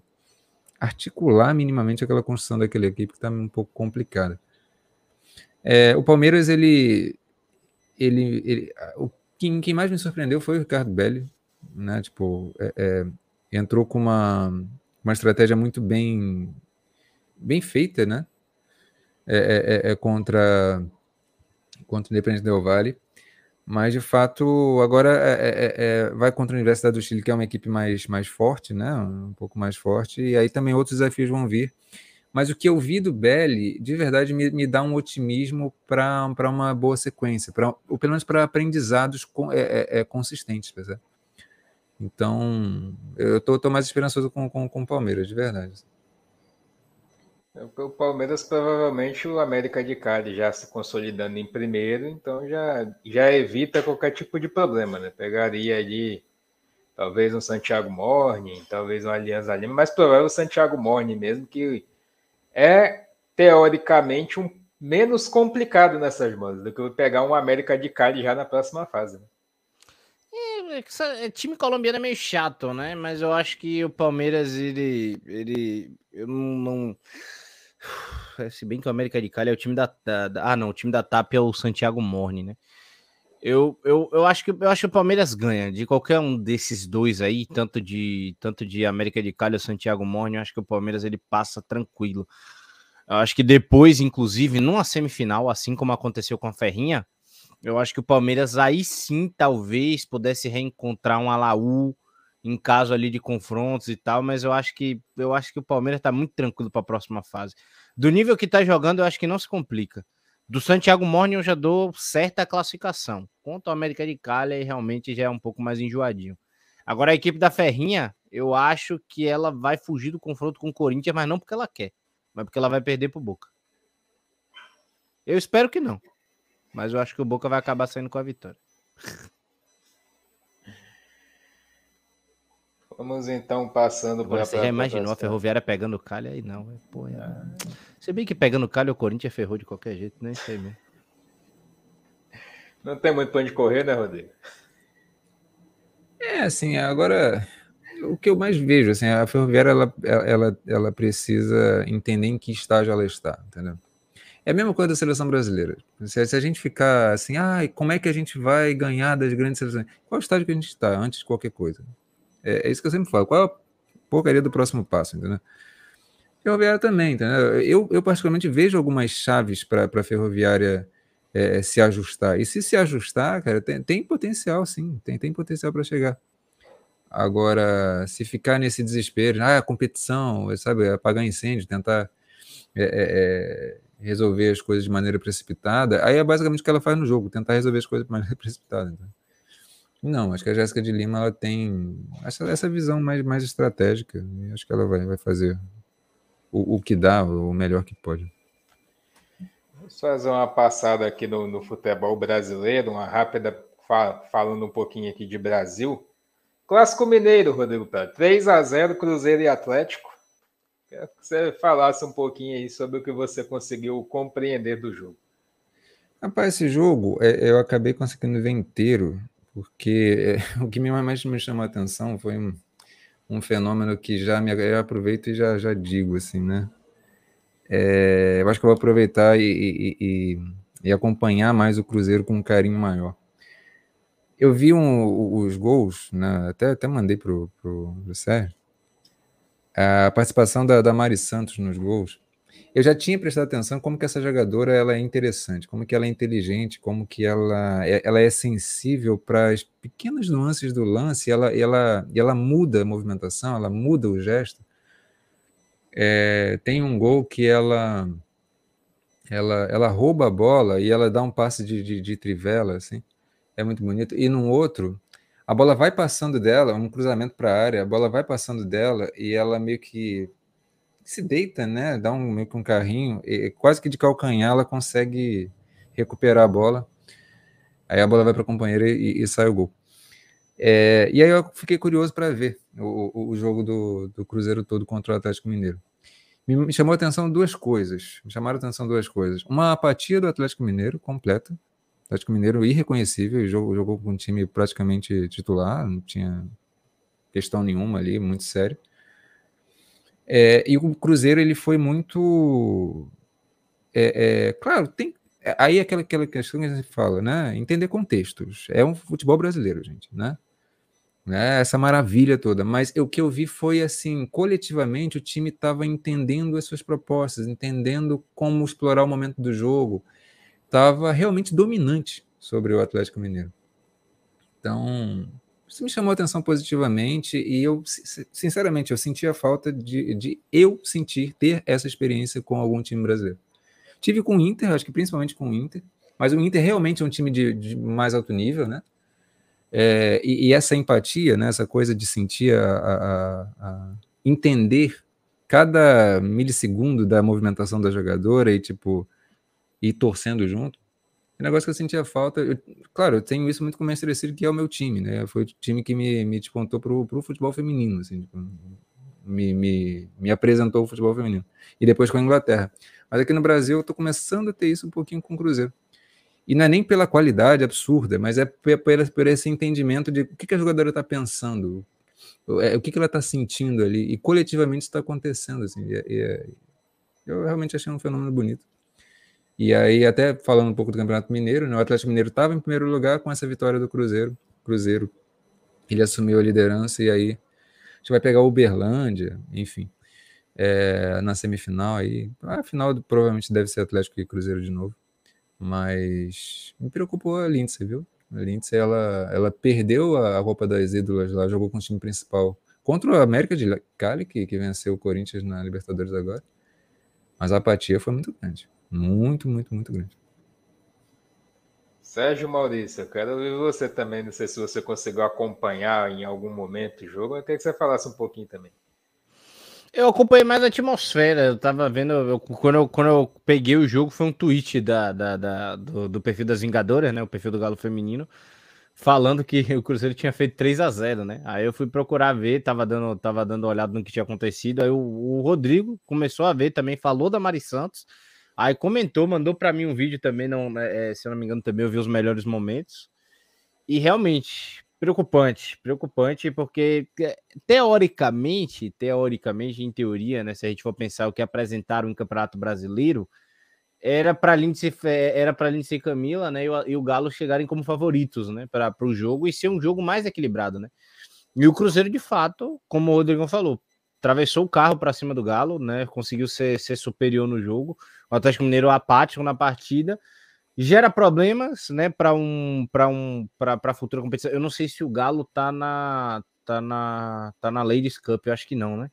articular minimamente aquela construção daquela equipe que está um pouco complicada. É, o Palmeiras, ele, ele, ele o, quem, quem, mais me surpreendeu foi o Ricardo Belli, né? Tipo, é, é, entrou com uma, uma estratégia muito bem, bem feita, né? É, é, é, é, contra, contra o Independente Del Vale. Mas, de fato, agora é, é, vai contra a Universidade do Chile, que é uma equipe mais, mais forte, né? um pouco mais forte, e aí também outros desafios vão vir. Mas o que eu vi do Belli, de verdade, me, me dá um otimismo para uma boa sequência, pra, ou pelo menos para aprendizados com, é, é, consistentes. Então, eu estou mais esperançoso com, com, com o Palmeiras, de verdade. O Palmeiras provavelmente o América de Cali já se consolidando em primeiro, então já, já evita qualquer tipo de problema, né? Pegaria ali talvez um Santiago Morni, talvez um Alianza Lima, mas provavelmente o Santiago Morni mesmo, que é teoricamente um menos complicado nessas mãos do que pegar um América de Cali já na próxima fase. Né? É, é, é, time colombiano é meio chato, né? Mas eu acho que o Palmeiras, ele. ele eu não, não se bem que o América de Cali é o time da, da, da, Ah, não, o time da TAP é o Santiago Morni, né? Eu, eu, eu, acho que, eu acho que o Palmeiras ganha de qualquer um desses dois aí, tanto de tanto de América de Cali ou Santiago Morni, eu acho que o Palmeiras ele passa tranquilo. Eu acho que depois, inclusive, numa semifinal, assim como aconteceu com a Ferrinha, eu acho que o Palmeiras aí sim talvez pudesse reencontrar um Alaú em caso ali de confrontos e tal, mas eu acho que eu acho que o Palmeiras está muito tranquilo para a próxima fase. Do nível que está jogando, eu acho que não se complica. Do Santiago Morning eu já dou certa classificação. Contra o América de Cali, realmente já é um pouco mais enjoadinho. Agora a equipe da Ferrinha, eu acho que ela vai fugir do confronto com o Corinthians, mas não porque ela quer, mas porque ela vai perder pro Boca. Eu espero que não. Mas eu acho que o Boca vai acabar saindo com a vitória. Vamos então passando para. Você já imaginou a Ferroviária pegando calha aí? Não, é, pô, é... Se bem que pegando calha o Corinthians ferrou de qualquer jeito, nem sei mesmo. Não tem muito plano de correr, né, Rodrigo? É, assim, agora o que eu mais vejo, assim, a Ferroviária ela, ela, ela precisa entender em que estágio ela está, entendeu? É a mesma coisa da seleção brasileira. Se, se a gente ficar assim, ah, como é que a gente vai ganhar das grandes seleções? Qual estágio que a gente está antes de qualquer coisa? É, é, isso que eu sempre falo. Qual é a porcaria do próximo passo, entendeu? Ferroviária também, entendeu? Eu, eu particularmente vejo algumas chaves para a ferroviária é, se ajustar. E se se ajustar, cara, tem, tem potencial, sim. Tem, tem potencial para chegar. Agora, se ficar nesse desespero, ah, competição, sabe, apagar incêndio, tentar é, é, é, resolver as coisas de maneira precipitada, aí é basicamente o que ela faz no jogo, tentar resolver as coisas de maneira precipitada. Não, acho que a Jéssica de Lima ela tem essa, essa visão mais, mais estratégica. E acho que ela vai, vai fazer o, o que dá, o melhor que pode. Vamos fazer uma passada aqui no, no futebol brasileiro, uma rápida falando um pouquinho aqui de Brasil. Clássico Mineiro, Rodrigo Pérez. 3 a 0 Cruzeiro e Atlético. Quero que você falasse um pouquinho aí sobre o que você conseguiu compreender do jogo. Rapaz, esse jogo é, eu acabei conseguindo ver inteiro porque é, o que mais me chamou a atenção foi um, um fenômeno que já me eu aproveito e já, já digo assim, né? É, eu acho que eu vou aproveitar e, e, e, e, acompanhar mais o Cruzeiro com um carinho maior. Eu vi um, os gols, né? até, até mandei para o Sérgio, a participação da, da Mari Santos nos gols eu já tinha prestado atenção como que essa jogadora ela é interessante, como que ela é inteligente, como que ela é, ela é sensível para as pequenas nuances do lance, ela, ela, ela muda a movimentação, ela muda o gesto. É, tem um gol que ela ela, ela rouba a bola e ela dá um passe de, de, de trivela, assim. É muito bonito. E num outro, a bola vai passando dela, um cruzamento para a área, a bola vai passando dela e ela meio que se deita, né? Dá um meio que um carrinho, e quase que de calcanhar ela consegue recuperar a bola. Aí a bola vai para a companheira e, e, sai o gol. É, e aí eu fiquei curioso para ver o, o, jogo do, do Cruzeiro todo contra o Atlético Mineiro. Me, me chamou a atenção duas coisas. Me chamaram a atenção duas coisas. Uma apatia do Atlético Mineiro completa. Atlético Mineiro irreconhecível, jogou, jogou com um time praticamente titular, não tinha questão nenhuma ali, muito sério. É, e o Cruzeiro ele foi muito. É, é, claro, tem. É, aí é aquela, aquela questão que a gente fala, né? Entender contextos. É um futebol brasileiro, gente, né? né? Essa maravilha toda. Mas o que eu vi foi assim: coletivamente, o time estava entendendo as suas propostas, entendendo como explorar o momento do jogo, estava realmente dominante sobre o Atlético Mineiro. Então, isso me chamou a atenção positivamente e eu, sinceramente, eu senti a falta de, de eu sentir, ter essa experiência com algum time brasileiro. Tive com o Inter, acho que principalmente com o Inter, mas o Inter realmente é um time de, de mais alto nível, né? É, e, e, essa empatia, né, essa coisa de sentir, a, a, a, entender cada milissegundo da movimentação da jogadora e, tipo, ir torcendo junto, é um negócio que eu sentia falta. Eu, claro, eu tenho isso muito com o Manchester City, que é o meu time, né? Foi o time que me, me despontou para o futebol feminino, assim, tipo, me, me, me apresentou o futebol feminino. E depois com a Inglaterra. Mas aqui no Brasil eu estou começando a ter isso um pouquinho com o Cruzeiro. E não é nem pela qualidade absurda, mas é por, por esse entendimento de o que, que a jogadora está pensando, é, o que, que ela está sentindo ali, e coletivamente está acontecendo. Assim, e, e, eu realmente achei um fenômeno bonito. E aí, até falando um pouco do Campeonato Mineiro, né, o Atlético Mineiro estava em primeiro lugar com essa vitória do Cruzeiro. Cruzeiro. Ele assumiu a liderança e aí a gente vai pegar o Uberlândia, enfim, é, na semifinal aí. A final provavelmente deve ser Atlético e Cruzeiro de novo. Mas me preocupou a Lindsay, viu? A Lindsay, ela, ela perdeu a, roupa das ídolas lá, jogou com o time principal contra o América de Cali, que, que venceu o Corinthians na Libertadores agora. Mas a apatia foi muito grande. Muito, muito, muito grande. Sérgio Maurício, eu quero ouvir você também. Não sei se você conseguiu acompanhar em algum momento o jogo. Eu queria que você falasse um pouquinho também. Eu acompanhei mais a atmosfera. Eu tava vendo. Eu, quando, eu, quando eu peguei o jogo, foi um tweet da, da, da do, do, perfil das Vingadoras, né? O perfil do Galo Feminino, falando que o Cruzeiro tinha feito 3 a 0 né? Aí eu fui procurar ver, tava dando, tava dando uma olhada no que tinha acontecido. Aí o, o Rodrigo começou a ver também, falou da Mari Santos. Aí comentou, mandou para mim um vídeo também, não, né, é, se eu não me engano, também eu vi os melhores momentos. E realmente, preocupante, preocupante, porque é, teoricamente, teoricamente, em teoria, né, se a gente for pensar o que apresentaram em Campeonato Brasileiro, era para Lindsay, era para Lindsay Camila, né, e o, e o Galo chegarem como favoritos, né, para o jogo e ser um jogo mais equilibrado, né? E o Cruzeiro, de fato, como o Rodrigo falou, atravessou o carro para cima do Galo, né? Conseguiu ser, ser superior no jogo. O Atlético Mineiro apático na partida. Gera problemas, né, para um para um para futura competição. Eu não sei se o Galo tá na tá na tá na Ladies Cup, eu acho que não, né?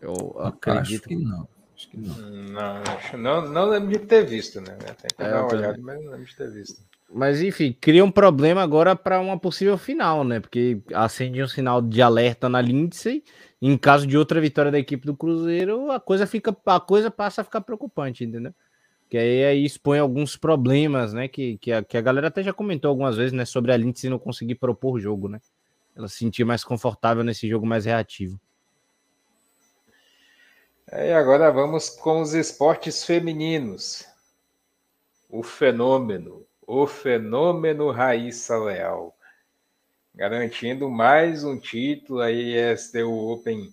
Eu acredito acho que não. Acho que não. Não, não, não lembro de ter visto, né? Tem que é, dar uma olhada, mas não lembro de ter visto. Mas enfim, cria um problema agora para uma possível final, né? Porque acende um sinal de alerta na Lindsay. Em caso de outra vitória da equipe do Cruzeiro, a coisa fica, a coisa passa a ficar preocupante, entendeu? Que aí, aí expõe alguns problemas, né? Que, que, a, que a galera até já comentou algumas vezes, né? Sobre a Lindsay não conseguir propor jogo, né? Ela se sentir mais confortável nesse jogo mais reativo. É, e agora vamos com os esportes femininos. O fenômeno o fenômeno Raíssa Leal, garantindo mais um título aí STU Open,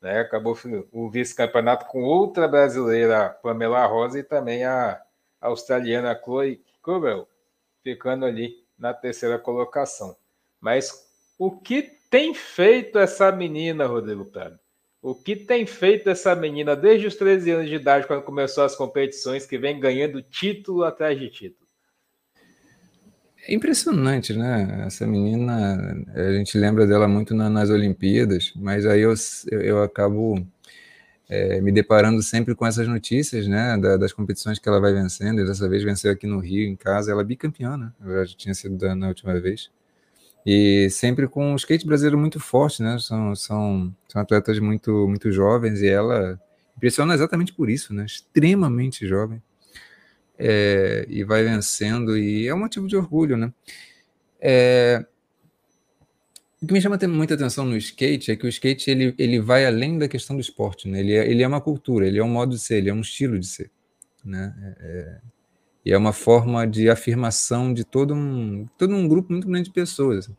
né? Acabou o vice-campeonato com outra brasileira, Pamela Rosa, e também a australiana Chloe Kubel, ficando ali na terceira colocação. Mas o que tem feito essa menina, Rodrigo Prado? O que tem feito essa menina desde os 13 anos de idade, quando começou as competições, que vem ganhando título atrás de título? É impressionante, né? Essa menina, a gente lembra dela muito na, nas Olimpíadas, mas aí eu, eu, eu acabo é, me deparando sempre com essas notícias, né, da, das competições que ela vai vencendo, e dessa vez venceu aqui no Rio, em casa, ela é bicampeã, né, já tinha sido da, na última vez, e sempre com o skate brasileiro muito forte, né, são, são, são atletas muito, muito jovens, e ela impressiona exatamente por isso, né, extremamente jovem, é, e vai vencendo, e é um motivo de orgulho, né, é, o que me chama muita atenção no skate é que o skate ele, ele vai além da questão do esporte, né? Ele é, ele é uma cultura, ele é um modo de ser, ele é um estilo de ser, né? É, é e é uma forma de afirmação de todo um, todo um grupo muito grande de pessoas.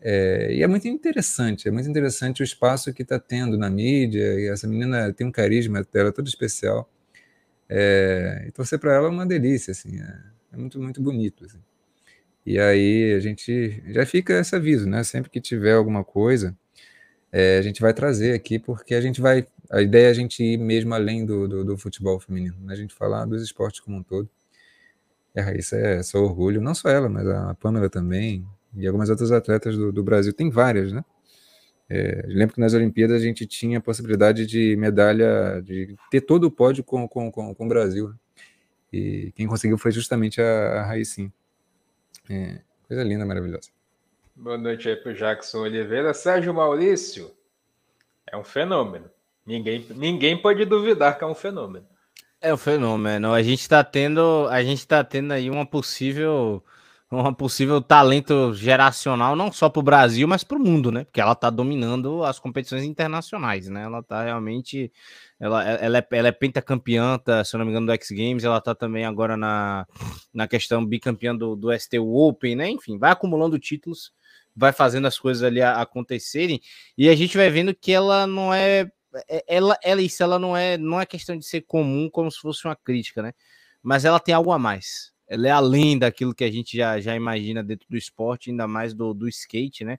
É, e é muito interessante, é muito interessante o espaço que está tendo na mídia, e essa menina tem um carisma dela todo especial. É, e torcer para ela é uma delícia, assim, é, é muito, muito bonito. Assim. E aí a gente já fica esse aviso, né? Sempre que tiver alguma coisa, é, a gente vai trazer aqui, porque a gente vai. A ideia é a gente ir mesmo além do, do, do futebol feminino, né? A gente falar dos esportes como um todo. E a Raíssa é só orgulho, não só ela, mas a Pamela também, e algumas outras atletas do, do Brasil. Tem várias, né? É, lembro que nas Olimpíadas a gente tinha a possibilidade de medalha, de ter todo o pódio com, com, com, com o Brasil. Né? E quem conseguiu foi justamente a, a Raicinha. É, coisa linda, maravilhosa. Boa noite aí para o Jackson Oliveira. Sérgio Maurício é um fenômeno. Ninguém, ninguém pode duvidar que é um fenômeno. É um fenômeno. A gente está tendo, a gente tá tendo aí uma possível, uma possível talento geracional não só para o Brasil, mas para o mundo, né? Porque ela está dominando as competições internacionais, né? Ela está realmente ela, ela, é, ela é pentacampeã, tá, se eu não me engano, do X Games. Ela tá também agora na, na questão bicampeã do, do STU Open, né? Enfim, vai acumulando títulos, vai fazendo as coisas ali acontecerem. E a gente vai vendo que ela não é. é ela, ela, isso ela não é, não é questão de ser comum como se fosse uma crítica, né? Mas ela tem algo a mais. Ela é além daquilo que a gente já, já imagina dentro do esporte, ainda mais do, do skate, né?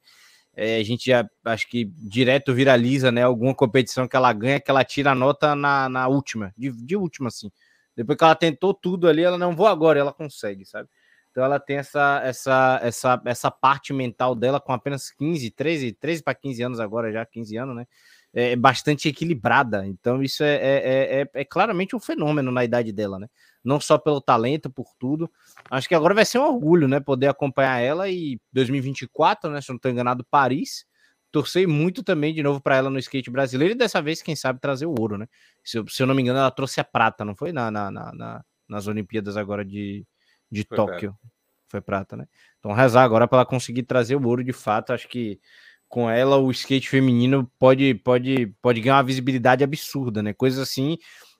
É, a gente já acho que direto viraliza, né? Alguma competição que ela ganha, que ela tira a nota na, na última, de, de última, assim. Depois que ela tentou tudo ali, ela não vou agora, ela consegue, sabe? Então ela tem essa essa essa essa parte mental dela com apenas 15, 13, 13 para 15 anos agora já, 15 anos, né? É, é bastante equilibrada. Então isso é, é, é, é claramente um fenômeno na idade dela, né? não só pelo talento, por tudo. Acho que agora vai ser um orgulho, né? Poder acompanhar ela e 2024, né? Se não estou enganado, Paris. Torcei muito também de novo para ela no skate brasileiro e dessa vez, quem sabe, trazer o ouro, né? Se eu, se eu não me engano, ela trouxe a prata, não foi? Na, na, na nas Olimpíadas agora de, de foi Tóquio. Prata. Foi prata, né? Então, rezar agora para ela conseguir trazer o ouro de fato. Acho que com ela o skate feminino pode, pode, pode ganhar uma visibilidade absurda, né? Coisas assim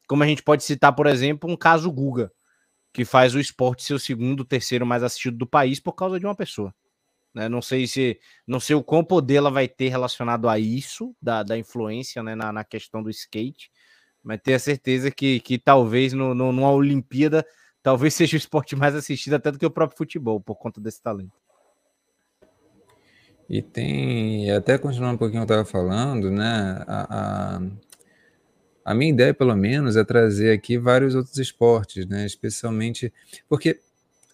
como a gente pode citar, por exemplo, um caso Guga, que faz o esporte ser o segundo, terceiro mais assistido do país por causa de uma pessoa. Né? Não sei se não sei o quão poder ela vai ter relacionado a isso, da, da influência né, na, na questão do skate, mas tenho a certeza que, que talvez no, no, numa Olimpíada talvez seja o esporte mais assistido até do que o próprio futebol, por conta desse talento. E tem, até continuando um pouquinho eu estava falando, né? A, a, a minha ideia, pelo menos, é trazer aqui vários outros esportes, né? Especialmente porque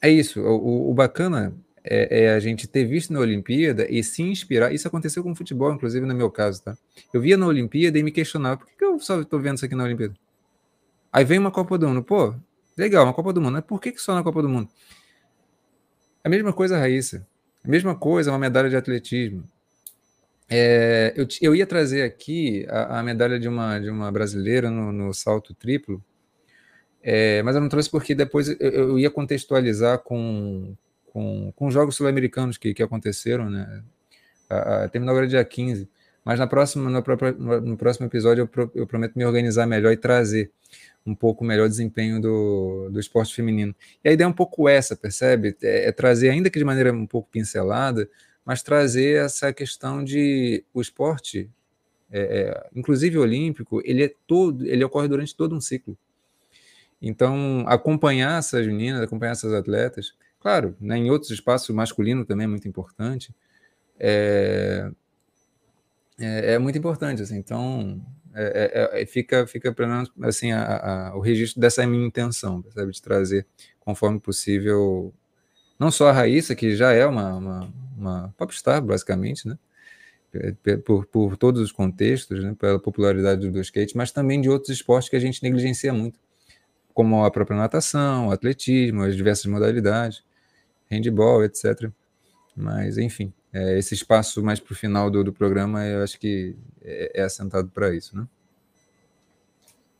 é isso. O, o bacana é, é, a gente ter visto na Olimpíada e se inspirar. Isso aconteceu com o futebol, inclusive no meu caso, tá? Eu via na Olimpíada e me questionava por que, que eu só estou vendo isso aqui na Olimpíada. Aí vem uma Copa do Mundo, pô, legal, uma Copa do Mundo, mas por que, que só na Copa do Mundo? A mesma coisa, Raíssa. Mesma coisa, uma medalha de atletismo. É, eu, eu, ia trazer aqui a, a, medalha de uma, de uma brasileira no, no salto triplo, é, mas eu não trouxe porque depois eu, eu ia contextualizar com, com, com os Jogos Sul-Americanos que, que aconteceram, né? Terminou agora dia 15, mas na próxima, no, no próximo episódio eu, pro, eu prometo me organizar melhor e trazer um pouco melhor desempenho do, do esporte feminino. E a ideia é um pouco essa, percebe? É, é trazer, ainda que de maneira um pouco pincelada, mas trazer essa questão de o esporte, é, é, inclusive olímpico, ele é todo, ele ocorre durante todo um ciclo. Então, acompanhar essas meninas, acompanhar essas atletas, claro, né, em outros espaços, masculino também é muito importante, é, é, é muito importante. Assim, então, é, é, é fica, fica pelo menos assim, a, a, o registro dessa minha intenção, sabe, de trazer, conforme possível, não só a Raíssa, que já é uma, uma, uma popstar, basicamente, né? por, por todos os contextos, né, pela popularidade do skate, mas também de outros esportes que a gente negligencia muito, como a própria natação, o atletismo, as diversas modalidades, handball, etc. Mas, enfim, é, esse espaço mais para o final do, do programa, eu acho que é, é assentado para isso, né?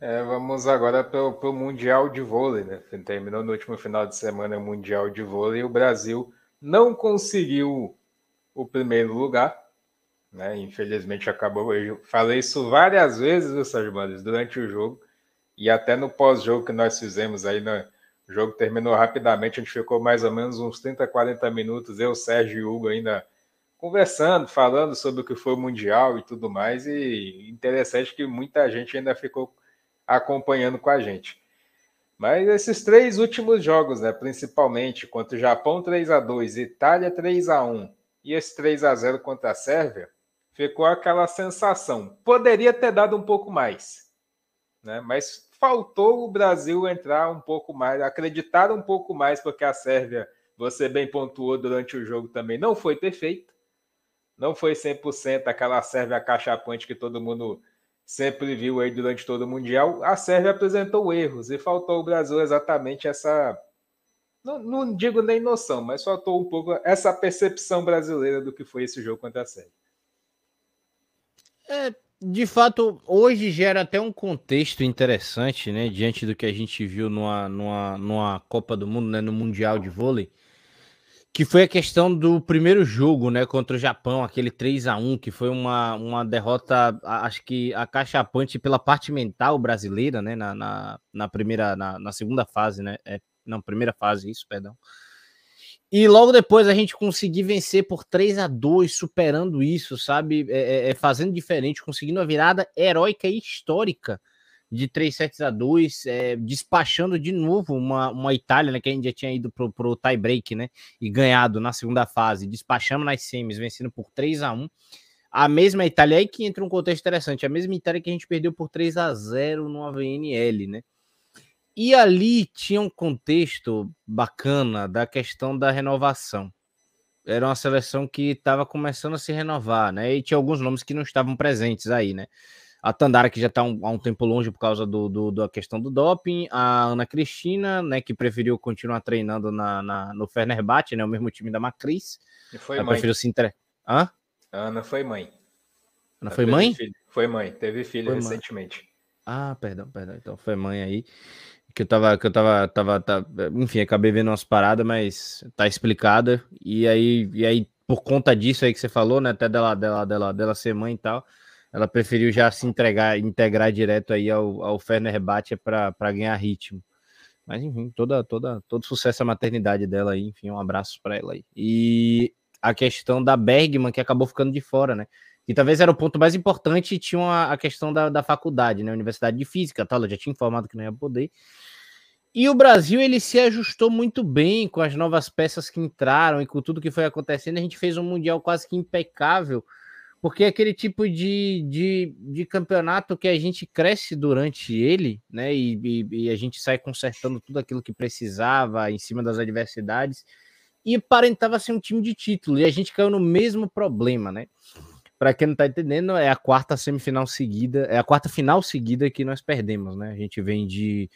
É, vamos agora para o Mundial de Vôlei, né? Terminou no último final de semana o Mundial de Vôlei e o Brasil não conseguiu o primeiro lugar, né? Infelizmente acabou. Eu falei isso várias vezes, viu, Sérgio durante o jogo e até no pós-jogo que nós fizemos aí, né? o jogo terminou rapidamente, a gente ficou mais ou menos uns 30, 40 minutos, eu, Sérgio e Hugo ainda conversando, falando sobre o que foi o Mundial e tudo mais, e interessante que muita gente ainda ficou acompanhando com a gente. Mas esses três últimos jogos, né, principalmente contra o Japão 3 a 2, Itália 3 a 1 e esse 3 a 0 contra a Sérvia, ficou aquela sensação. Poderia ter dado um pouco mais, né? Mas faltou o Brasil entrar um pouco mais, acreditar um pouco mais, porque a Sérvia, você bem pontuou durante o jogo também, não foi perfeito. Não foi 100% aquela Sérvia cachapante que todo mundo sempre viu aí durante todo o Mundial, a Sérvia apresentou erros e faltou ao Brasil exatamente essa. Não, não, digo nem noção, mas faltou um pouco essa percepção brasileira do que foi esse jogo contra a Sérvia. É, de fato, hoje gera até um contexto interessante, né? Diante do que a gente viu numa, numa, numa Copa do Mundo, né? No Mundial de Vôlei que foi a questão do primeiro jogo, né, contra o Japão, aquele 3 a 1 que foi uma, uma derrota, acho que acachapante pela parte mental brasileira, né, na, na, na primeira, na, na, segunda fase, né, é, não, primeira fase, isso, perdão. E logo depois a gente conseguir vencer por 3 a 2 superando isso, sabe, é, é, é fazendo diferente, conseguindo a virada heróica e histórica de 3 sets a 2, é, despachando de novo uma, uma Itália, né, que a gente já tinha ido pro, pro tie break, né, e ganhado na segunda fase, despachamos nas semis, vencendo por 3 a 1 a mesma Itália aí que entra um contexto interessante, a mesma Itália que a gente perdeu por 3 a 0 no AVNL, né? E ali tinha um contexto bacana da questão da renovação. Era uma seleção que estava começando a se renovar, né? E tinha alguns nomes que não estavam presentes aí, né? A Tandara, que já está um, há um tempo longe por causa do, do, da questão do doping, a Ana Cristina, né, que preferiu continuar treinando na, na no Fenerbahçe, né, o mesmo time da Macris. E foi Ela mãe. preferiu se entre... Hã? A Ana foi mãe. Ana foi mãe? Filho. Foi mãe, teve filho foi recentemente. Mãe. Ah, perdão, perdão. Então foi mãe aí. Que eu tava, que eu tava, tava, tava, enfim, acabei vendo umas paradas, mas tá explicada. E aí, e aí, por conta disso aí que você falou, né, até dela, dela, dela, dela ser mãe e tal, ela preferiu já se entregar, integrar direto aí ao, ao Fenerbahçe para ganhar ritmo. Mas enfim, toda, toda, todo sucesso à maternidade dela aí, enfim, um abraço para ela aí. E a questão da Bergman, que acabou ficando de fora, né? Que talvez era o ponto mais importante, e tinha a, a questão da, da faculdade, né? Universidade de Física, tal, ela já tinha informado que não ia poder. E o Brasil ele se ajustou muito bem com as novas peças que entraram e com tudo que foi acontecendo. A gente fez um mundial quase que impecável porque é aquele tipo de, de, de campeonato que a gente cresce durante ele, né? E, e, e, a gente sai consertando tudo aquilo que precisava em cima das adversidades. E aparentava ser um time de título. E a gente caiu no mesmo problema, né? Para quem não tá entendendo, é a quarta semifinal seguida, é a quarta final seguida que nós perdemos, né? A gente vem de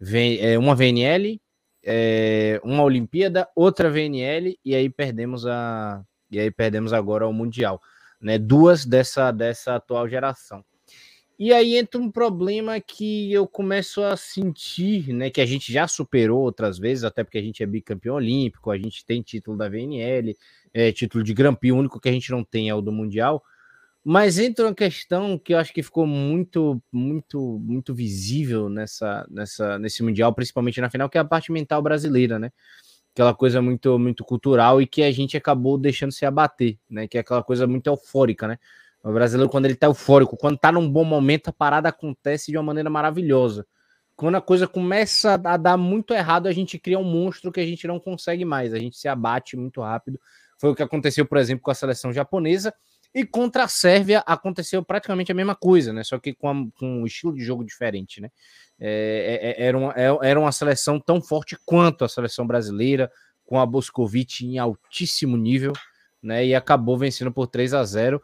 vem, é, uma VNL, é, uma Olimpíada, outra VNL, e aí perdemos a. E aí perdemos agora o Mundial né? Duas dessa, dessa atual geração. E aí entra um problema que eu começo a sentir, né? Que a gente já superou outras vezes, até porque a gente é bicampeão olímpico, a gente tem título da VNL, é, título de Grand Prix, o único que a gente não tem é o do Mundial. Mas entra uma questão que eu acho que ficou muito, muito, muito visível nessa, nessa, nesse Mundial, principalmente na final, que é a parte mental brasileira, né? Aquela coisa muito muito cultural e que a gente acabou deixando se abater, né? Que é aquela coisa muito eufórica, né? O brasileiro, quando ele tá eufórico, quando tá num bom momento, a parada acontece de uma maneira maravilhosa. Quando a coisa começa a dar muito errado, a gente cria um monstro que a gente não consegue mais, a gente se abate muito rápido. Foi o que aconteceu, por exemplo, com a seleção japonesa. E contra a Sérvia aconteceu praticamente a mesma coisa, né? Só que com, a, com um estilo de jogo diferente, né? É, é, é, era, uma, é, era uma seleção tão forte quanto a seleção brasileira, com a Boscovic em altíssimo nível, né? E acabou vencendo por 3 a 0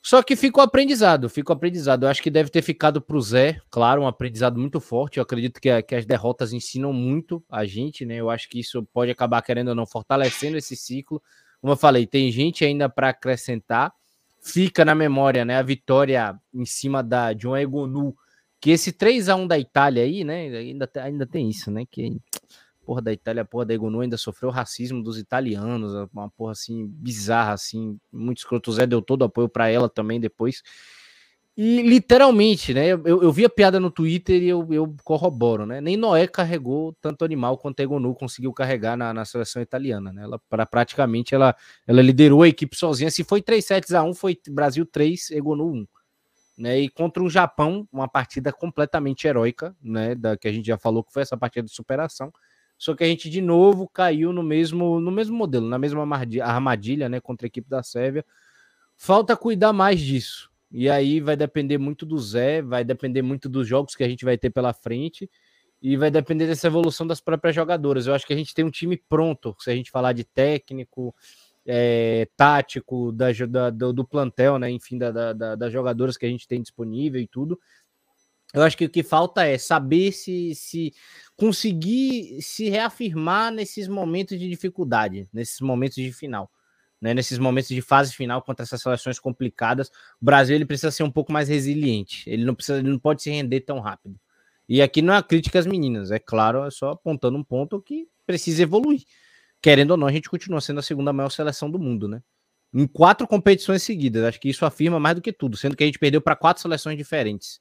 Só que fica o aprendizado, fica o aprendizado. Eu acho que deve ter ficado para o Zé, claro, um aprendizado muito forte. Eu acredito que, que, as derrotas ensinam muito a gente, né? Eu acho que isso pode acabar, querendo ou não, fortalecendo esse ciclo. Como eu falei, tem gente ainda para acrescentar. Fica na memória, né? A vitória em cima da, de um Egonu, que esse 3 a 1 da Itália aí, né? Ainda, ainda tem isso, né? Que porra da Itália, porra da Egonu ainda sofreu racismo dos italianos, uma porra assim bizarra, assim, muito escroto. O Zé deu todo o apoio para ela também depois. E literalmente, né? Eu, eu vi a piada no Twitter e eu, eu corroboro, né? Nem Noé carregou tanto animal quanto a Egonu conseguiu carregar na, na seleção italiana, né? Ela para praticamente ela, ela liderou a equipe sozinha. Se foi 3 sets a 1, foi Brasil 3, Egonu 1. Né, e contra o Japão, uma partida completamente heróica, né, da que a gente já falou que foi essa partida de superação. Só que a gente de novo caiu no mesmo, no mesmo modelo, na mesma armadilha, né, contra a equipe da Sérvia. Falta cuidar mais disso. E aí vai depender muito do Zé, vai depender muito dos jogos que a gente vai ter pela frente e vai depender dessa evolução das próprias jogadoras. Eu acho que a gente tem um time pronto, se a gente falar de técnico, é, tático, da, da do, plantel, né? Enfim, da, da, das jogadoras que a gente tem disponível e tudo. Eu acho que o que falta é saber se, se conseguir se reafirmar nesses momentos de dificuldade, nesses momentos de final. Né, nesses momentos de fase final contra essas seleções complicadas, o Brasil ele precisa ser um pouco mais resiliente. Ele não precisa, ele não pode se render tão rápido. E aqui não é crítica às meninas, é claro, é só apontando um ponto que precisa evoluir. Querendo ou não, a gente continua sendo a segunda maior seleção do mundo, né? Em quatro competições seguidas, acho que isso afirma mais do que tudo, sendo que a gente perdeu para quatro seleções diferentes.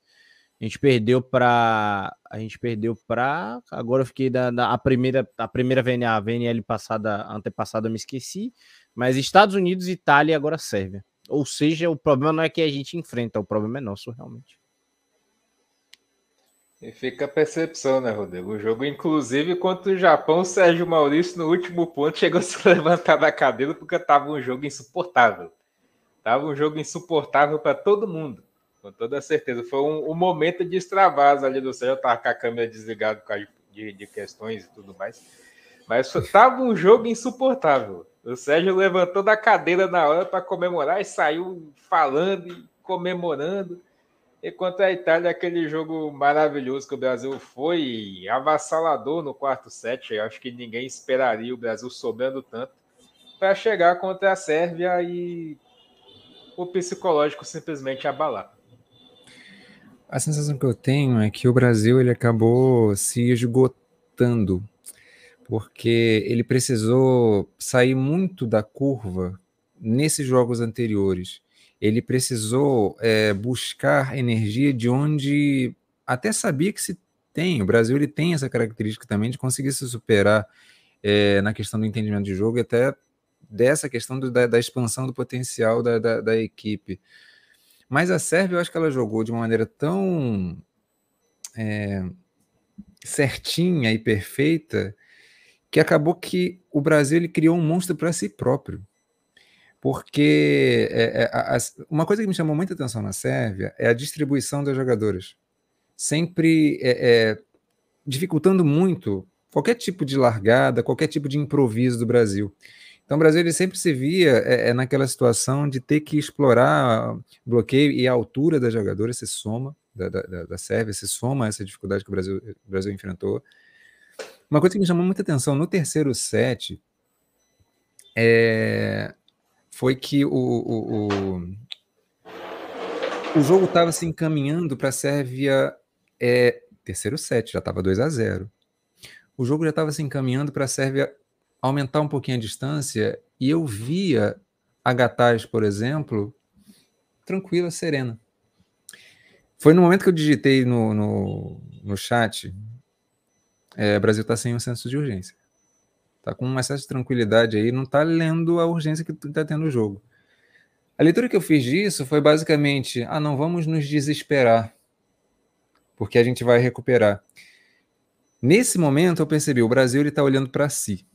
A gente perdeu para a gente perdeu para agora eu fiquei da, da, a primeira a primeira VNA, a VNL passada antepassada eu me esqueci, mas Estados Unidos, Itália e agora Sérvia. Ou seja, o problema não é que a gente enfrenta, o problema é nosso realmente. E fica a percepção, né, Rodrigo? O jogo, inclusive, contra o Japão, o Sérgio Maurício, no último ponto, chegou a se levantar da cadeira porque estava um jogo insuportável. Tava um jogo insuportável para todo mundo com toda certeza. Foi um, um momento de extravasa ali do céu. Eu tava com a câmera desligada por de, de questões e tudo mais. Mas tava um jogo insuportável. O Sérgio levantou da cadeira na hora para comemorar e saiu falando e comemorando. Enquanto a Itália, aquele jogo maravilhoso que o Brasil foi avassalador no quarto set, eu acho que ninguém esperaria o Brasil sobrando tanto para chegar contra a Sérvia e o psicológico simplesmente abalar. A sensação que eu tenho é que o Brasil ele acabou se esgotando, porque ele precisou sair muito da curva nesses jogos anteriores. Ele precisou é, buscar energia de onde até sabia que se tem. O Brasil ele tem essa característica também de conseguir se superar é, na questão do entendimento de jogo e até dessa questão do, da, da, expansão do potencial da, da, da equipe. Mas a Sérvia, eu acho que ela jogou de uma maneira tão é, certinha e perfeita que acabou que o Brasil ele criou um monstro para si próprio. Porque é, é, a, uma coisa que me chamou muita atenção na Sérvia é a distribuição das jogadoras. Sempre é, é, dificultando muito qualquer tipo de largada, qualquer tipo de improviso do Brasil. Então, o Brasil ele sempre se via é, é, naquela situação de ter que explorar bloqueio e a altura da jogadora se soma, da, da, da Sérvia, se soma a essa dificuldade que o Brasil, o Brasil enfrentou. Uma coisa que me chamou muita atenção no terceiro set é, foi que o, o, o, o jogo estava se encaminhando para a Sérvia. É, terceiro set, já estava 2 a 0 O jogo já estava se encaminhando para a Sérvia aumentar um pouquinho a distância e eu via a Gataz, por exemplo, tranquila, serena. Foi no momento que eu digitei no, no, no chat, é, Brasil está sem um senso de urgência. Está com um excesso de tranquilidade aí, não está lendo a urgência que está tendo o jogo. A leitura que eu fiz disso foi basicamente: ah, não vamos nos desesperar, porque a gente vai recuperar. Nesse momento eu percebi, o Brasil está olhando para si.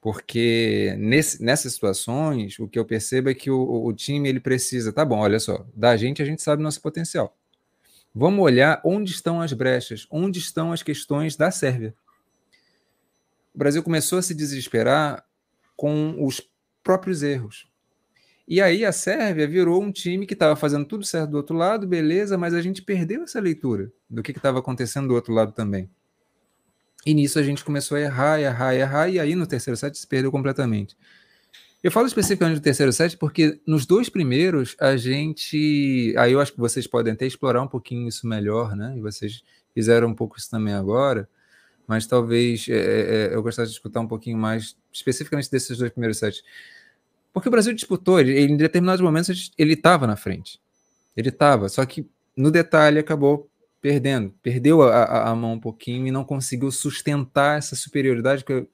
Porque nesse, nessas situações, o que eu percebo é que o, o, time ele precisa, tá bom, olha só, da gente a gente sabe nosso potencial. Vamos olhar onde estão as brechas, onde estão as questões da Sérvia. O Brasil começou a se desesperar com os próprios erros. E aí a Sérvia virou um time que estava fazendo tudo certo do outro lado, beleza, mas a gente perdeu essa leitura do que estava acontecendo do outro lado também. E nisso a gente começou a errar, errar, errar, e aí no terceiro set se perdeu completamente. Eu falo especificamente do terceiro set porque nos dois primeiros a gente. Aí eu acho que vocês podem até explorar um pouquinho isso melhor, né? E vocês fizeram um pouco isso também agora, mas talvez é, é, eu gostasse de escutar um pouquinho mais especificamente desses dois primeiros sets. Porque o Brasil disputou, ele, em determinados momentos ele estava na frente. Ele estava, só que no detalhe acabou perdendo, perdeu a, a, a, mão um pouquinho e não conseguiu sustentar essa superioridade. Que eu...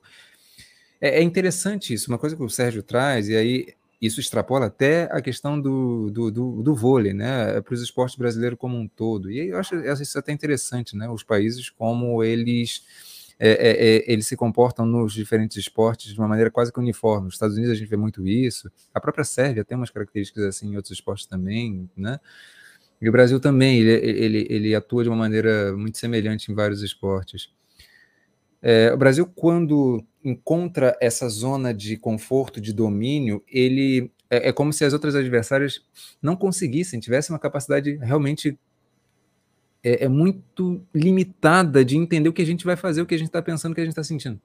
é, é, interessante isso, uma coisa que o Sérgio traz, e aí isso extrapola até a questão do, do, do, do vôlei, né, para os esportes brasileiros como um todo. E eu acho isso até interessante, né, os países como eles. É, é, é, eles se comportam nos diferentes esportes de uma maneira quase que uniforme. Nos Estados Unidos a gente vê muito isso. A própria Sérvia tem umas características assim em outros esportes também, né? E o Brasil também, ele, ele, ele atua de uma maneira muito semelhante em vários esportes. É, o Brasil, quando encontra essa zona de conforto, de domínio, ele é, é, como se as outras adversárias não conseguissem, tivessem uma capacidade realmente é, é, muito limitada de entender o que a gente vai fazer, o que a gente está pensando, o que a gente está sentindo.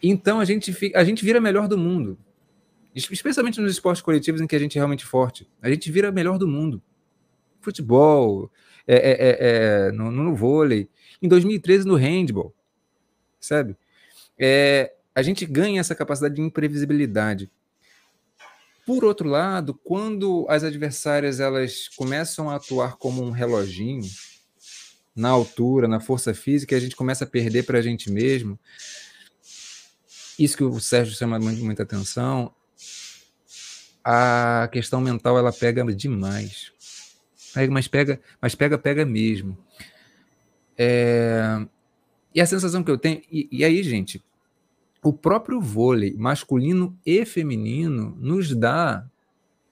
Então a gente, fica, a gente vira melhor do mundo, especialmente nos esportes coletivos em que a gente é realmente forte. A gente vira melhor do mundo futebol, é, é, é, é no, no, vôlei, em 2013 no handball, sabe? É, a gente ganha essa capacidade de imprevisibilidade. Por outro lado, quando as adversárias elas começam a atuar como um reloginho, na altura, na força física, a gente começa a perder para a gente mesmo. Isso que o Sérgio chama muito, muita atenção. A questão mental ela pega demais. Pega, mas pega, mas pega, pega mesmo. É... E a sensação que eu tenho. E, e aí, gente, o próprio vôlei masculino e feminino nos dá.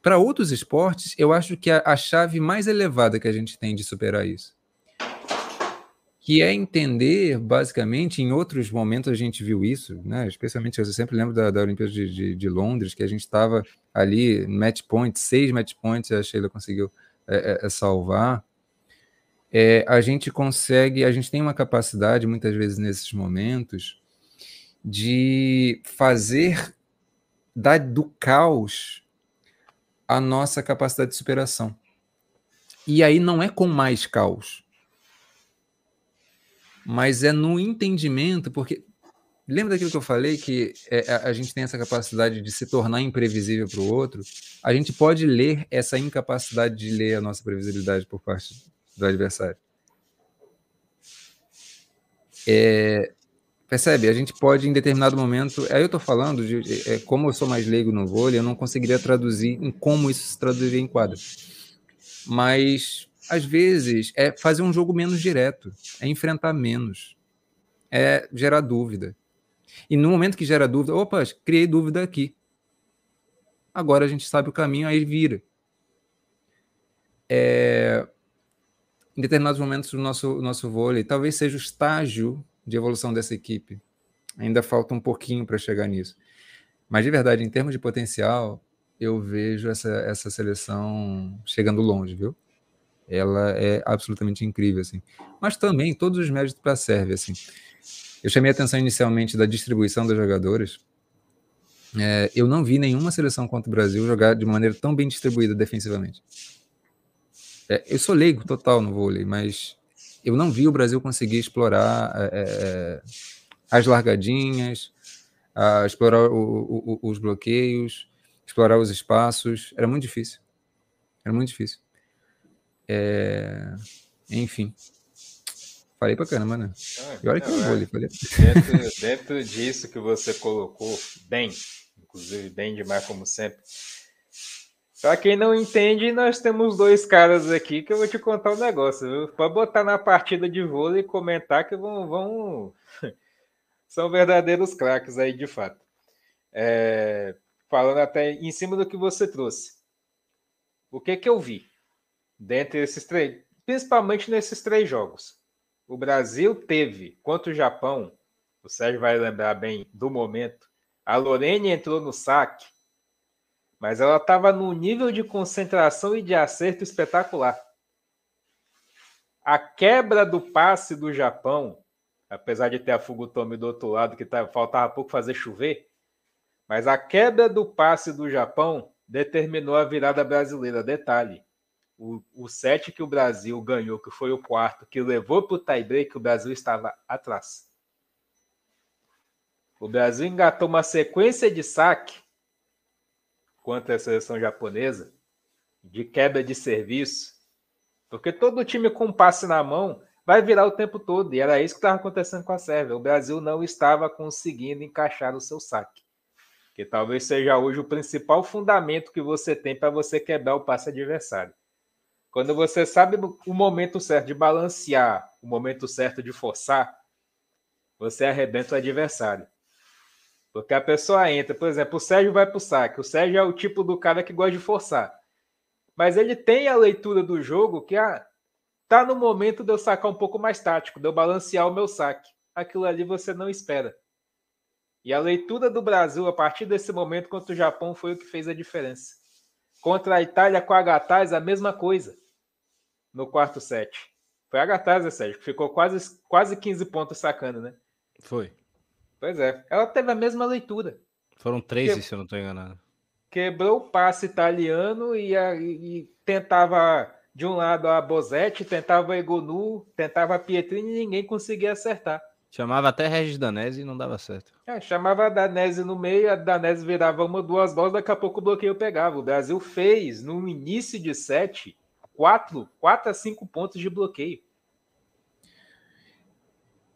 Para outros esportes, eu acho que a, a chave mais elevada que a gente tem de superar isso que é entender, basicamente, em outros momentos a gente viu isso, né? especialmente eu sempre lembro da, da Olimpíada de, de, de, Londres, que a gente estava ali, match point, seis match points, a Sheila conseguiu é, é, é, salvar, é, a gente consegue, a gente tem uma capacidade, muitas vezes nesses momentos, de fazer da, do caos a nossa capacidade de superação. E aí não é com mais caos, mas é no entendimento, porque Lembra daquilo que eu falei, que é, a, a, gente tem essa capacidade de se tornar imprevisível para o outro? A gente pode ler essa incapacidade de ler a nossa previsibilidade por parte do adversário. É, percebe? A gente pode, em determinado momento. Aí eu estou falando de é, como eu sou mais leigo no vôlei, eu não conseguiria traduzir em como isso se traduziria em quadra. Mas, às vezes, é fazer um jogo menos direto, é enfrentar menos, é gerar dúvida. E no momento que gera dúvida, opa, criei dúvida aqui. Agora a gente sabe o caminho, aí vira. É, em determinados momentos do nosso, nosso vôlei, talvez seja o estágio de evolução dessa equipe. Ainda falta um pouquinho para chegar nisso. Mas de verdade, em termos de potencial, eu vejo essa, essa seleção chegando longe, viu? Ela é absolutamente incrível, assim. Mas também todos os méritos para a Sérvia, assim. Eu chamei a atenção inicialmente da distribuição dos jogadores. É, eu não vi nenhuma seleção contra o Brasil jogar de maneira tão bem distribuída defensivamente. É, eu sou leigo total no vôlei, mas eu não vi o Brasil conseguir explorar é, é, é as largadinhas, explorar o, o, os bloqueios, explorar os espaços. Era muito difícil. Era muito difícil. É, enfim. Falei pra caramba, né? Ah, e olha que eu vou ali. Falei... Dentro, dentro disso que você colocou, bem, inclusive bem demais, como sempre. Pra quem não entende, nós temos dois caras aqui que eu vou te contar um negócio. Viu? Pode botar na partida de vôlei e comentar que vão. vão... São verdadeiros craques aí, de fato. É... Falando até em cima do que você trouxe. O que que eu vi? Dentre esses três, principalmente nesses três jogos o Brasil teve, quanto o Japão, o Sérgio vai lembrar bem do momento, a Lorene entrou no saque, mas ela estava num nível de concentração e de acerto espetacular. A quebra do passe do Japão, apesar de ter a Fugutomi do outro lado, que tá, faltava pouco fazer chover, mas a quebra do passe do Japão determinou a virada brasileira. Detalhe: o, o set que o Brasil ganhou, que foi o quarto, que levou para o tie-break, o Brasil estava atrás. O Brasil engatou uma sequência de saque contra a seleção japonesa, de quebra de serviço, porque todo time com passe na mão vai virar o tempo todo, e era isso que estava acontecendo com a Sérvia. O Brasil não estava conseguindo encaixar o seu saque, que talvez seja hoje o principal fundamento que você tem para você quebrar o passe adversário. Quando você sabe o momento certo de balancear, o momento certo de forçar, você arrebenta o adversário. Porque a pessoa entra, por exemplo, o Sérgio vai para o saque. O Sérgio é o tipo do cara que gosta de forçar. Mas ele tem a leitura do jogo que ah, tá no momento de eu sacar um pouco mais tático, de eu balancear o meu saque. Aquilo ali você não espera. E a leitura do Brasil a partir desse momento contra o Japão foi o que fez a diferença. Contra a Itália com a Gataz, a mesma coisa. No quarto set. Foi a Gataz, né, Sérgio, que ficou quase, quase 15 pontos sacando, né? Foi. Pois é. Ela teve a mesma leitura. Foram 13, que... se eu não estou enganado. Quebrou o passe italiano e, a, e, tentava de um lado a Bozetti, tentava a Egonu, tentava a Pietrini e ninguém conseguia acertar. Chamava até Regis Danese e não dava certo. É, chamava a Danese no meio, a Danese virava uma, duas bolas, daqui a pouco o bloqueio pegava. O Brasil fez, no início de sete, quatro, quatro a cinco pontos de bloqueio.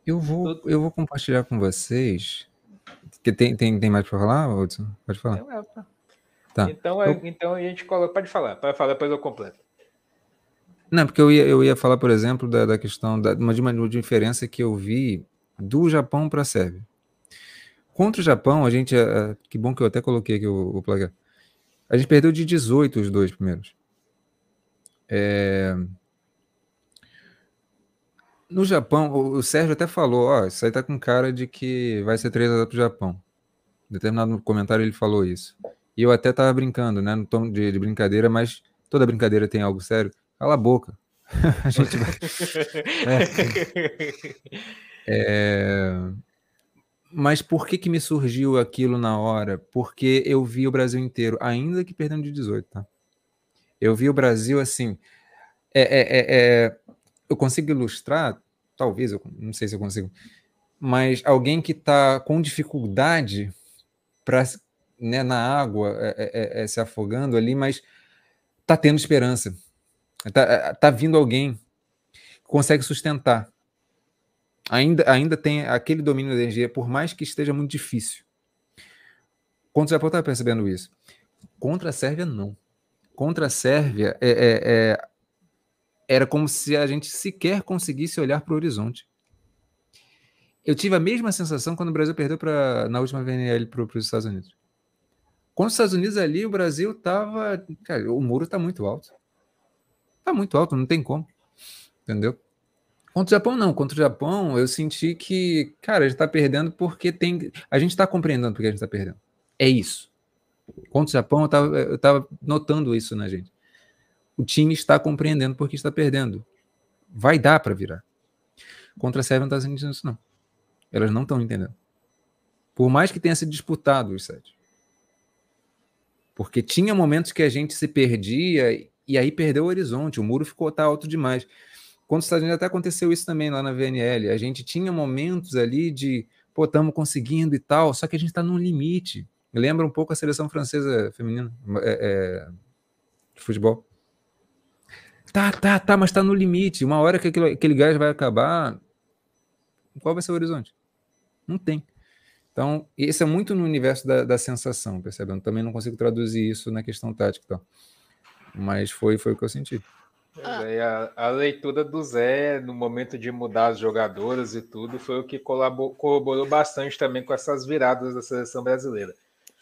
Eu vou, eu vou compartilhar com vocês. Que tem, tem, tem mais para falar, Hudson? Pode falar. É, tá. Então, eu... então a gente coloca. Pode falar, pode falar, depois eu completo. Não, porque eu ia, eu ia falar, por exemplo, da, da questão da, uma, de uma diferença que eu vi do Japão para a Sérvia. Contra o Japão, a gente. Que bom que eu até coloquei aqui o, o placar. A gente perdeu de 18 os dois primeiros. É, no Japão, o Sérgio até falou, ó, isso aí tá com cara de que vai ser 3 x pro Japão. Em determinado comentário ele falou isso. E eu até tava brincando, né, no tom de, de brincadeira, mas toda brincadeira tem algo sério. Cala a boca. a gente vai... é. É... Mas por que que me surgiu aquilo na hora? Porque eu vi o Brasil inteiro, ainda que perdendo de 18, tá? Eu vi o Brasil assim. É, é, é, é eu consigo ilustrar, talvez, eu não sei se eu consigo, mas alguém que está com dificuldade para né, na água, é, é, é, é, se afogando ali, mas está tendo esperança. Está é, tá vindo alguém que consegue sustentar. Ainda, ainda tem aquele domínio da energia, por mais que esteja muito difícil. Contra o Japão está percebendo isso. Contra a Sérvia, não. Contra a Sérvia, é, é, é era como se a gente sequer conseguisse olhar para o horizonte. Eu tive a mesma sensação quando o Brasil perdeu pra, na última VNL para os Estados Unidos. Com os Estados Unidos ali, o Brasil estava. Cara, o muro está muito alto. Está muito alto, não tem como. Entendeu? Contra o Japão, não. Contra o Japão, eu senti que, cara, a gente está perdendo porque tem. A gente está compreendendo porque a gente está perdendo. É isso. Contra o Japão, eu estava tava notando isso na gente o time está compreendendo porque está perdendo. Vai dar para virar. Contra a Sérvia não está sentindo isso, não. Elas não estão entendendo. Por mais que tenha se disputado os sete. Porque tinha momentos que a gente se perdia e aí perdeu o horizonte, o muro ficou tá alto demais. Quando os Estados Unidos até aconteceu isso também lá na VNL, a gente tinha momentos ali de, pô, estamos conseguindo e tal, só que a gente está no limite. Lembra um pouco a seleção francesa feminina é, é, de futebol. Tá, tá, tá, mas tá no limite. Uma hora que aquele, aquele gás vai acabar, qual vai ser o horizonte? Não tem. Então, isso é muito no universo da, da sensação, percebendo? Também não consigo traduzir isso na questão tática. Então. Mas foi, foi o que eu senti. Ah. A, a, leitura do Zé no momento de mudar as jogadoras e tudo foi o que colaborou bastante também com essas viradas da seleção brasileira.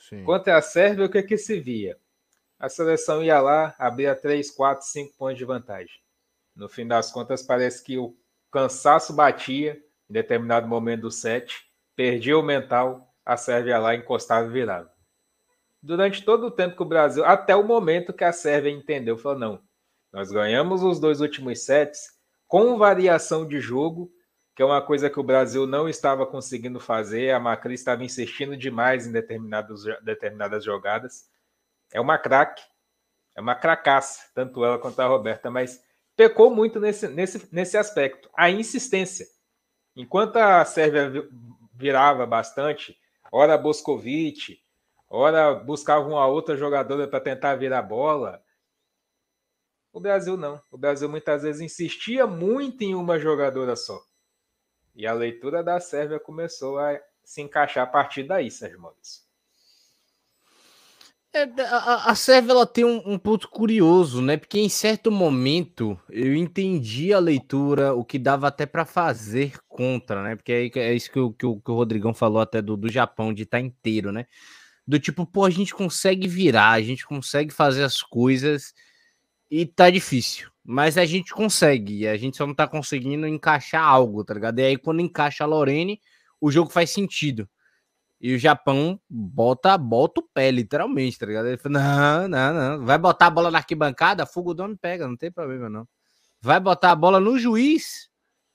Sim. Quanto à Sérvia, o que, é que se via? A seleção ia lá, abria 3, 4, 5 pontos de vantagem. No fim das contas, parece que o cansaço batia em determinado momento do set, perdia o mental, a Sérvia lá encostava e virava. durante todo o tempo que o Brasil, até o momento que a Sérvia entendeu, falou: não, nós ganhamos os dois últimos sets com variação de jogo, que é uma coisa que o Brasil não estava conseguindo fazer. A Macri estava insistindo demais em determinadas, jogadas. É uma craque, é uma cracaça, tanto ela quanto a Roberta, mas pecou muito nesse, nesse, nesse aspecto. A insistência. Enquanto a Sérvia virava bastante, ora Boscovic, ora buscava uma outra jogadora para tentar virar bola. O Brasil não. O Brasil muitas vezes insistia muito em uma jogadora só. E a leitura da Sérvia começou a se encaixar a partir daí, Sérgio Maurício. É, a, a Sérvia ela tem um, um, ponto curioso, né? Porque em certo momento eu entendi a leitura, o que dava até para fazer contra, né? Porque é, é isso que o, que o, que o Rodrigão falou até do, do Japão, de estar tá inteiro, né? Do tipo, pô, a gente consegue virar, a gente consegue fazer as coisas e tá difícil. Mas a gente consegue, a gente só não tá conseguindo encaixar algo, tá ligado? E aí quando encaixa a Lorene, o jogo faz sentido. E o Japão bota, bota o pé, literalmente, tá ligado? Ele fala, não, não, não. Vai botar a bola na arquibancada, fogo do homem pega, não tem problema, não. Vai botar a bola no juiz,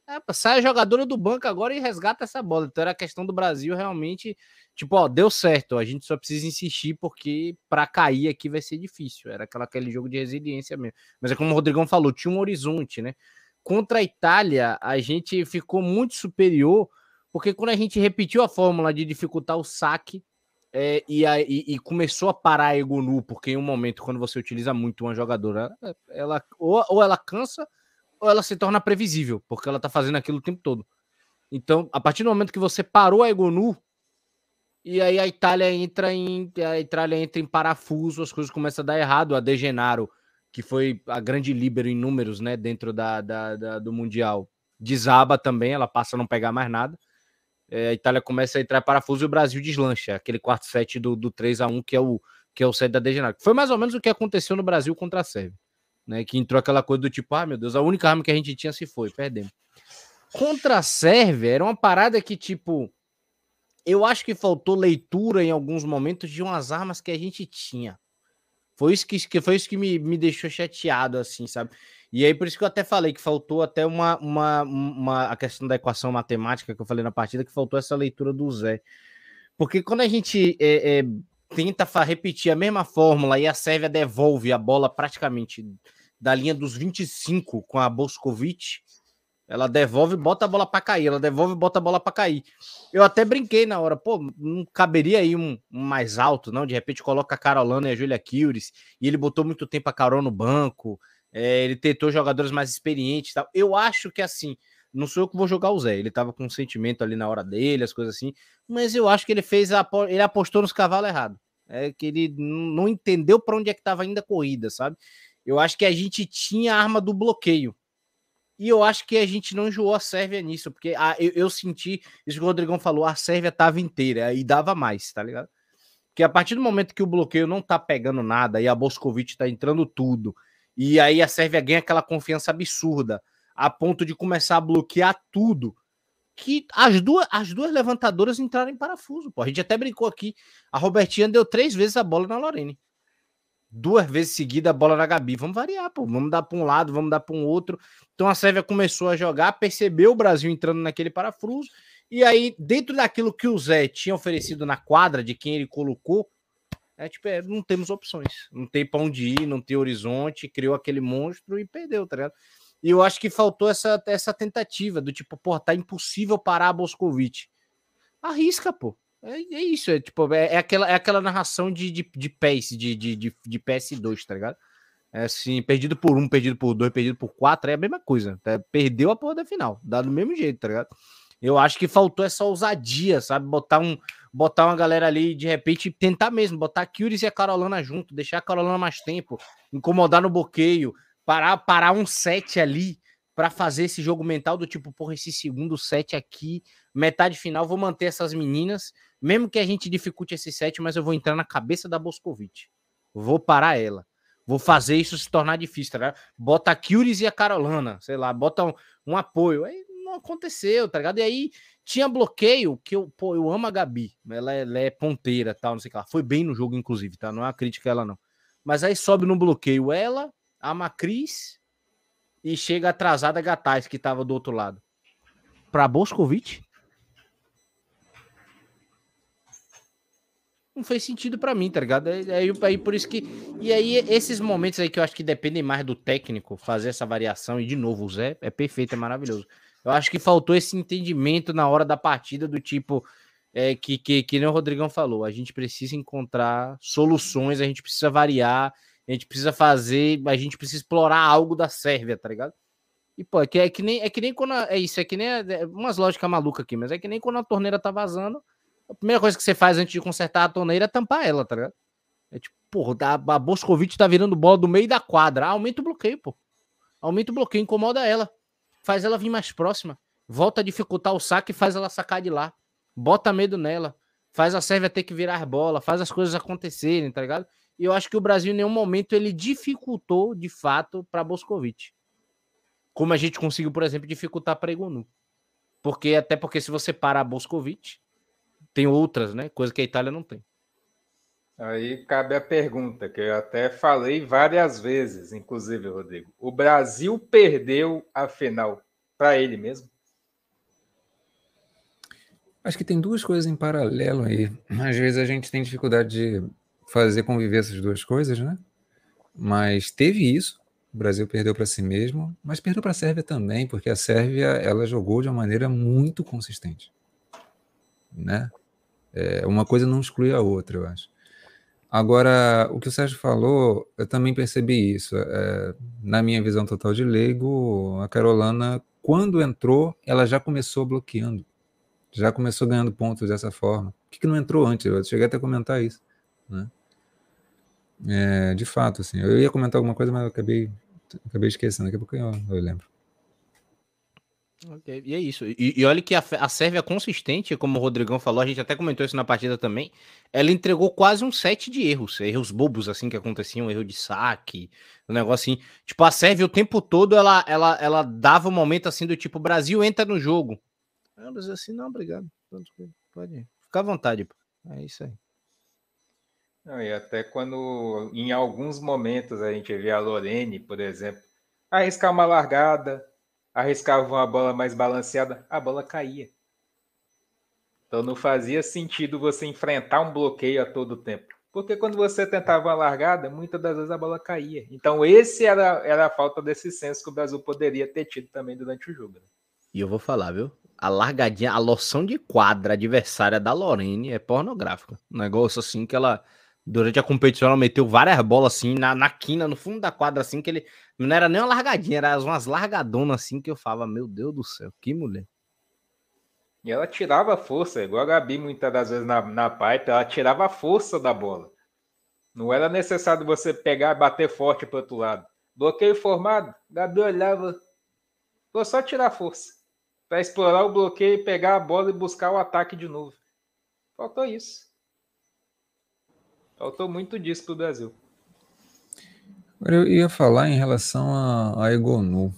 é, sai a jogadora do banco agora e resgata essa bola. Então era a questão do Brasil realmente, tipo, ó, deu certo, a gente só precisa insistir porque para cair aqui vai ser difícil. Era aquela, aquele jogo de resiliência mesmo. Mas é como o Rodrigão falou, tinha um horizonte, né? Contra a Itália, a gente ficou muito superior porque quando a gente repetiu a fórmula de dificultar o saque é, e, a, e, e, começou a parar a Egonu, porque em um momento, quando você utiliza muito uma jogadora, ela ou, ou ela cansa ou ela se torna previsível, porque ela tá fazendo aquilo o tempo todo. Então, a partir do momento que você parou a Egonu, e aí a Itália entra em a Itália entra em parafuso, as coisas começam a dar errado. A De Genaro, que foi a grande líbero em números, né, dentro da, da, da do mundial, desaba também, ela passa a não pegar mais nada é, a Itália começa a entrar parafuso e o Brasil deslancha, aquele quarto set do, do 3 a 1 que é o que é o set da Degenerado. Foi mais ou menos o que aconteceu no Brasil contra a Sérvia, né? Que entrou aquela coisa do tipo, ah, meu Deus, a única arma que a gente tinha se foi, perdemos. Contra a Sérvia era uma parada que tipo eu acho que faltou leitura em alguns momentos de umas armas que a gente tinha. Foi isso que, que foi isso que me, me deixou chateado assim, sabe? E aí, por isso que eu até falei que faltou até uma, uma, uma a questão da equação matemática que eu falei na partida, que faltou essa leitura do Zé. Porque quando a gente é, é, tenta repetir a mesma fórmula e a Sérvia devolve a bola praticamente da linha dos 25 com a Boscovic, ela devolve, bota a bola para cair, ela devolve, bota a bola para cair. Eu até brinquei na hora, pô, não caberia aí um, um, mais alto, não? De repente coloca a Carolina e a Julia Kiuris, e ele botou muito tempo a Carol no banco, é, ele tentou jogadores mais experientes tal. Eu acho que assim, não sou eu que vou jogar o Zé. Ele tava com um sentimento ali na hora dele, as coisas assim. Mas eu acho que ele fez a, ele apostou nos cavalos errado. É que ele não entendeu para onde é que tava ainda a corrida, sabe? Eu acho que a gente tinha a arma do bloqueio. E eu acho que a gente não enjoou a Sérvia nisso, porque a, eu, eu, senti, isso que o Rodrigão falou, a Sérvia tava inteira e dava mais, tá ligado? Porque a partir do momento que o bloqueio não tá pegando nada e a Boscovic tá entrando tudo, e aí a Sérvia ganha aquela confiança absurda, a ponto de começar a bloquear tudo. Que as duas, as duas levantadoras entraram em parafuso. Pô. A gente até brincou aqui. A Robertinha deu três vezes a bola na Lorene. Duas vezes seguida a bola na Gabi. Vamos variar, pô. Vamos dar para um lado, vamos dar para um outro. Então a Sérvia começou a jogar, percebeu o Brasil entrando naquele parafuso. E aí, dentro daquilo que o Zé tinha oferecido na quadra, de quem ele colocou, é tipo, é, não temos opções. Não tem pra onde ir, não tem horizonte, criou aquele monstro e perdeu, tá ligado? E eu acho que faltou essa, essa tentativa do tipo, pô, tá impossível parar a Boscovite. Arrisca, pô. É, é isso, é tipo, é, é, aquela, é aquela narração de, de, de PES, de, de, de, de PS2, tá ligado? É assim, perdido por um, perdido por dois, perdido por quatro, é a mesma coisa. Tá? Perdeu a porra da final, dá do mesmo jeito, tá ligado? Eu acho que faltou essa ousadia, sabe? Botar um, botar uma galera ali de repente tentar mesmo, botar a Kyries e a Carolina junto, deixar a Carolina mais tempo, incomodar no bloqueio, parar, parar um set ali para fazer esse jogo mental do tipo, porra, esse segundo set aqui, metade final, vou manter essas meninas, mesmo que a gente dificulte esse set, mas eu vou entrar na cabeça da Boscovite. Vou parar ela. Vou fazer isso se tornar difícil, tá? Bota a Kyries e a Carolina, sei lá, bota um, um apoio. Aí não aconteceu, tá ligado? E aí tinha bloqueio que eu, pô, eu amo a Gabi, ela é, ela é ponteira, tal, não sei o que lá. Foi bem no jogo, inclusive, tá? Não é uma crítica a ela, não. Mas aí sobe no bloqueio ela, a Macris e chega atrasada a Gatais, que tava do outro lado. Pra Boscovite? não fez sentido para mim, tá ligado? Aí, aí, aí, por isso que. E aí, esses momentos aí que eu acho que dependem mais do técnico fazer essa variação, e de novo, o Zé é perfeito, é maravilhoso. Eu acho que faltou esse entendimento na hora da partida, do tipo. É, que, que, que nem o Rodrigão falou, a gente precisa encontrar soluções, a gente precisa variar, a gente precisa fazer, a gente precisa explorar algo da Sérvia, tá ligado? E, pô, é que, é que, nem, é que nem quando. A, é isso, é que nem. É, umas lógicas malucas aqui, mas é que nem quando a torneira tá vazando a primeira coisa que você faz antes de consertar a torneira é tampar ela, tá ligado? É tipo, porra, a, a Boscovite tá virando bola do meio da quadra. Ah, aumenta o bloqueio, pô. Aumenta o bloqueio, incomoda ela. Faz ela vir mais próxima. Volta a dificultar o saque e faz ela sacar de lá. Bota medo nela. Faz a Sérvia ter que virar bola. Faz as coisas acontecerem, tá ligado? E eu acho que o Brasil, em nenhum momento, ele dificultou, de fato, para Boscovite. Como a gente conseguiu, por exemplo, dificultar para Egonu. Porque, até porque se você parar a Boscovite, tem outras, né? Coisa que a Itália não tem. Aí cabe a pergunta, que eu até falei várias vezes, inclusive, Rodrigo. O Brasil perdeu a final para ele mesmo? Acho que tem duas coisas em paralelo aí. Às vezes a gente tem dificuldade de fazer conviver essas duas coisas, né? Mas teve isso. O Brasil perdeu para si mesmo, mas perdeu para a Sérvia também, porque a Sérvia ela jogou de uma maneira muito consistente, né? É, uma coisa não exclui a outra, eu acho. Agora, o que o Sérgio falou, eu também percebi isso. É, na minha visão total de leigo, a Carolina, quando entrou, ela já começou bloqueando. Já começou ganhando pontos dessa forma. Por que, que não entrou antes? Eu cheguei até a comentar isso. Né? É, de fato, assim. Eu ia comentar alguma coisa, mas eu acabei, acabei esquecendo. Daqui a pouco eu, eu lembro. Okay. E é isso. E, e olha que a, a Sérvia consistente, como o Rodrigão falou, a gente até comentou isso na partida também. Ela entregou quase um set de erros, erros bobos assim que aconteciam, erro de saque, um negócio assim. Tipo, a Sérvia o tempo todo ela, ela, ela dava um momento assim do tipo: Brasil entra no jogo. Dizia assim: não, obrigado. Pode ir. Fica à vontade. Pô. É isso aí. Não, e até quando em alguns momentos a gente vê a Lorene, por exemplo, arriscar uma largada, arriscava uma bola mais balanceada, a bola caía. Então não fazia sentido você enfrentar um bloqueio a todo tempo. Porque quando você tentava uma largada, muitas das vezes a bola caía. Então esse era, era a falta desse senso que o Brasil poderia ter tido também durante o jogo. Né? E eu vou falar, viu? A largadinha, a loção de quadra adversária da Lorene é pornográfica. Um negócio assim que ela durante a competição ela meteu várias bolas assim na, na quina, no fundo da quadra, assim, que ele não era nem uma largadinha, era umas largadonas assim que eu falava, meu Deus do céu, que mulher. E ela tirava força, igual a Gabi muitas das vezes na, na pipe, ela tirava a força da bola. Não era necessário você pegar e bater forte para outro lado. Bloqueio formado, Gabi olhava, vou só tirar força para explorar o bloqueio, pegar a bola e buscar o ataque de novo. Faltou isso. Faltou muito disso para o Brasil. Agora eu ia falar em relação a, a Egonu,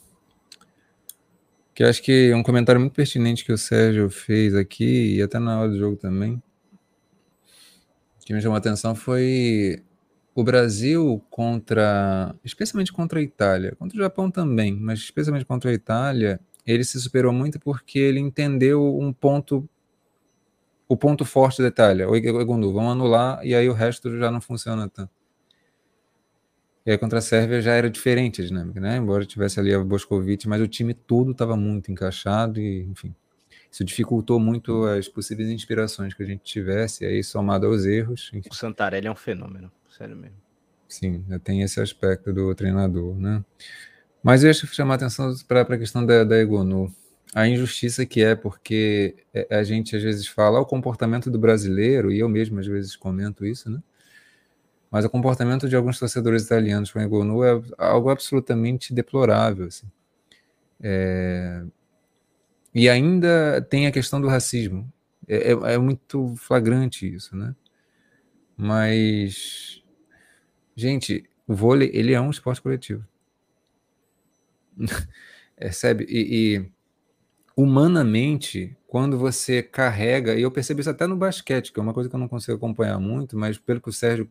que acho que é um comentário muito pertinente que o Sérgio fez aqui, e até na hora do jogo também, que me chamou a atenção foi o Brasil contra, especialmente contra a Itália, contra o Japão também, mas especialmente contra a Itália, ele se superou muito porque ele entendeu um ponto o ponto forte da Itália, o Egondu, vamos anular e aí o resto já não funciona tanto. E aí contra a Sérvia já era diferente a dinâmica, né? Embora tivesse ali a Boscovic, mas o time todo estava muito encaixado e, enfim, isso dificultou muito as possíveis inspirações que a gente tivesse, e aí somado aos erros. Enfim. O Santarelli é um fenômeno, sério mesmo. Sim, tem esse aspecto do treinador, né? Mas eu ia chamar a atenção para a questão da, da Egonu a injustiça que é, porque é, a gente às vezes fala o comportamento do brasileiro, e eu mesmo às vezes comento isso, né? Mas o comportamento de alguns torcedores italianos com o Egonu é algo absolutamente deplorável. Assim. É... E ainda tem a questão do racismo. É, é, é muito flagrante isso, né? Mas, gente, o vôlei ele é um esporte coletivo. Percebe? E, e humanamente, quando você carrega, e eu percebo isso até no basquete, que é uma coisa que eu não consigo acompanhar muito, mas pelo que o Sérgio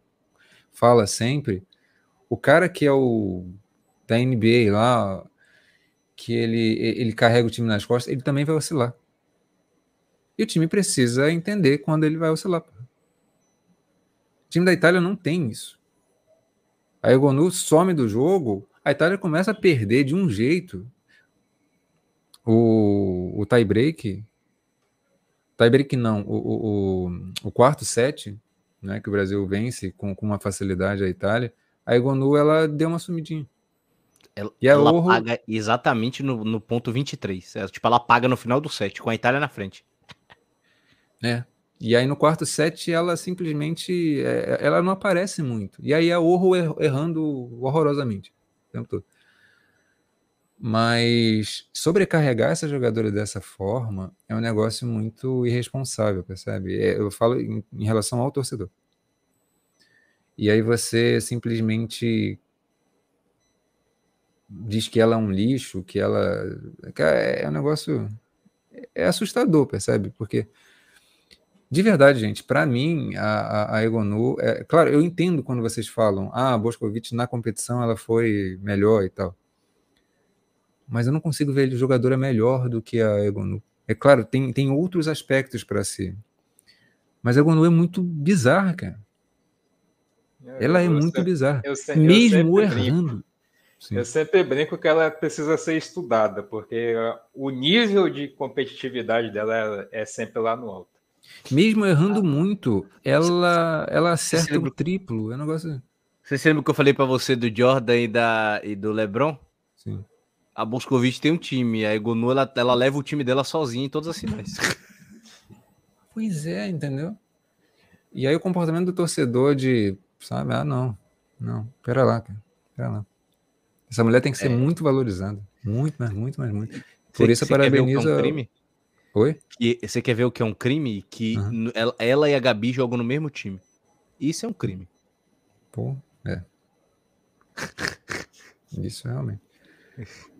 fala sempre, o cara que é o da NBA lá, que ele, ele carrega o time nas costas, ele também vai oscilar. E o time precisa entender quando ele vai oscilar. O time da Itália não tem isso. A Egonu some do jogo, a Itália começa a perder de um jeito. O, o tie break, tie break não, o, o, o quarto set, né, que o Brasil vence com, com uma facilidade a Itália, a Egonu ela deu uma sumidinha. Ela, e a ela Orro... paga exatamente no, no ponto 23. É, tipo, ela paga no final do set, com a Itália na frente. É. E aí no quarto set ela simplesmente é, ela não aparece muito. E aí a Orro er, errando horrorosamente o tempo todo. Mas sobrecarregar essa jogadora dessa forma é um negócio muito irresponsável, percebe? É, eu falo em, relação ao torcedor. E aí você simplesmente diz que ela é um lixo, que ela. É, é um negócio. É assustador, percebe? Porque, de verdade, gente, para mim, a, a Egonu. É, claro, eu entendo quando vocês falam, ah, a Boscovich na competição ela foi melhor e tal. Mas eu não consigo ver ele jogadora melhor do que a Egonu. É claro, tem, tem outros aspectos para si. Mas a Egonu é muito bizarra, cara. ela é muito bizarra. Eu, eu, Mesmo errando. Sim. Eu sempre brinco que ela precisa ser estudada, porque o nível de competitividade dela é sempre lá no alto. Mesmo errando muito, ela, ela acerta o triplo. É um negócio. Você se lembra que eu falei para você do Jordan e, da, e do LeBron? Sim. A Boscovich tem um time, a Egonu ela, ela leva o time dela sozinha em todas as finais. Pois é, entendeu? E aí o comportamento do torcedor de, sabe, ah, não, não, pera lá, cara, pera lá. Essa mulher tem que ser é. muito valorizada. Muito, mas muito, mas muito. Por isso, você parabenizo. É um crime? Oi? Que, você quer ver o que é um crime? Que uhum. ela, ela, e a Gabi jogam no mesmo time. Isso é um crime. Pô, é. isso realmente.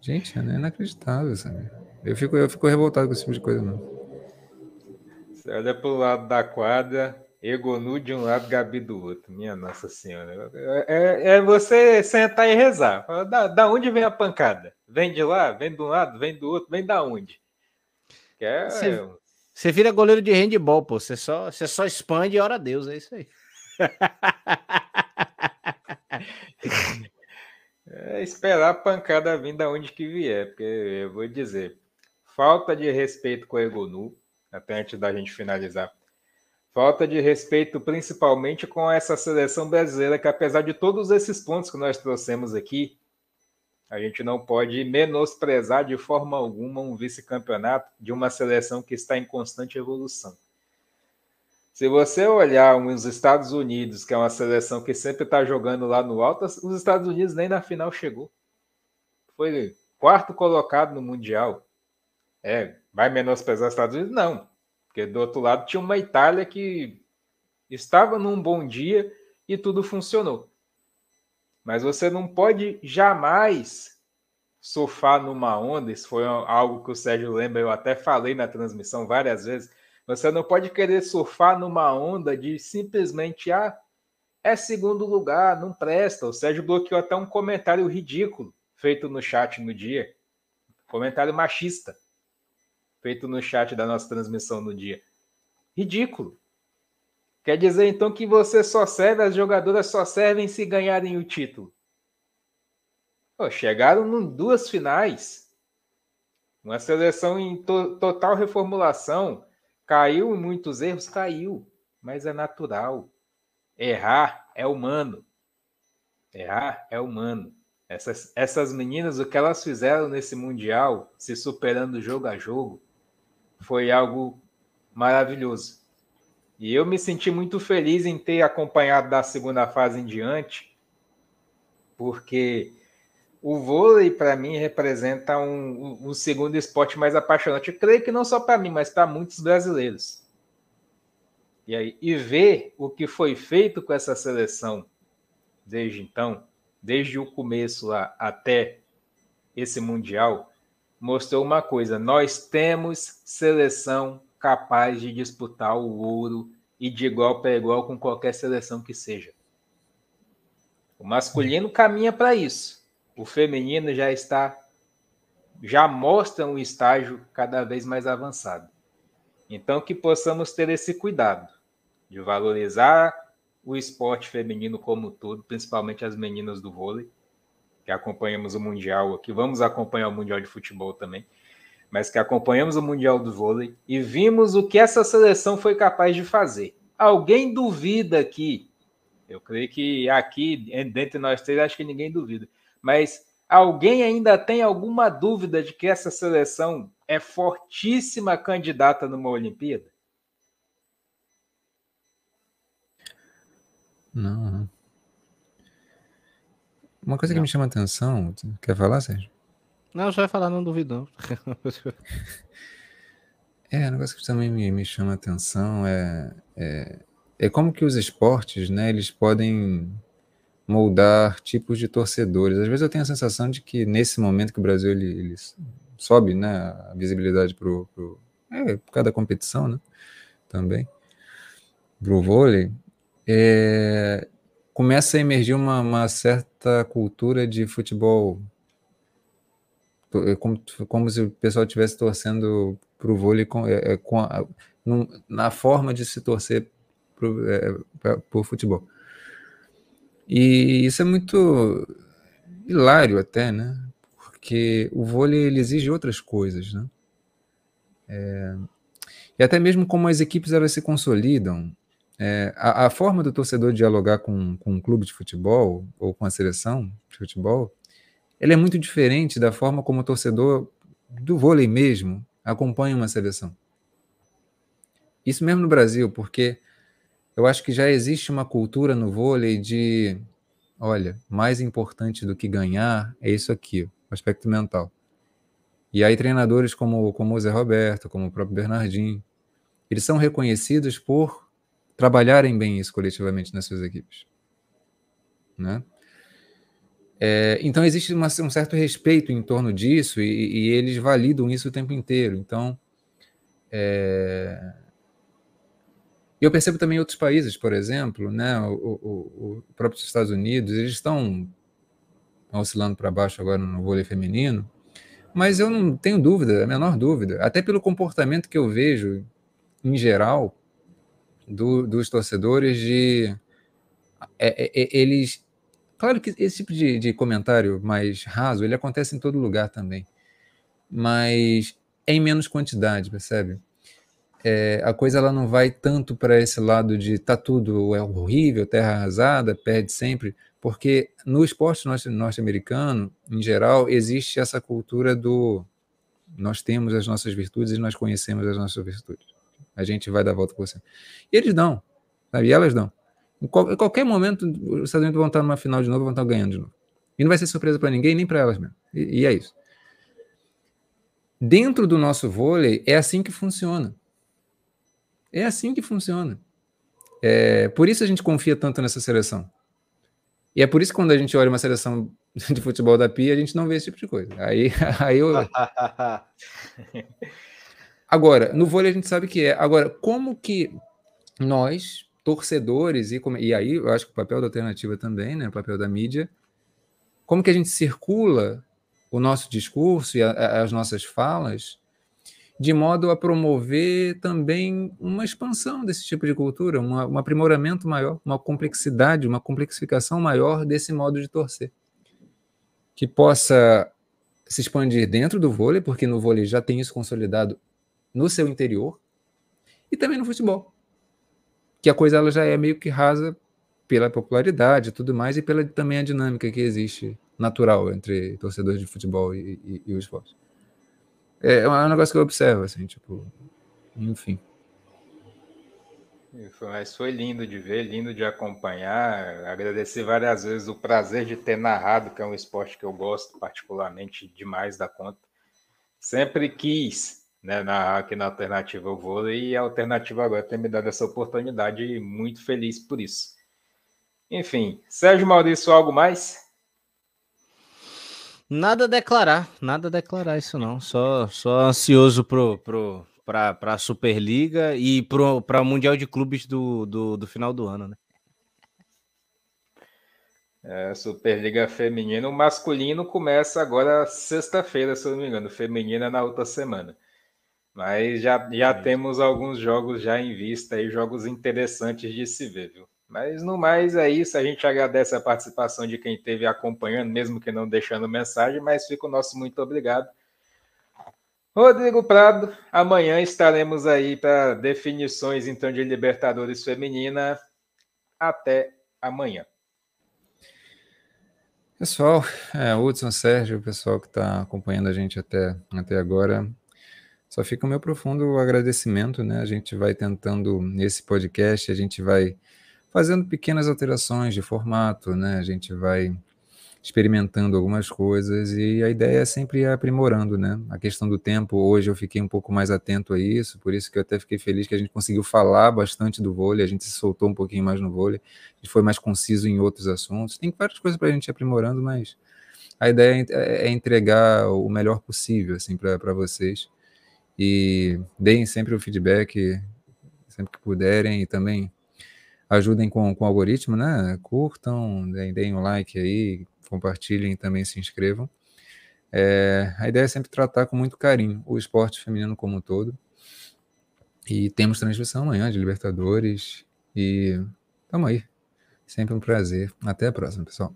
Gente, é inacreditável, sabe? Eu fico, eu fico revoltado com esse tipo de coisa, não. Você olha pro lado da quadra, Egonu de um lado, Gabi do outro. Minha Nossa Senhora. É, é você sentar e rezar. Da, da onde vem a pancada? Vem de lá? Vem de um lado? Vem do outro? Vem da onde? É... Você, você vira goleiro de handball, pô. Você só, você só expande e ora a Deus. É isso aí. é esperar a pancada vir da onde que vier. Porque eu vou dizer, falta de respeito com o Egonu, até antes da gente finalizar Falta de respeito, principalmente com essa seleção brasileira, que apesar de todos esses pontos que nós trouxemos aqui, a gente não pode menosprezar de forma alguma um vice-campeonato de uma seleção que está em constante evolução. Se você olhar os Estados Unidos, que é uma seleção que sempre está jogando lá no alto, os Estados Unidos nem na final chegou. Foi quarto colocado no Mundial. É, vai menosprezar os Estados Unidos? Não. Porque do outro lado tinha uma Itália que estava num bom dia e tudo funcionou. Mas você não pode jamais surfar numa onda. Isso foi algo que o Sérgio lembra, eu até falei na transmissão várias vezes. Você não pode querer surfar numa onda de simplesmente, ah, é segundo lugar, não presta. O Sérgio bloqueou até um comentário ridículo feito no chat no dia. Comentário machista feito no chat da nossa transmissão no dia. Ridículo. Quer dizer então que você só serve, as jogadoras só servem se ganharem o título. Pô, chegaram em duas finais. Uma seleção em to total reformulação. Caiu em muitos erros? Caiu. Mas é natural. Errar é humano. Errar é humano. Essas, essas meninas, o que elas fizeram nesse Mundial, se superando jogo a jogo, foi algo maravilhoso. E eu me senti muito feliz em ter acompanhado da segunda fase em diante, porque o vôlei, para mim, representa um, um, segundo esporte mais apaixonante. Eu creio que não só para mim, mas para muitos brasileiros. E, aí, e ver o que foi feito com essa seleção desde então, desde o começo lá até esse Mundial, mostrou uma coisa: nós temos seleção capaz de disputar o ouro e de igual para igual com qualquer seleção que seja. O masculino caminha para isso. O feminino já está já mostra um estágio cada vez mais avançado. Então que possamos ter esse cuidado de valorizar o esporte feminino como um todo, principalmente as meninas do vôlei, que acompanhamos o Mundial aqui, vamos acompanhar o Mundial de Futebol também, mas que acompanhamos o Mundial do Vôlei e vimos o que essa seleção foi capaz de fazer. Alguém duvida aqui? Eu creio que aqui, dentre nós três, acho que ninguém duvida. Mas alguém ainda tem alguma dúvida de que essa seleção é fortíssima candidata numa Olimpíada? Não. Uma coisa que me chama a atenção, quer falar, Sérgio? Não, só vai falar, não duvido. é, um negócio que também me, me chama a atenção é, é, é, como que os esportes, né, eles podem moldar tipos de torcedores. Às vezes eu tenho a sensação de que nesse momento que o Brasil ele, ele sobe, né, a visibilidade para o é, por causa da competição, né, também, para o vôlei, é, começa a emergir uma, uma, certa cultura de futebol, é como, como se o pessoal estivesse torcendo para o vôlei com, é, é, com a, num, na forma de se torcer para o futebol. E isso é muito hilário até, né? Porque o vôlei ele exige outras coisas, né? É, e até mesmo como as equipes elas se consolidam, é, a, a, forma do torcedor dialogar com, com um clube de futebol ou com a seleção de futebol, ele é muito diferente da forma como o torcedor do vôlei mesmo acompanha uma seleção. Isso mesmo no Brasil, porque eu acho que já existe uma cultura no vôlei de, olha, mais importante do que ganhar é isso aqui, o aspecto mental. E aí treinadores como, como o Zé Roberto, como o próprio Bernardinho, eles são reconhecidos por trabalharem bem isso coletivamente nas suas equipes. Né? É, então existe uma, um certo respeito em torno disso e, e, eles validam isso o tempo inteiro. Então, é... eu percebo também outros países, por exemplo, né, o, o, o próprio Estados Unidos, eles estão oscilando para baixo agora no vôlei feminino, mas eu não tenho dúvida, a menor dúvida, até pelo comportamento que eu vejo em geral do, dos torcedores de é, é, é, eles claro que esse tipo de, de, comentário mais raso ele acontece em todo lugar também mas é em menos quantidade percebe é, a coisa ela não vai tanto para esse lado de tá tudo é horrível terra arrasada perde sempre porque no esporte norte-americano em geral existe essa cultura do nós temos as nossas virtudes e nós conhecemos as nossas virtudes a gente vai dar volta com você. E eles dão, sabe? E elas dão. Em, qual, em qualquer momento, os Estados Unidos vão estar numa final de novo, vão estar ganhando de novo. E não vai ser surpresa para ninguém, nem para elas mesmo. E, e é isso. Dentro do nosso vôlei, é assim que funciona. É assim que funciona. É, por isso a gente confia tanto nessa seleção. E é por isso que quando a gente olha uma seleção de futebol da Pia, a gente não vê esse tipo de coisa. Aí, aí eu. Agora, no vôlei a gente sabe que é. Agora, como que nós, torcedores, e, como, e aí eu acho que o papel da alternativa também, né, o papel da mídia, como que a gente circula o nosso discurso e a, a, as nossas falas de modo a promover também uma expansão desse tipo de cultura, uma, um aprimoramento maior, uma complexidade, uma complexificação maior desse modo de torcer. Que possa se expandir dentro do vôlei, porque no vôlei já tem isso consolidado no seu interior e também no futebol. Que a coisa ela já é meio que rasa pela popularidade e tudo mais e pela também a dinâmica que existe natural entre torcedores de futebol e, e, e o esporte. É, é um negócio que eu observo, assim, tipo, enfim. Mas foi lindo de ver, lindo de acompanhar. Agradecer várias vezes o prazer de ter narrado, que é um esporte que eu gosto particularmente demais da conta. Sempre quis né, na, aqui na Alternativa Vôlei, e a Alternativa agora tem me dado essa oportunidade e muito feliz por isso. Enfim, Sérgio Maurício, algo mais? Nada a declarar, nada a declarar isso não. Só, só ansioso pro, pro, pra, pra Superliga e pro, pra Mundial de Clubes do, do, do final do ano, né? É, Superliga Feminina. O masculino começa agora sexta-feira, se eu não me engano. Feminina na outra semana. Mas já, já temos alguns jogos já em vista aí, jogos interessantes de se ver, viu? Mas no mais é isso. A gente agradece a participação de quem esteve acompanhando, mesmo que não deixando mensagem, mas fica o nosso muito obrigado. Rodrigo Prado, amanhã estaremos aí para definições então de Libertadores Feminina. Até amanhã. Pessoal, é, Hudson, Sérgio, o pessoal que está acompanhando a gente até, até agora, só fica o meu profundo agradecimento, né? A gente vai tentando, nesse podcast, a gente vai fazendo pequenas alterações de formato, né? A gente vai experimentando algumas coisas e a ideia é sempre ir aprimorando, né? A questão do tempo, hoje eu fiquei um pouco mais atento a isso, por isso que eu até fiquei feliz que a gente conseguiu falar bastante do vôlei, a gente se soltou um pouquinho mais no vôlei, gente foi mais conciso em outros assuntos. Tem várias coisas para a gente ir aprimorando, mas a ideia é, é entregar o melhor possível, assim, para vocês. E deem sempre o feedback, sempre que puderem, e também ajudem com, com o algoritmo, né? Curtam, deem, deem um like aí, compartilhem também se inscrevam. É, a ideia é sempre tratar com muito carinho o esporte feminino como um todo. E temos transmissão amanhã de Libertadores. E tamo aí. Sempre um prazer. Até a próxima, pessoal.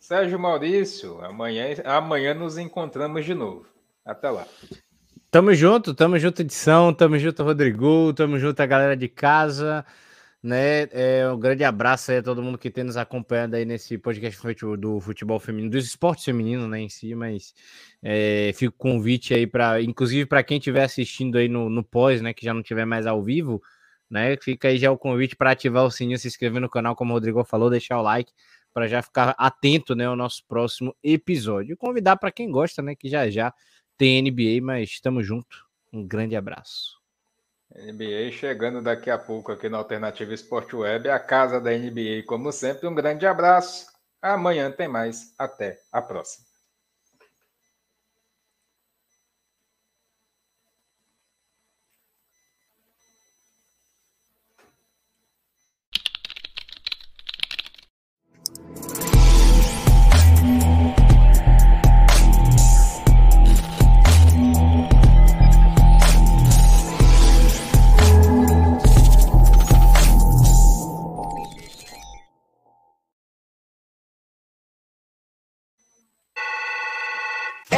Sérgio Maurício, amanhã, amanhã nos encontramos de novo. Até lá. Tamo junto, tamo junto, edição, tamo junto, Rodrigo, tamo junto, a galera de casa né? É, um grande abraço aí a todo mundo que tem nos acompanhando aí nesse podcast do futebol feminino, dos esportes femininos, né, em si, mas é, fica o convite aí para, inclusive para quem estiver assistindo aí no, no pós, né, que já não tiver mais ao vivo, né, fica aí já o convite para ativar o sininho, se inscrever no canal, como o Rodrigo falou, deixar o like para já ficar atento, né, ao nosso próximo episódio. E convidar para quem gosta, né, que já já tem NBA, mas estamos junto. Um grande abraço. NBA chegando daqui a pouco aqui na Alternativa Esporte Web, a casa da NBA, como sempre. Um grande abraço. Amanhã tem mais. Até a próxima.